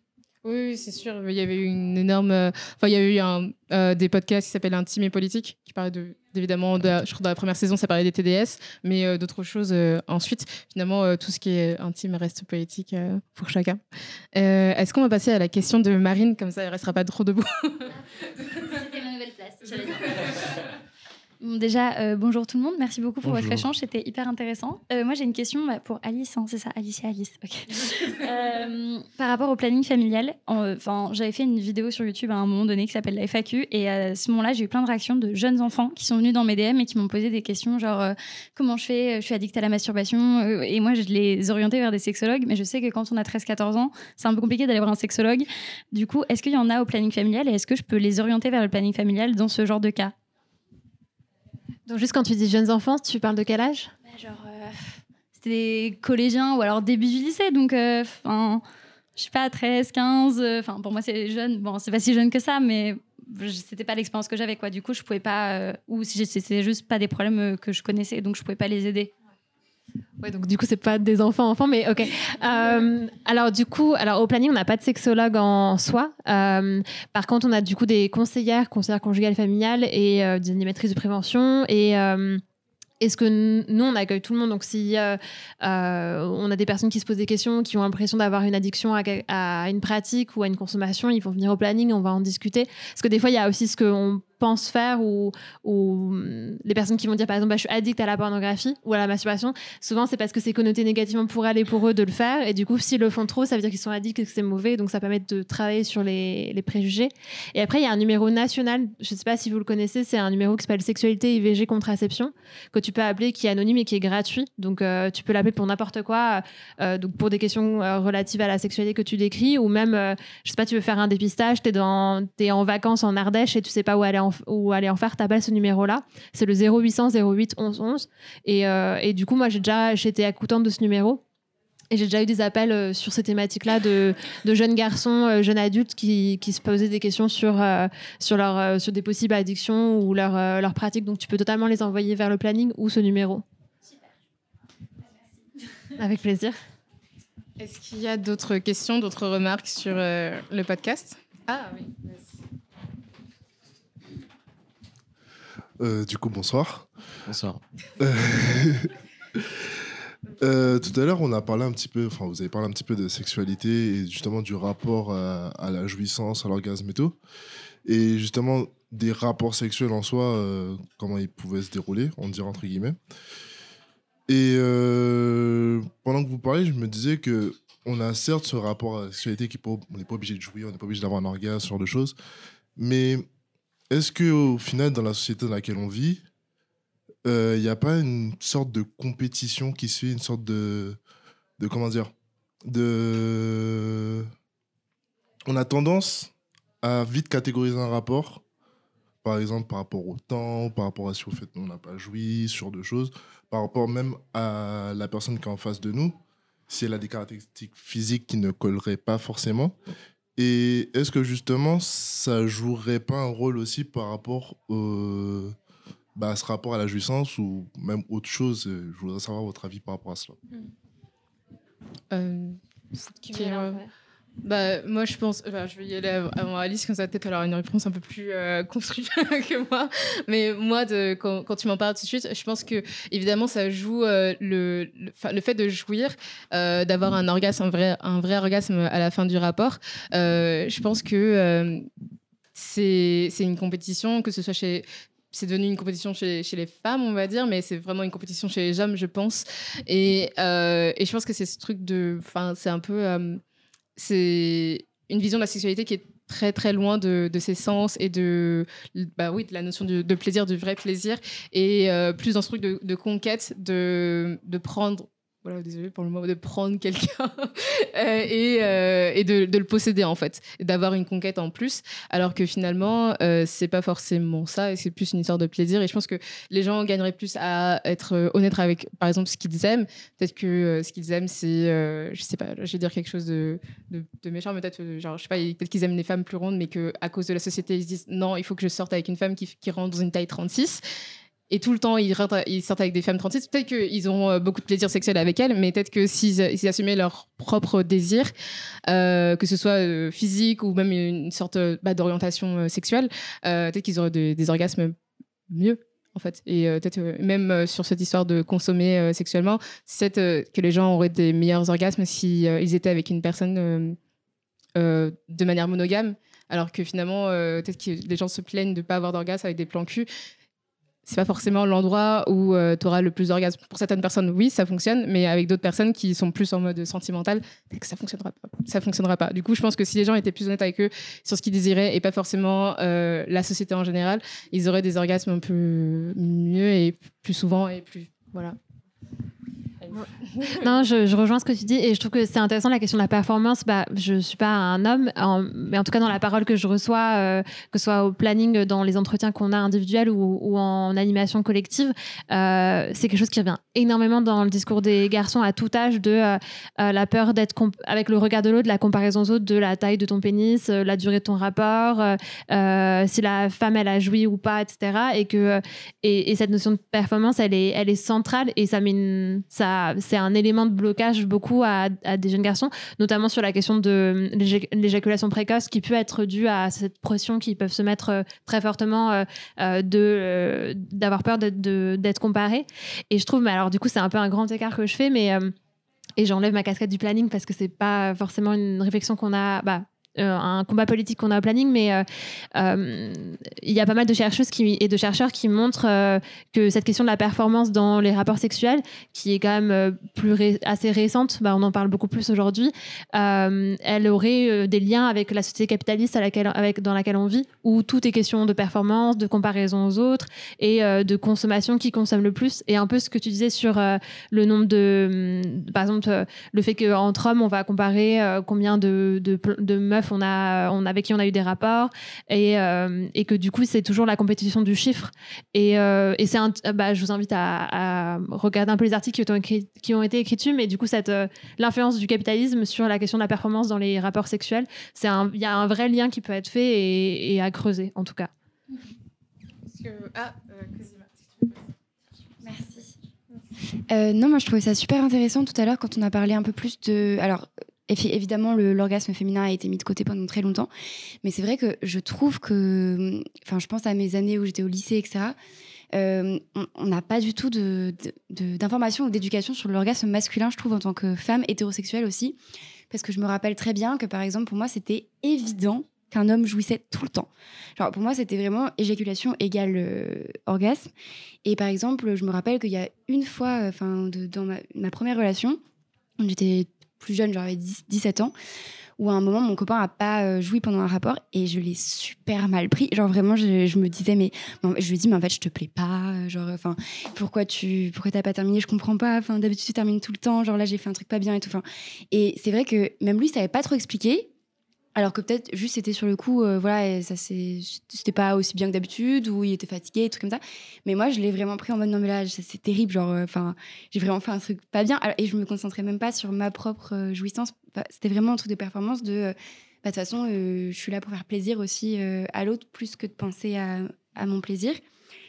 Oui, c'est sûr. Il y avait eu une énorme. euh, Enfin, il y a eu un, euh, des podcasts qui s'appellent Intime et politique, qui parlaient de, évidemment, de, je crois dans la première saison, ça parlait des TDS, mais euh, d'autres choses euh, ensuite. Finalement, tout ce qui est intime reste politique pour chacun. Est-ce qu'on va passer à la question de Marine, comme ça, elle restera pas trop debout <laughs> C'était ma nouvelle place. <laughs> Bon, déjà, euh, bonjour tout le monde. Merci beaucoup pour votre échange. C'était hyper intéressant. Euh, moi, j'ai une question bah, pour Alice. hein, c'est ça, Alicia Alice. Ok. <laughs> Euh, par rapport au planning familial, en- enfin, j'avais fait une vidéo sur YouTube à un moment donné qui s'appelle la FAQ. Et à ce moment-là, j'ai eu plein de réactions de jeunes enfants qui sont venus dans mes DM et qui m'ont posé des questions genre euh, comment je fais? Je suis addict à la masturbation. Euh, et moi, je les orientais vers des sexologues. Mais je sais que quand on a 13-14 ans, c'est un peu compliqué d'aller voir un sexologue. Du coup, est-ce qu'il y en a au planning familial et est-ce que je peux les orienter vers le planning familial dans ce genre de cas? Donc, juste quand tu dis jeunes enfants, tu parles de quel âge? Bah, Genre, euh, c'était des collégiens ou alors début du lycée, donc, euh, enfin, je sais pas, 13, 15, euh, enfin, pour moi, c'est jeune. Bon, c'est pas si jeune que ça, mais c'était pas l'expérience que j'avais, quoi. Du coup, je pouvais pas, euh, ou si c'était juste pas des problèmes que je connaissais, donc je pouvais pas les aider. Ouais, donc du coup, c'est pas des enfants enfants, mais ok. Euh, alors du coup, alors au planning, on n'a pas de sexologue en soi. Euh, par contre, on a du coup des conseillères, conseillères conjugales familiales et euh, des animatrices de prévention et est-ce que nous, on accueille tout le monde Donc, si on a des personnes qui se posent des questions, qui ont l'impression d'avoir une addiction à, à une pratique ou à une consommation, ils vont venir au planning, on va en discuter. Parce que des fois, il y a aussi ce qu'on pense faire ou, hum, les personnes qui vont dire, par exemple, bah, je suis addict à la pornographie ou à la masturbation. Souvent, c'est parce que c'est connoté négativement pour elle et pour eux de le faire. Et du coup, s'ils le font trop, ça veut dire qu'ils sont addicts et que c'est mauvais. Donc, ça permet de travailler sur les, préjugés. Et après, il y a un numéro national, je ne sais pas si vous le connaissez, c'est un numéro qui s'appelle Sexualité, IVG, Contraception, que tu peux appeler, qui est anonyme et qui est gratuit. Donc, euh, tu peux l'appeler pour n'importe quoi, euh, donc pour des questions euh, relatives à la sexualité que tu décris, ou même, euh, je sais pas, tu veux faire un dépistage, tu es, es en vacances en Ardèche et tu sais pas où aller en, où aller en faire, tu appelles ce numéro-là. C'est le 0800 08 11 11. Et, euh, et du coup, moi, j'ai déjà j'étais accoutante de ce numéro. Et j'ai déjà eu des appels euh, sur ces thématiques-là de, de jeunes garçons, euh, jeunes adultes qui, qui se posaient des questions sur, euh, sur, leur, euh, sur des possibles addictions ou leurs euh, leurs pratiques. Donc tu peux totalement les envoyer vers le planning ou ce numéro. Avec plaisir. Est-ce qu'il y a d'autres questions, d'autres remarques sur euh, le podcast? Ah oui. Euh, du coup, bonsoir. Bonsoir. <laughs> Euh, tout à l'heure, on a parlé un petit peu, enfin, vous avez parlé un petit peu de sexualité et justement du rapport à, à la jouissance, à l'orgasme et tout. Et justement, des rapports sexuels en soi, euh, comment ils pouvaient se dérouler, on dirait entre guillemets. Et euh, pendant que vous parlez, je me disais que on a certes ce rapport à la sexualité qui on n'est pas obligé de jouir, on n'est pas obligé d'avoir un orgasme, ce genre de choses. Mais est-ce que au final, dans la société dans laquelle on vit, il n'y a pas une sorte de compétition qui se fait, une sorte de, comment dire. On a tendance à vite catégoriser un rapport, par exemple par rapport au temps, par rapport à si au fait on n'a pas joui, ce genre de choses, par rapport même à la personne qui est en face de nous, si elle a des caractéristiques physiques qui ne colleraient pas forcément. Et est-ce que justement ça jouerait pas un rôle aussi par rapport au bah, ce rapport à la jouissance ou même autre chose? euh, Je voudrais savoir votre avis par rapport à cela. Euh, qui, euh, bah, moi, je pense. enfin, je vais y aller av- avant Alice, comme ça, peut-être elle une réponse un peu plus euh, <laughs> construite que moi. Mais moi, de, quand, tu m'en parles tout de suite, je pense que, évidemment, ça joue euh, le, le, fait de jouir, euh, d'avoir un orgasme, un vrai, un vrai orgasme à la fin du rapport. Je pense que c'est une compétition, que ce soit chez c'est devenu une compétition chez, chez les femmes, on va dire, mais c'est vraiment une compétition chez les hommes, je pense. Et, et je pense que c'est ce truc de. Enfin, c'est un peu. C'est une vision de la sexualité qui est très très loin de, de ses sens et de bah la notion de, plaisir du vrai plaisir et euh, plus dans ce truc de, conquête de prendre voilà désolé pour le mot de prendre quelqu'un. <laughs> Euh, et, euh, et de, de le posséder en fait. D'avoir une conquête en plus. Alors que finalement euh, c'est pas forcément ça et c'est plus une histoire de plaisir. Et je pense que les gens gagneraient plus à être honnêtes avec par exemple ce qu'ils aiment. Peut-être que euh, ce qu'ils aiment c'est je sais pas je vais dire quelque chose de, de, méchant mais peut-être genre je sais pas peut-être qu'ils aiment les femmes plus rondes mais que à cause de la société ils se disent non il faut que je sorte avec une femme qui, qui rentre dans une taille 36 et tout le temps ils, sortent avec des femmes 36, peut-être qu'ils auront euh, beaucoup de plaisir sexuel avec elles, mais peut-être que s'ils ils assumaient leur propre désir, euh, que ce soit euh, physique ou même une sorte euh, bah, d'orientation euh, sexuelle, euh, peut-être qu'ils auraient de- des orgasmes mieux. En fait, et euh, peut-être euh, même euh, sur cette histoire de consommer euh, sexuellement, c'est euh, que les gens auraient des meilleurs orgasmes si euh, ils étaient avec une personne euh, euh, de manière monogame, alors que finalement, euh, peut-être que les gens se plaignent de ne pas avoir d'orgasme avec des plans cul. C'est pas forcément l'endroit où tu auras le plus d'orgasme. Pour certaines personnes, oui, ça fonctionne, mais avec d'autres personnes qui sont plus en mode sentimental, ça fonctionnera pas. Ça fonctionnera pas. Du coup, je pense que si les gens étaient plus honnêtes avec eux sur ce qu'ils désiraient et pas forcément euh, la société en général, ils auraient des orgasmes un peu mieux et plus souvent et plus voilà. Non, je, rejoins ce que tu dis et je trouve que c'est intéressant la question de la performance. Bah, je suis pas un homme, mais en tout cas dans la parole que je reçois, euh, que ce soit au planning, dans les entretiens qu'on a individuels ou, en animation collective, euh, c'est quelque chose qui revient énormément dans le discours des garçons à tout âge de euh, la peur d'être avec le regard de l'autre, la comparaison aux autres, de la taille de ton pénis, la durée de ton rapport, si la femme elle a joui ou pas, etc. Et que et, et cette notion de performance, elle est, elle est centrale et ça, met une- c'est un élément de blocage beaucoup à, des jeunes garçons, notamment sur la question de l'éjac- l'éjaculation précoce qui peut être due à cette pression qu'ils peuvent se mettre euh, très fortement euh, euh, de euh, d'avoir peur d'être comparés. Et je trouve, mais alors du coup, c'est un peu un grand écart que je fais, mais euh, et j'enlève ma casquette du planning parce que c'est pas forcément une réflexion qu'on a. Bah, euh, un combat politique qu'on a au planning, mais euh, euh, il y a pas mal de chercheuses et de chercheurs qui montrent euh, que cette question de la performance dans les rapports sexuels, qui est quand même euh, assez récente, bah, on en parle beaucoup plus aujourd'hui, euh, elle aurait euh, des liens avec la société capitaliste dans laquelle on vit, où tout est question de performance, de comparaison aux autres et euh, de consommation qui consomme le plus. Et un peu ce que tu disais sur euh, le nombre de, hum, par exemple, euh, le fait qu'entre hommes, on va comparer euh, combien de meufs on a, on, avec qui on a eu des rapports et, euh, et que du coup, c'est toujours la compétition du chiffre. Et, euh, et c'est un, bah, je vous invite à, à regarder un peu les articles qui ont, écrit- qui ont été écrits dessus, mais du coup, cette, euh, l'influence du capitalisme sur la question de la performance dans les rapports sexuels, c'est un- il y a un vrai lien qui peut être fait et, et à creuser, en tout cas. Ah, Merci. Euh, non, moi je trouvais ça super intéressant tout à l'heure quand on a parlé un peu plus de. Alors, évidemment, l'orgasme féminin a été mis de côté pendant très longtemps, mais c'est vrai que je trouve que. Enfin, je pense à mes années où j'étais au lycée, etc. euh, on- n'a pas du tout d'informations ou d'éducation sur l'orgasme masculin, je trouve, en tant que femme hétérosexuelle aussi. Parce que je me rappelle très bien que, par exemple, pour moi, c'était évident qu'un homme jouissait tout le temps. Genre, pour moi, c'était vraiment éjaculation égale euh, orgasme. Et par exemple, je me rappelle qu'il y a une fois, enfin, dans ma, ma première relation, j'étais plus jeune, j'avais 17 ans, où à un moment, mon copain n'a pas euh, joui pendant un rapport et je l'ai super mal pris. Genre, vraiment, je, me disais, mais je lui ai mais en fait, je te plais pas. euh, Genre, enfin, pourquoi tu pourquoi t'as pas terminé? Je comprends pas. Enfin, d'habitude, tu termines tout le temps. Genre, là, j'ai fait un truc pas bien et tout. Et c'est vrai que même lui, il savait pas trop expliquer. Alors que peut-être juste c'était sur le coup, euh, voilà, et ça c'était pas aussi bien que d'habitude, ou il était fatigué, des trucs comme ça. Mais moi, je l'ai vraiment pris en mode non, mais là, c'est terrible, genre, enfin, j'ai vraiment fait un truc pas bien. Et je me concentrais même pas sur ma propre euh, jouissance. C'était vraiment un truc de performance de, euh, bah, de toute façon, euh, je suis là pour faire plaisir aussi euh, à l'autre, plus que de penser à, à mon plaisir.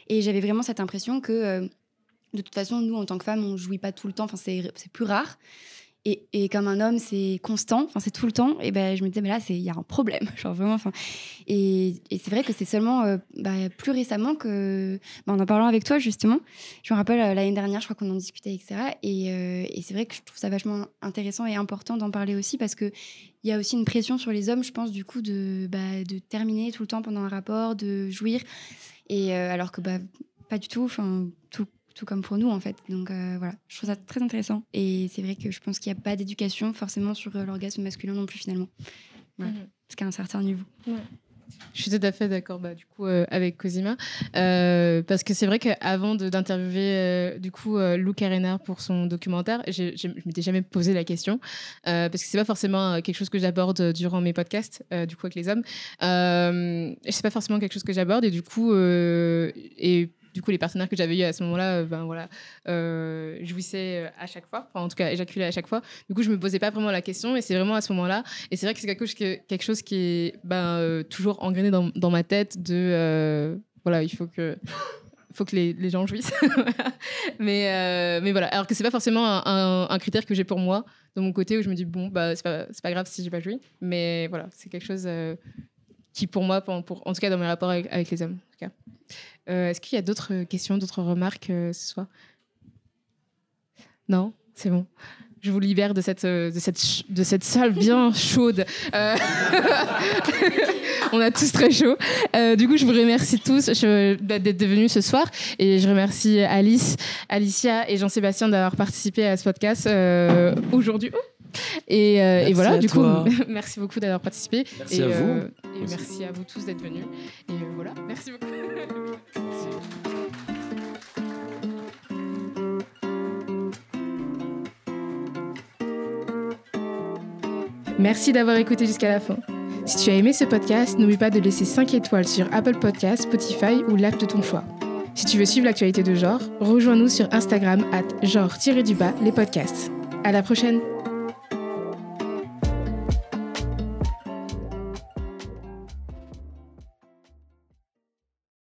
Et j'avais vraiment cette impression que, euh, de toute façon, nous, en tant que femmes, on jouit pas tout le temps, enfin, c'est plus rare. Et, comme un homme, c'est constant, enfin c'est tout le temps. Et ben je me disais, mais là, il y a un problème, <laughs> genre vraiment. Enfin, et, c'est vrai que c'est seulement euh, bah, plus récemment que, bah, en en parlant avec toi justement, je me rappelle euh, l'année dernière, je crois qu'on en discutait, etc. Et, euh, et c'est vrai que je trouve ça vachement intéressant et important d'en parler aussi parce que il y a aussi une pression sur les hommes, je pense, du coup, de, bah, terminer tout le temps pendant un rapport, de jouir. Et alors que pas du tout, tout tout comme pour nous en fait. Donc euh, voilà, je trouve ça très intéressant. Et c'est vrai que je pense qu'il n'y a pas d'éducation forcément sur euh, l'orgasme masculin non plus finalement. Voilà. Mhm. Parce qu'à un certain niveau. Je suis tout à fait d'accord bah, du coup euh, avec Cosima Euh, parce que c'est vrai qu'avant de- d'interviewer euh, du coup euh, Lou Carénard pour son documentaire, j'ai- j'ai- je m'étais jamais posé la question euh, parce que c'est pas forcément quelque chose que j'aborde durant mes podcasts euh, du coup avec les hommes. Euh, c'est pas forcément quelque chose que j'aborde et du coup euh, et du coup les partenaires que j'avais eu à ce moment-là, euh, ben voilà, euh, jouissaient euh, à chaque fois, en tout cas éjaculaient à chaque fois. Du coup je me posais pas vraiment la question et c'est vraiment à ce moment-là et c'est vrai que c'est quelque chose, qui est ben, toujours engrainé dans, ma tête de voilà il faut que les, gens jouissent. <laughs> mais, mais voilà. Alors que c'est pas forcément un, critère que j'ai pour moi, de mon côté, où je me dis, bon, bah, c'est pas, grave si j'ai pas joui. Mais voilà, c'est quelque chose qui, pour moi, en tout cas dans mes rapports avec, avec les hommes. en tout cas. Euh, Est-ce qu'il y a d'autres questions, d'autres remarques euh, ce soir? Non C'est bon. Je vous libère de cette, euh, de cette, de cette salle bien <laughs> chaude. Euh, <laughs> On a tous très chaud. Euh, du coup, je vous remercie tous d'être venus ce soir. Et je remercie Alice, Alicia et Jean-Sébastien d'avoir participé à ce podcast euh, aujourd'hui. Et, euh, et voilà, du toi. coup, <laughs> merci beaucoup d'avoir participé. Merci et, à vous. euh, et merci à vous tous d'être venus. Et euh, voilà, merci beaucoup. <laughs> Merci d'avoir écouté jusqu'à la fin. Si tu as aimé ce podcast, n'oublie pas de laisser 5 étoiles sur Apple Podcasts, Spotify ou l'app de ton choix. Si tu veux suivre l'actualité de genre, rejoins-nous sur Instagram at genre-du-bas les podcasts. À la prochaine!